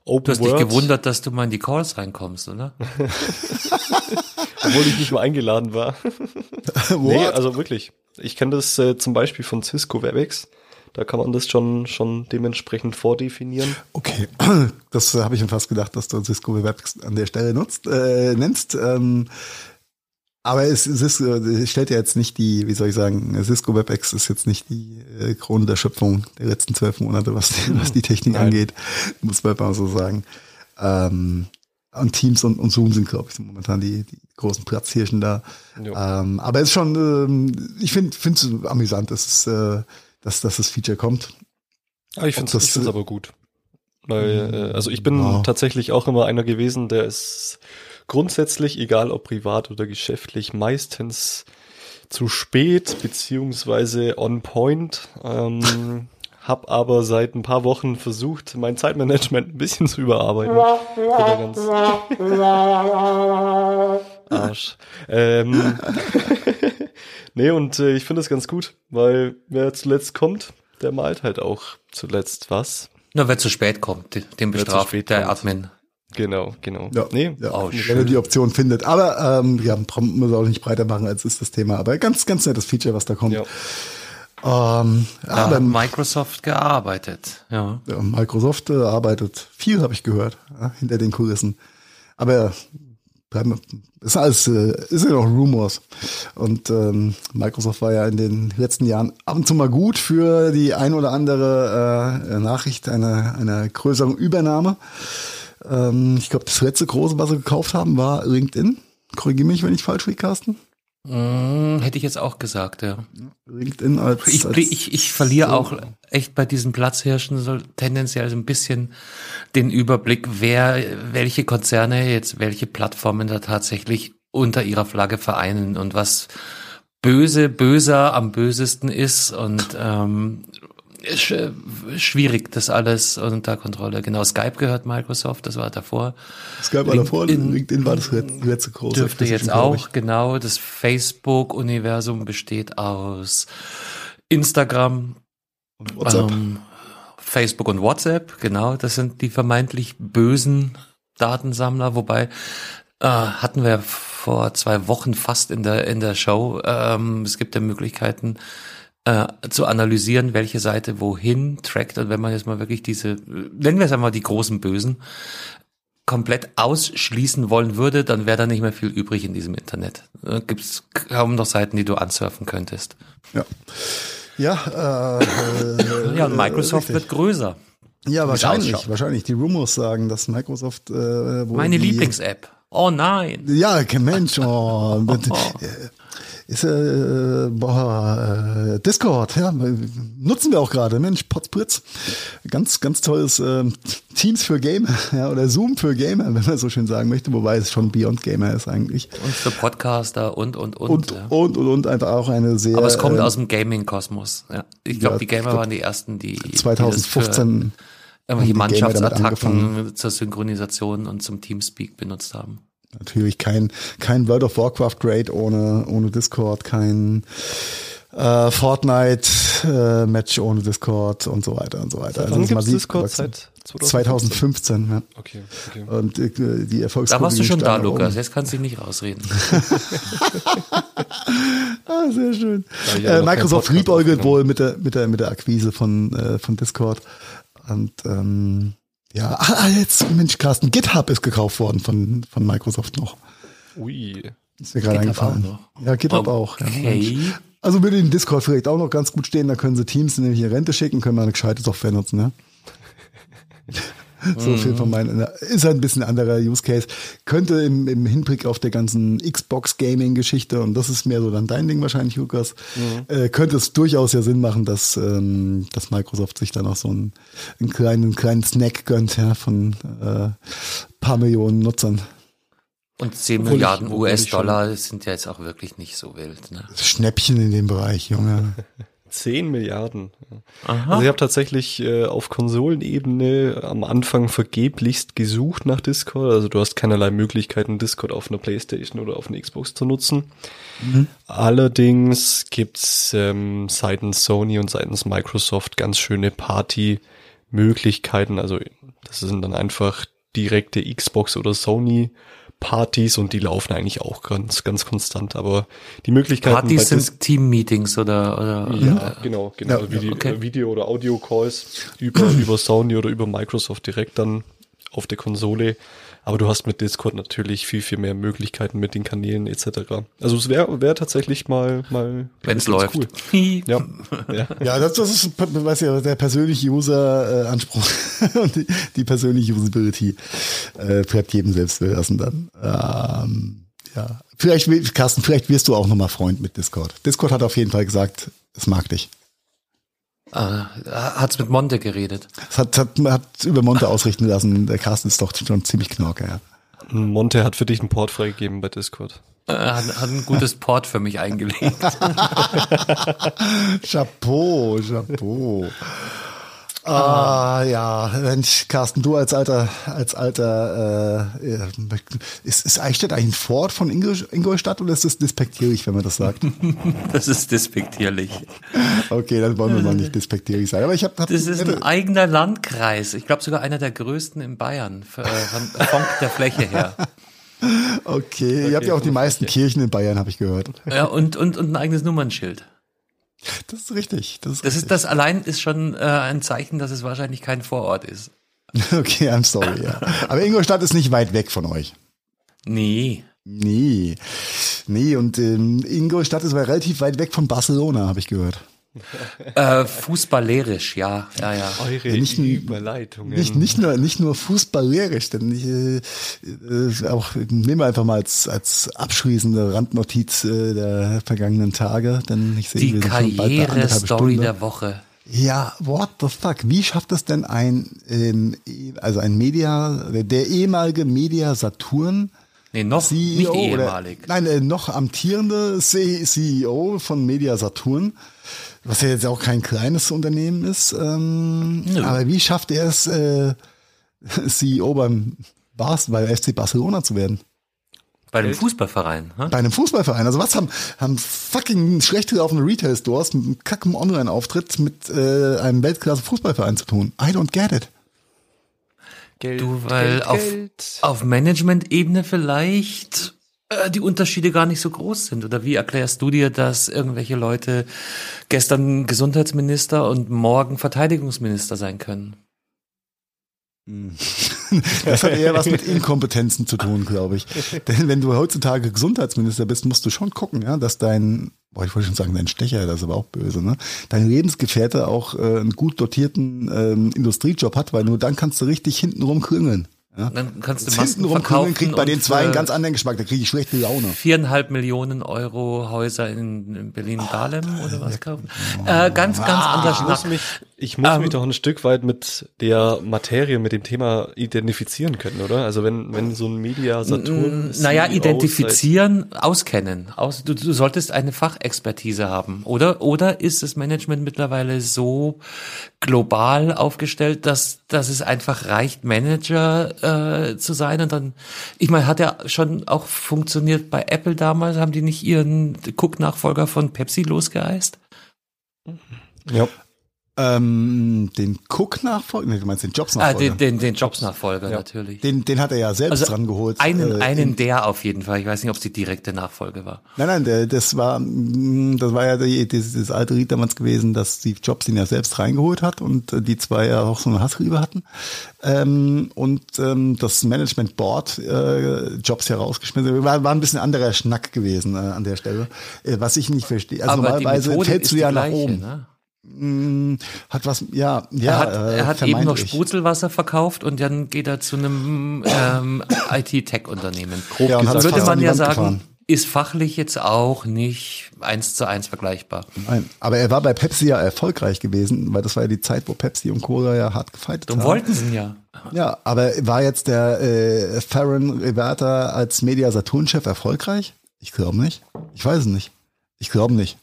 Speaker 1: Open Du hast Word, dich gewundert, dass du mal in die Calls reinkommst, oder?
Speaker 3: Obwohl ich nicht mal eingeladen war. nee, also wirklich. Ich kenne das äh, zum Beispiel von Cisco WebEx. Da kann man das schon, schon dementsprechend vordefinieren.
Speaker 2: Okay, das habe ich mir fast gedacht, dass du Cisco WebEx an der Stelle nutzt, äh, nennst. Ähm, aber es, es, ist, äh, es stellt ja jetzt nicht die, wie soll ich sagen, Cisco WebEx ist jetzt nicht die äh, Krone der Schöpfung der letzten zwölf Monate, was, die, was die Technik Nein. angeht, muss man mal so sagen. Ähm, und Teams und, und Zoom sind, glaube ich, momentan die, die großen Platzhirschen da. Ähm, aber es ist schon, ähm, ich finde es amüsant, dass, es, äh, dass, dass das Feature kommt.
Speaker 3: Ah, ich finde es aber gut. Weil, äh, also ich bin wow. tatsächlich auch immer einer gewesen, der ist grundsätzlich, egal ob privat oder geschäftlich, meistens zu spät beziehungsweise on point. Ähm, hab aber seit ein paar Wochen versucht, mein Zeitmanagement ein bisschen zu überarbeiten. Arsch. Ähm, nee, und äh, ich finde das ganz gut, weil wer zuletzt kommt, der malt halt auch zuletzt was.
Speaker 1: Na, wer zu spät kommt, den bestraft der kommt. Admin.
Speaker 3: Genau, genau.
Speaker 2: Ja, nee, ja, oh, wenn er die Option findet. Aber ähm, ja, muss auch nicht breiter machen, als ist das Thema. Aber ganz, ganz nettes Feature, was da kommt. Ja.
Speaker 1: Ähm, da aber, hat Microsoft gearbeitet. Ja.
Speaker 2: ja Microsoft äh, arbeitet viel, habe ich gehört, ja, hinter den Kulissen. Aber ist alles, äh, ist ja noch Rumors. Und ähm, Microsoft war ja in den letzten Jahren ab und zu mal gut für die ein oder andere äh, Nachricht einer, einer größeren Übernahme. Ähm, ich glaube, das letzte große, was sie gekauft haben, war LinkedIn. Korrigiere mich, wenn ich falsch liege, Carsten.
Speaker 1: Mm, hätte ich jetzt auch gesagt, ja.
Speaker 2: LinkedIn als.
Speaker 1: Ich, als ich, ich verliere so. auch echt bei diesen Platzhirschen so tendenziell so ein bisschen den Überblick, wer, welche Konzerne jetzt welche Plattformen da tatsächlich unter ihrer Flagge vereinen und was böse, böser am bösesten ist und ähm, schwierig, das alles unter Kontrolle. Genau, Skype gehört Microsoft, das war davor.
Speaker 2: Skype war davor, LinkedIn war das letzte große.
Speaker 1: Dürfte jetzt auch, genau. Das Facebook-Universum besteht aus Instagram, WhatsApp. Ähm, Facebook und WhatsApp, genau, das sind die vermeintlich bösen Datensammler, wobei äh, hatten wir vor zwei Wochen fast in der in der Show. Ähm, es gibt ja Möglichkeiten, äh, zu analysieren, welche Seite wohin trackt. Und wenn man jetzt mal wirklich diese, nennen wir es einmal die großen Bösen, komplett ausschließen wollen würde, dann wäre da nicht mehr viel übrig in diesem Internet. Da Gibt es kaum noch Seiten, die du ansurfen könntest.
Speaker 2: Ja. Ja,
Speaker 1: äh, ja, und Microsoft äh, wird größer.
Speaker 2: Ja, wahrscheinlich. Wahrscheinlich. Die Rumors sagen, dass Microsoft. Äh,
Speaker 1: Meine Lieblings-App. Oh nein.
Speaker 2: Ja, kein Mensch. Oh. ist äh, boah, äh, Discord, ja, nutzen wir auch gerade, Mensch, Potspritz. Ganz, ganz tolles äh, Teams für Gamer, ja, oder Zoom für Gamer, wenn man so schön sagen möchte, wobei es schon Beyond Gamer ist eigentlich.
Speaker 1: Und für Podcaster und, und, und.
Speaker 2: Und, ja. und, und, und einfach auch eine sehr.
Speaker 1: Aber es kommt äh, aus dem Gaming-Kosmos, ja. Ich glaube, ja, die Gamer glaub, waren die ersten, die
Speaker 2: 2015
Speaker 1: die irgendwelche Mannschaftsattacken zur Synchronisation und zum Teamspeak benutzt haben.
Speaker 2: Natürlich kein, kein World of Warcraft Raid ohne, ohne Discord, kein äh, Fortnite äh, Match ohne Discord und so weiter und so weiter.
Speaker 3: Seit wann gibt's Discord? Seit
Speaker 2: 2015, ja.
Speaker 3: Okay, okay.
Speaker 2: Und äh, die Erfolgsquote
Speaker 1: Da warst du schon da, Lukas. Jetzt kannst du dich nicht rausreden.
Speaker 2: Ah, sehr schön.
Speaker 3: aber
Speaker 2: Äh, Microsoft liebäugelt wohl mit der, mit der, mit der Akquise von, äh, von Discord. Und ähm, ja, ah, ah, jetzt, Mensch, Carsten, GitHub ist gekauft worden von, von Microsoft noch.
Speaker 3: Ui.
Speaker 2: Ist mir gerade eingefallen.
Speaker 1: auch
Speaker 2: Ja, GitHub auch. Ja,
Speaker 1: Okay.
Speaker 2: Also würde in Discord vielleicht auch noch ganz gut stehen, da können sie Teams nämlich in Rente schicken, können wir eine gescheite Software nutzen, ne? So viel von meinen, ist halt ein bisschen anderer Use Case. Könnte im, im Hinblick auf der ganzen Xbox Gaming Geschichte, und das ist mehr so dann dein Ding wahrscheinlich, Lukas, äh, könnte es durchaus ja Sinn machen, dass, ähm, dass Microsoft sich da noch so einen, einen kleinen, einen kleinen Snack gönnt, ja, von äh, paar Millionen Nutzern.
Speaker 1: Und 10
Speaker 3: Obwohl ich-
Speaker 1: Milliarden US-Dollar sind ja jetzt auch wirklich nicht so wild. Ne?
Speaker 2: Schnäppchen in dem Bereich, Junge.
Speaker 3: 10 Milliarden.
Speaker 1: Aha.
Speaker 3: Also ich habe tatsächlich äh, auf Konsolenebene am Anfang vergeblichst gesucht nach Discord. Also du hast keinerlei Möglichkeiten, Discord auf einer Playstation oder auf einer Xbox zu nutzen. Allerdings gibt's ähm, seitens Sony und seitens Microsoft ganz schöne Party-Möglichkeiten. Also das sind dann einfach direkte Xbox oder Sony Partys und die laufen eigentlich auch ganz, ganz konstant. Aber die Möglichkeiten bei
Speaker 1: Partys
Speaker 3: Dis-
Speaker 1: sind Team-Meetings oder, oder,
Speaker 3: ja,
Speaker 1: oder
Speaker 3: genau, genau.
Speaker 2: Ja,
Speaker 3: Also Video,
Speaker 1: okay.
Speaker 3: Video- oder Audio-Calls über, über Sony oder über Microsoft direkt dann auf der Konsole. Aber du hast mit Discord natürlich viel, viel mehr Möglichkeiten mit den Kanälen etc. Also es wäre wär tatsächlich mal, mal
Speaker 1: wenn es läuft.
Speaker 3: Cool. Ja, ja.
Speaker 2: Ja, das, das ist, weiß ja, der persönliche User-Anspruch und die, die persönliche Usability äh, bleibt jedem selbst überlassen dann. Ähm, ja, vielleicht, will- Carsten, vielleicht wirst du auch nochmal Freund mit Discord. Discord hat auf jeden Fall gesagt, es mag dich.
Speaker 1: Äh, hat's mit Monte geredet.
Speaker 2: Hat, hat, hat über Monte ausrichten lassen. Der Carsten ist doch schon ziemlich knorke, ja.
Speaker 3: Monte hat für dich einen Port freigegeben bei Discord.
Speaker 1: Äh, hat, hat ein gutes Port für mich eingelegt.
Speaker 2: Chapeau, Chapeau. Ah, ja, Mensch, Carsten, du als alter, als alter, äh, äh, ist, ist Eichstätt eigentlich ein Vorort von Ingol- Ingolstadt oder ist das despektierlich, wenn man das sagt?
Speaker 1: Das ist despektierlich.
Speaker 2: Okay, dann wollen wir mal nicht despektierlich sein. Aber ich habe, hab,
Speaker 1: Das ist ein eigener Landkreis. Ich glaube sogar einer der größten in Bayern, äh, von, von der Fläche her.
Speaker 2: okay, ihr habt ja auch die meisten Kirchen in Bayern, habe ich gehört.
Speaker 1: Ja, und, und, und ein eigenes Nummernschild.
Speaker 2: Das ist richtig. Das ist,
Speaker 1: Das ist das allein ist schon äh, ein Zeichen, dass es wahrscheinlich kein Vorort ist.
Speaker 2: Okay, I'm sorry, ja. Aber Ingolstadt ist nicht weit weg von euch.
Speaker 1: Nee.
Speaker 2: Nee. Nee, und ähm, Ingolstadt ist aber relativ weit weg von Barcelona, habe ich gehört.
Speaker 1: Äh, fußballerisch, ja, ja, ja.
Speaker 3: Eure
Speaker 2: Ja, nicht-
Speaker 3: Überleitungen.
Speaker 2: Nicht, nicht nur, nicht nur fußballerisch, denn ich, äh, auch nehmen wir einfach mal als, als abschließende Randnotiz äh, der vergangenen Tage, denn ich sehe,
Speaker 1: Die Karriere-Story der Woche.
Speaker 2: Ja, what the fuck? Wie schafft es denn ein, ähm, also ein Media, der ehemalige Media Saturn
Speaker 1: Nee, noch
Speaker 2: CEO
Speaker 1: nicht
Speaker 2: oder,
Speaker 1: ehemalig.
Speaker 2: nein, äh, noch amtierende CEO von Media Saturn, was ja jetzt auch kein kleines Unternehmen ist. Ähm,
Speaker 1: Nö.
Speaker 2: aber wie schafft er es, äh, CEO beim Bas, bei FC Barcelona zu werden?
Speaker 1: Bei dem Fußballverein. Hm?
Speaker 2: Bei einem Fußballverein. Also was haben, haben fucking schlecht gelaufene Retail-Stores mit einem kacken Online-Auftritt mit äh, einem Weltklasse-Fußballverein zu tun? I don't get it.
Speaker 3: Geld,
Speaker 1: Du, weil
Speaker 3: Geld,
Speaker 1: auf,
Speaker 3: Geld.
Speaker 1: auf Management-Ebene vielleicht die Unterschiede gar nicht so groß sind. Oder wie erklärst du dir, dass irgendwelche Leute gestern Gesundheitsminister und morgen Verteidigungsminister sein können?
Speaker 2: Das hat eher was mit Inkompetenzen zu tun, glaube ich. Denn wenn du heutzutage Gesundheitsminister bist, musst du schon gucken, ja, dass dein, boah, ich wollte schon sagen, dein Stecher, das ist aber auch böse, ne? Dein Lebensgefährte auch äh, einen gut dotierten ähm, Industriejob hat, weil nur dann kannst du richtig hintenrum klüngeln. Ja?
Speaker 1: Dann kannst du
Speaker 2: Das
Speaker 1: Masken verkaufen
Speaker 2: klüngeln kriegt bei den zwei einen ganz anderen Geschmack, da kriege ich schlechte Laune.
Speaker 1: viereinhalb Millionen Euro Häuser in, in Berlin-Dahlem oder was kaufen. Äh, ganz, ganz
Speaker 2: Ah,
Speaker 1: anderer
Speaker 3: Ich muss mich, Ich muss
Speaker 1: Ähm,
Speaker 3: mich doch ein Stück weit mit der Materie, mit dem Thema identifizieren können, oder? Also wenn, wenn so ein Media Saturn.
Speaker 1: Mm, Naja, identifizieren, auskennen. Aus, du, du solltest eine Fachexpertise haben, oder? Oder ist das Management mittlerweile so global aufgestellt, dass, dass es einfach reicht, Manager äh, zu sein? Und dann, ich meine, hat ja schon auch funktioniert bei Apple damals, haben die nicht ihren Cook-Nachfolger von Pepsi losgeeist?
Speaker 3: Ja.
Speaker 2: Ähm, den Cook-Nachfolger, nee, du meinst den
Speaker 1: Ah,
Speaker 2: Jobs-Nachfolger.
Speaker 1: den, den, den Jobs-Nachfolger
Speaker 3: Ja.
Speaker 1: natürlich.
Speaker 2: den, den hat er ja selbst
Speaker 1: Also
Speaker 2: dran geholt.
Speaker 1: einen,
Speaker 2: äh,
Speaker 1: einen
Speaker 2: in-
Speaker 1: der auf jeden Fall. Ich weiß nicht, ob es die direkte Nachfolge war.
Speaker 2: Nein, nein, der, das war, mm, das war ja die, dieses, das alte Ried damals gewesen, dass Steve Jobs ihn ja selbst reingeholt hat und die zwei ja auch so eine Hassliebe hatten. Ähm, und ähm, das Management Board äh, Jobs herausgeschmissen. War, war ein bisschen anderer Schnack gewesen äh, an der Stelle. Äh, was ich nicht verstehe. Also
Speaker 1: Aber die
Speaker 2: normalerweise fällst
Speaker 1: ist
Speaker 2: du ja nach
Speaker 1: gleiche.
Speaker 2: oben.
Speaker 1: Ne?
Speaker 2: Mm, Hat was, ja, ja.
Speaker 1: er hat,
Speaker 2: äh,
Speaker 1: er hat eben noch. Sprudelwasser verkauft und dann geht er zu einem ähm, IT-Tech-Unternehmen.
Speaker 2: Ja, und hat
Speaker 1: Dann
Speaker 2: es
Speaker 1: würde man ja sagen,
Speaker 2: gefahren.
Speaker 1: ist fachlich jetzt auch nicht eins zu eins vergleichbar.
Speaker 2: Nein, aber er war bei Pepsi ja erfolgreich gewesen, weil das war ja die Zeit, wo Pepsi und Cola ja hart gefeitet haben.
Speaker 1: wollten sie ihn ja.
Speaker 2: Ja, aber war jetzt der äh, Farron Reverter als Media Saturn-Chef erfolgreich? Ich glaube nicht. Ich weiß es nicht. Ich glaube nicht.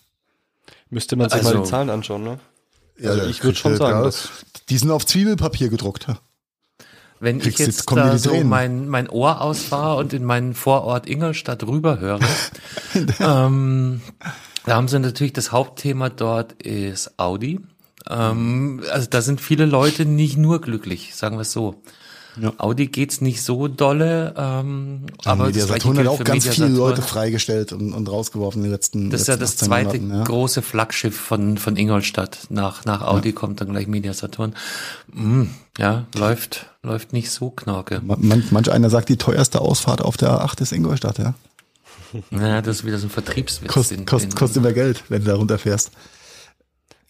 Speaker 3: Müsste man sich mal
Speaker 1: Also-
Speaker 3: die Zahlen anschauen, ne?
Speaker 2: Ja,
Speaker 3: Also ich würde schon sagen, dass
Speaker 2: die sind auf Zwiebelpapier gedruckt.
Speaker 1: Wenn ich jetzt da so mein, mein Ohr ausfahre und in meinen Vorort Ingolstadt rüberhöre, ähm, da haben sie natürlich das Hauptthema dort ist Audi. Ähm, also da sind viele Leute nicht nur glücklich, sagen wir es so.
Speaker 2: Ja.
Speaker 1: Audi geht's nicht so dolle, ähm, aber
Speaker 2: Media
Speaker 1: das gleiche
Speaker 2: Saturn hat auch ganz
Speaker 1: Media
Speaker 2: viele. Leute freigestellt und, und rausgeworfen in den letzten
Speaker 1: Das ist ja das
Speaker 2: 18
Speaker 1: zweite
Speaker 2: Monaten, ja.
Speaker 1: große Flaggschiff von, von Ingolstadt. Nach, nach Audi kommt dann gleich Media Saturn. Mm, ja, läuft, läuft nicht so knorke.
Speaker 2: Man, manch einer sagt, die teuerste Ausfahrt auf der A8 ist Ingolstadt, ja.
Speaker 1: Ja, das ist wieder so ein Vertriebswitz.
Speaker 2: Kost, kost, kostet immer Geld, wenn du da runterfährst.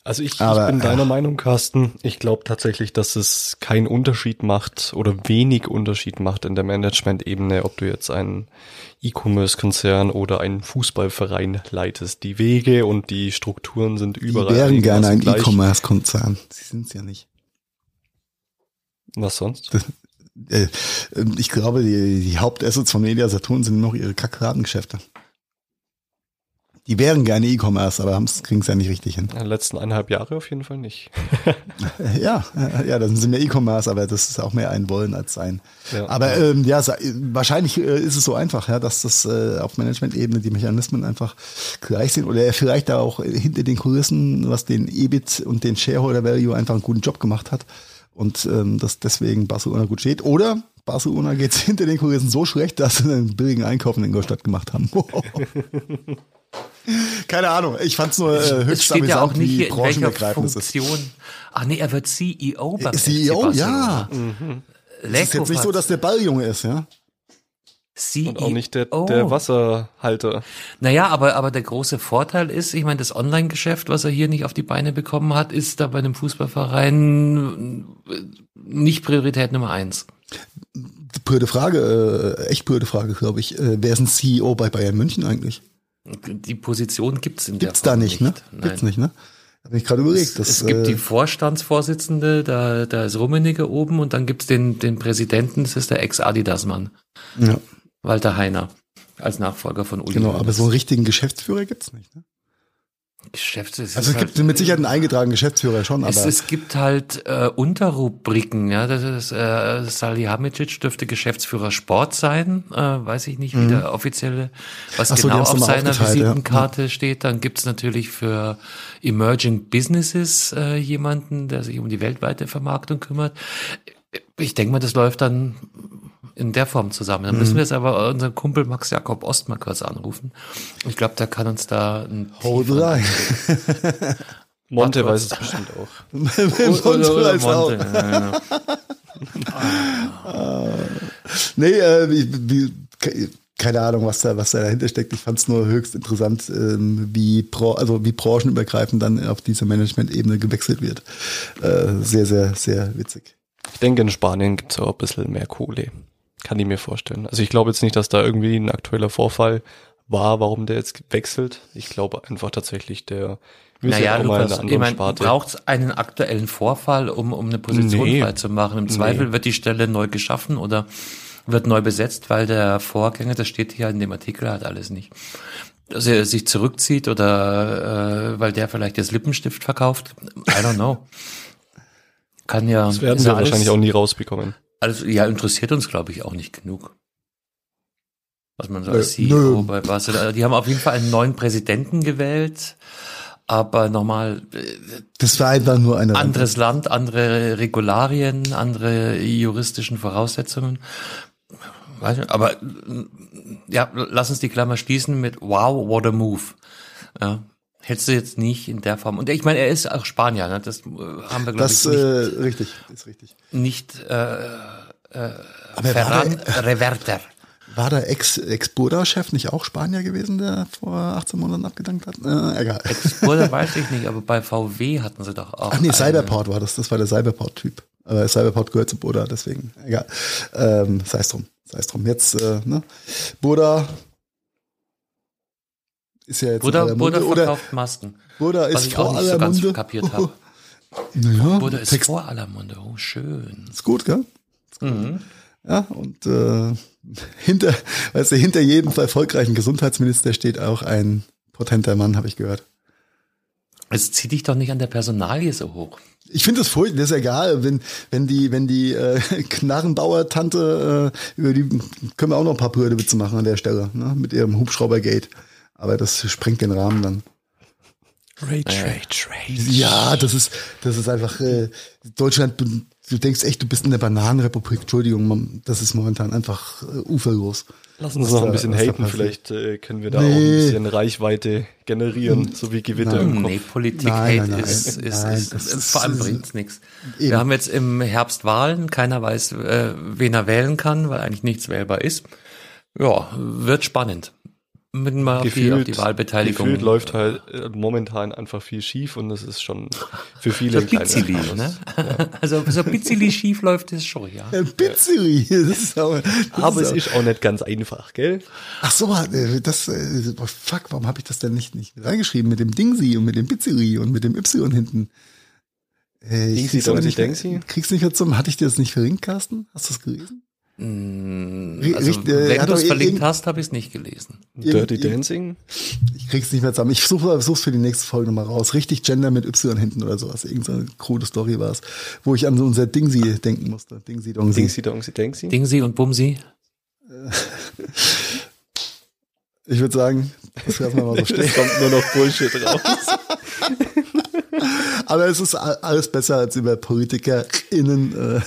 Speaker 3: Also ich,
Speaker 2: Aber,
Speaker 3: ich bin
Speaker 2: äh,
Speaker 3: deiner Meinung, Carsten. Ich glaube tatsächlich, dass es keinen Unterschied macht oder wenig Unterschied macht in der Management-Ebene, ob du jetzt einen E-Commerce-Konzern oder einen Fußballverein leitest. Die Wege und die Strukturen sind
Speaker 2: Die
Speaker 3: überall.
Speaker 2: wären gerne ein. E-Commerce-Konzern. Sie sind es ja nicht.
Speaker 3: Was sonst?
Speaker 2: Äh, Ich glaube, die, die Hauptassets von Media Saturn sind noch ihre Kackratengeschäfte. Die wären gerne E-Commerce, aber kriegen es ja nicht richtig hin.
Speaker 3: In den letzten eineinhalb Jahre auf jeden Fall nicht.
Speaker 2: Ja, äh, ja, dann sind wir E-Commerce, aber das ist auch mehr ein Wollen als sein.
Speaker 3: Ja.
Speaker 2: Aber ähm, ja, wahrscheinlich äh, ist es so einfach, ja, dass das äh, auf Management-Ebene die Mechanismen einfach gleich sind oder er vielleicht da auch hinter den Kulissen, was den EBIT und den Shareholder Value einfach einen guten Job gemacht hat und ähm, dass deswegen Barcelona gut steht. Oder Barcelona geht's hinter den Kulissen so schlecht, dass sie einen billigen Einkauf in Ingolstadt gemacht haben. Keine Ahnung, ich fand's nur äh,
Speaker 1: es
Speaker 2: höchst
Speaker 1: steht ja auch nicht
Speaker 2: wie
Speaker 1: hier, in welcher
Speaker 2: es.
Speaker 1: Funktion. Ach nee, er wird CEO beim
Speaker 2: CEO,
Speaker 1: FC
Speaker 2: ja.
Speaker 1: Barcelona.
Speaker 2: Es ist jetzt nicht so, dass der Balljunge ist, ja.
Speaker 1: CEO.
Speaker 3: Und auch nicht der, der Wasserhalter.
Speaker 1: Naja, aber, aber der große Vorteil ist, ich meine, das Online-Geschäft, was er hier nicht auf die Beine bekommen hat, ist da bei einem Fußballverein äh, nicht Priorität Nummer eins.
Speaker 2: Blöde Frage, äh, echt blöde Frage, glaube ich. Äh, wer ist ein CEO bei Bayern München eigentlich?
Speaker 1: Die Position gibt's in
Speaker 2: Gibt's
Speaker 1: der
Speaker 2: da
Speaker 1: Form
Speaker 2: nicht, ne? Gibt's nicht, ne? Habe ich gerade überlegt.
Speaker 1: Es,
Speaker 2: Das,
Speaker 1: es gibt
Speaker 2: äh,
Speaker 1: die Vorstandsvorsitzende, da, da ist Rummenigge oben und dann gibt's den, den Präsidenten, das ist der Ex-Adidas-Mann,
Speaker 2: ja,
Speaker 1: Walter Heiner, als Nachfolger von Uli
Speaker 2: genau, aber
Speaker 1: Hoeneß.
Speaker 2: so einen richtigen Geschäftsführer gibt's nicht. Ne?
Speaker 1: Geschäfts es
Speaker 2: Also es gibt
Speaker 1: halt-
Speaker 2: mit Sicherheit einen eingetragenen Geschäftsführer schon,
Speaker 1: Es,
Speaker 2: aber
Speaker 1: es gibt halt äh, Unterrubriken, ja. Das ist äh, Salihamidzic dürfte Geschäftsführer Sport sein, äh, weiß ich nicht, wie der offizielle, was
Speaker 2: Mhm. So,
Speaker 1: genau auf seiner
Speaker 2: aufgeteilt, ja.
Speaker 1: Visitenkarte steht. Dann gibt's natürlich für Emerging Businesses äh, jemanden, der sich um die weltweite Vermarktung kümmert. Ich denke mal, das läuft dann in der Form zusammen. Dann
Speaker 2: Mhm.
Speaker 1: müssen wir jetzt aber unseren Kumpel Max Jakob Ost mal kurz anrufen. Ich glaube, der kann uns da ein
Speaker 2: hold the line.
Speaker 3: Monte weiß es bestimmt auch.
Speaker 2: Monte weiß auch.
Speaker 1: Monte, ja, genau.
Speaker 2: Nee, äh, wie, wie, ke- keine Ahnung, was da, was da dahinter steckt. Ich fand es nur höchst interessant, ähm, wie, Bra also wie branchenübergreifend dann auf diese Management-Ebene gewechselt wird. Äh, sehr, sehr, sehr witzig.
Speaker 3: Ich denke, in Spanien gibt's auch ein bisschen mehr Kohle. Kann ich mir vorstellen. Also ich glaube jetzt nicht, dass da irgendwie ein aktueller Vorfall war, warum der jetzt wechselt. Ich glaube einfach tatsächlich, der
Speaker 1: naja, Lukas, ich meine, braucht es einen aktuellen Vorfall, um, um eine Position nee. frei zu machen? Im Zweifel nee. wird die Stelle neu geschaffen oder wird neu besetzt, weil der Vorgänger, das steht hier in dem Artikel, hat alles nicht. Dass er sich zurückzieht oder äh, weil der vielleicht das Lippenstift verkauft. I don't know. Kann ja.
Speaker 3: Das werden wir wahrscheinlich auch nie rausbekommen.
Speaker 1: Also ja, interessiert uns, glaube ich, auch nicht genug. Was man so als CEO bei Barcelona. Die haben auf jeden Fall einen neuen Präsidenten gewählt. Aber nochmal. Äh,
Speaker 2: das war einfach nur eine.
Speaker 1: Anderes Land, andere Regularien, andere juristischen Voraussetzungen. Weiß nicht, aber ja, lass uns die Klammer schließen mit Wow, what a move. Ja, hättest du jetzt nicht in der Form. Und ich meine, er ist auch Spanier, ne? das äh, haben wir glaube ich
Speaker 2: nicht. Äh, richtig, ist richtig.
Speaker 1: Nicht äh, äh, Ferran
Speaker 2: er,
Speaker 1: Reverter.
Speaker 2: War der Ex-Burda-Chef nicht auch Spanier gewesen, der vor 18 Monaten abgedankt hat? Äh, egal.
Speaker 1: Ex-Burda weiß ich nicht, aber bei VW hatten sie doch auch.
Speaker 2: Ach nee, Cyberport war das. Das war der Cyberport-Typ. Aber Cyberport gehört zu Burda, deswegen. Egal. Ähm, sei es drum. Sei es drum. Jetzt, äh, ne? Burda ist ja jetzt
Speaker 1: Burda, Burda verkauft Masken.
Speaker 2: Burda ist vor aller so Munde.
Speaker 1: kapiert habe. Naja, Burda ist Text. vor aller Munde. Oh, schön.
Speaker 2: Ist gut, gell? Ist gut. Mhm. Ja, und äh, hinter, weißt du, hinter jedem erfolgreichen Gesundheitsminister steht auch ein potenter Mann, habe ich gehört.
Speaker 1: Es zieht dich doch nicht an der Personalie so hoch.
Speaker 2: Ich finde das furchtbar, das ist egal, wenn, wenn die, wenn die äh, Knarrenbauer-Tante, äh, über die können wir auch noch ein paar Brüdewitze machen an der Stelle, ne? mit ihrem Hubschraubergate. Aber das sprengt den Rahmen dann.
Speaker 1: Rage, Rage, Rage.
Speaker 2: Ja, das ist, das ist einfach, äh, Deutschland du denkst echt, du bist in der Bananenrepublik. Entschuldigung, das ist momentan einfach äh, uferlos.
Speaker 3: Lass uns noch ein bisschen haten, vielleicht äh, können wir da nee. auch ein bisschen Reichweite generieren, so wie Gewitter
Speaker 1: nein. im Kopf. Nee, Politik nein, Hate nein, ist, ist, nein, ist, ist, ist, vor allem bringt's nichts. Wir haben jetzt im Herbst Wahlen, keiner weiß, äh, wen er wählen kann, weil eigentlich nichts wählbar ist. Ja, wird spannend mit mal gefühlt, auf die, auf die Wahlbeteiligung.
Speaker 3: Gefühlt läuft halt äh, momentan einfach viel schief und das ist schon für viele so ein
Speaker 1: Pizzili, ne? Ja. Also so Pizzili schief läuft es schon, ja. ja
Speaker 2: Pizzili, das ist
Speaker 3: aber, das aber ist es ist auch nicht ganz einfach, gell?
Speaker 2: Ach so, äh, das, äh, fuck, warum habe ich das denn nicht, nicht reingeschrieben mit dem Dingsi und mit dem Pizzili und mit dem Y hinten?
Speaker 3: Äh, Dingsi, Dingsi, Dingsi?
Speaker 2: Kriegst du nicht zum, hatte ich dir das nicht verlinkt, Carsten? Hast du das gelesen?
Speaker 1: Mm, also, Richt, äh, wenn du es verlinkt hast, habe ich es nicht gelesen.
Speaker 3: Dirty Dancing?
Speaker 2: Ich krieg's nicht mehr zusammen. Ich suche es für die nächste Folge nochmal raus. Richtig Gender mit Y hinten oder sowas. Irgendeine krude Story war es, wo ich an so unser Dingsi denken musste. Dingsi Dongsi.
Speaker 3: Dingsi Dongsi Dingsi.
Speaker 1: Dingsi und Bumsi.
Speaker 2: Ich würde sagen, das lassen wir mal so stehen. Es
Speaker 3: kommt nur noch Bullshit raus.
Speaker 2: Aber es ist alles besser, als über PolitikerInnen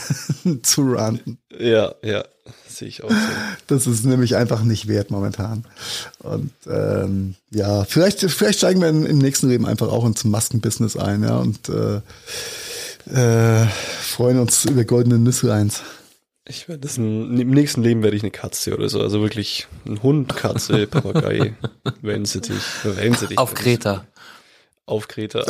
Speaker 2: äh, zu ranten.
Speaker 3: Ja, ja, sehe ich auch so.
Speaker 2: Das ist nämlich einfach nicht wert momentan. Und ähm, ja, vielleicht, vielleicht steigen wir in, im nächsten Leben einfach auch ins Maskenbusiness ein, ja, und äh, äh, freuen uns über goldene Nüsse eins.
Speaker 3: Ich werde das ein, im nächsten Leben werde ich eine Katze oder so. Also wirklich ein Hund, Katze, Papagei, Wellensittich, Wellensittich.
Speaker 1: Auf Kreta.
Speaker 3: Auf Kreta.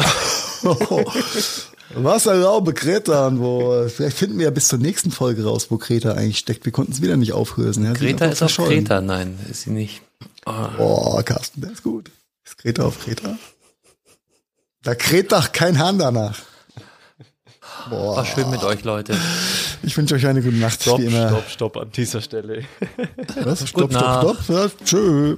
Speaker 2: Wasserraube Kreta, wo vielleicht finden wir ja bis zur nächsten Folge raus, wo Kreta eigentlich steckt. Wir konnten es wieder nicht auflösen. Ja,
Speaker 1: Kreta ist auf Kreta, nein, ist sie nicht.
Speaker 2: Oh. oh, Carsten, der ist gut. Ist Kreta auf Kreta? Da kräht doch kein Hahn danach.
Speaker 1: Boah. War schön mit euch, Leute.
Speaker 2: Ich wünsche euch eine gute Nacht.
Speaker 3: Stopp, stopp, stopp an dieser Stelle.
Speaker 2: Was? Stopp, stopp, stopp. Ja, tschö.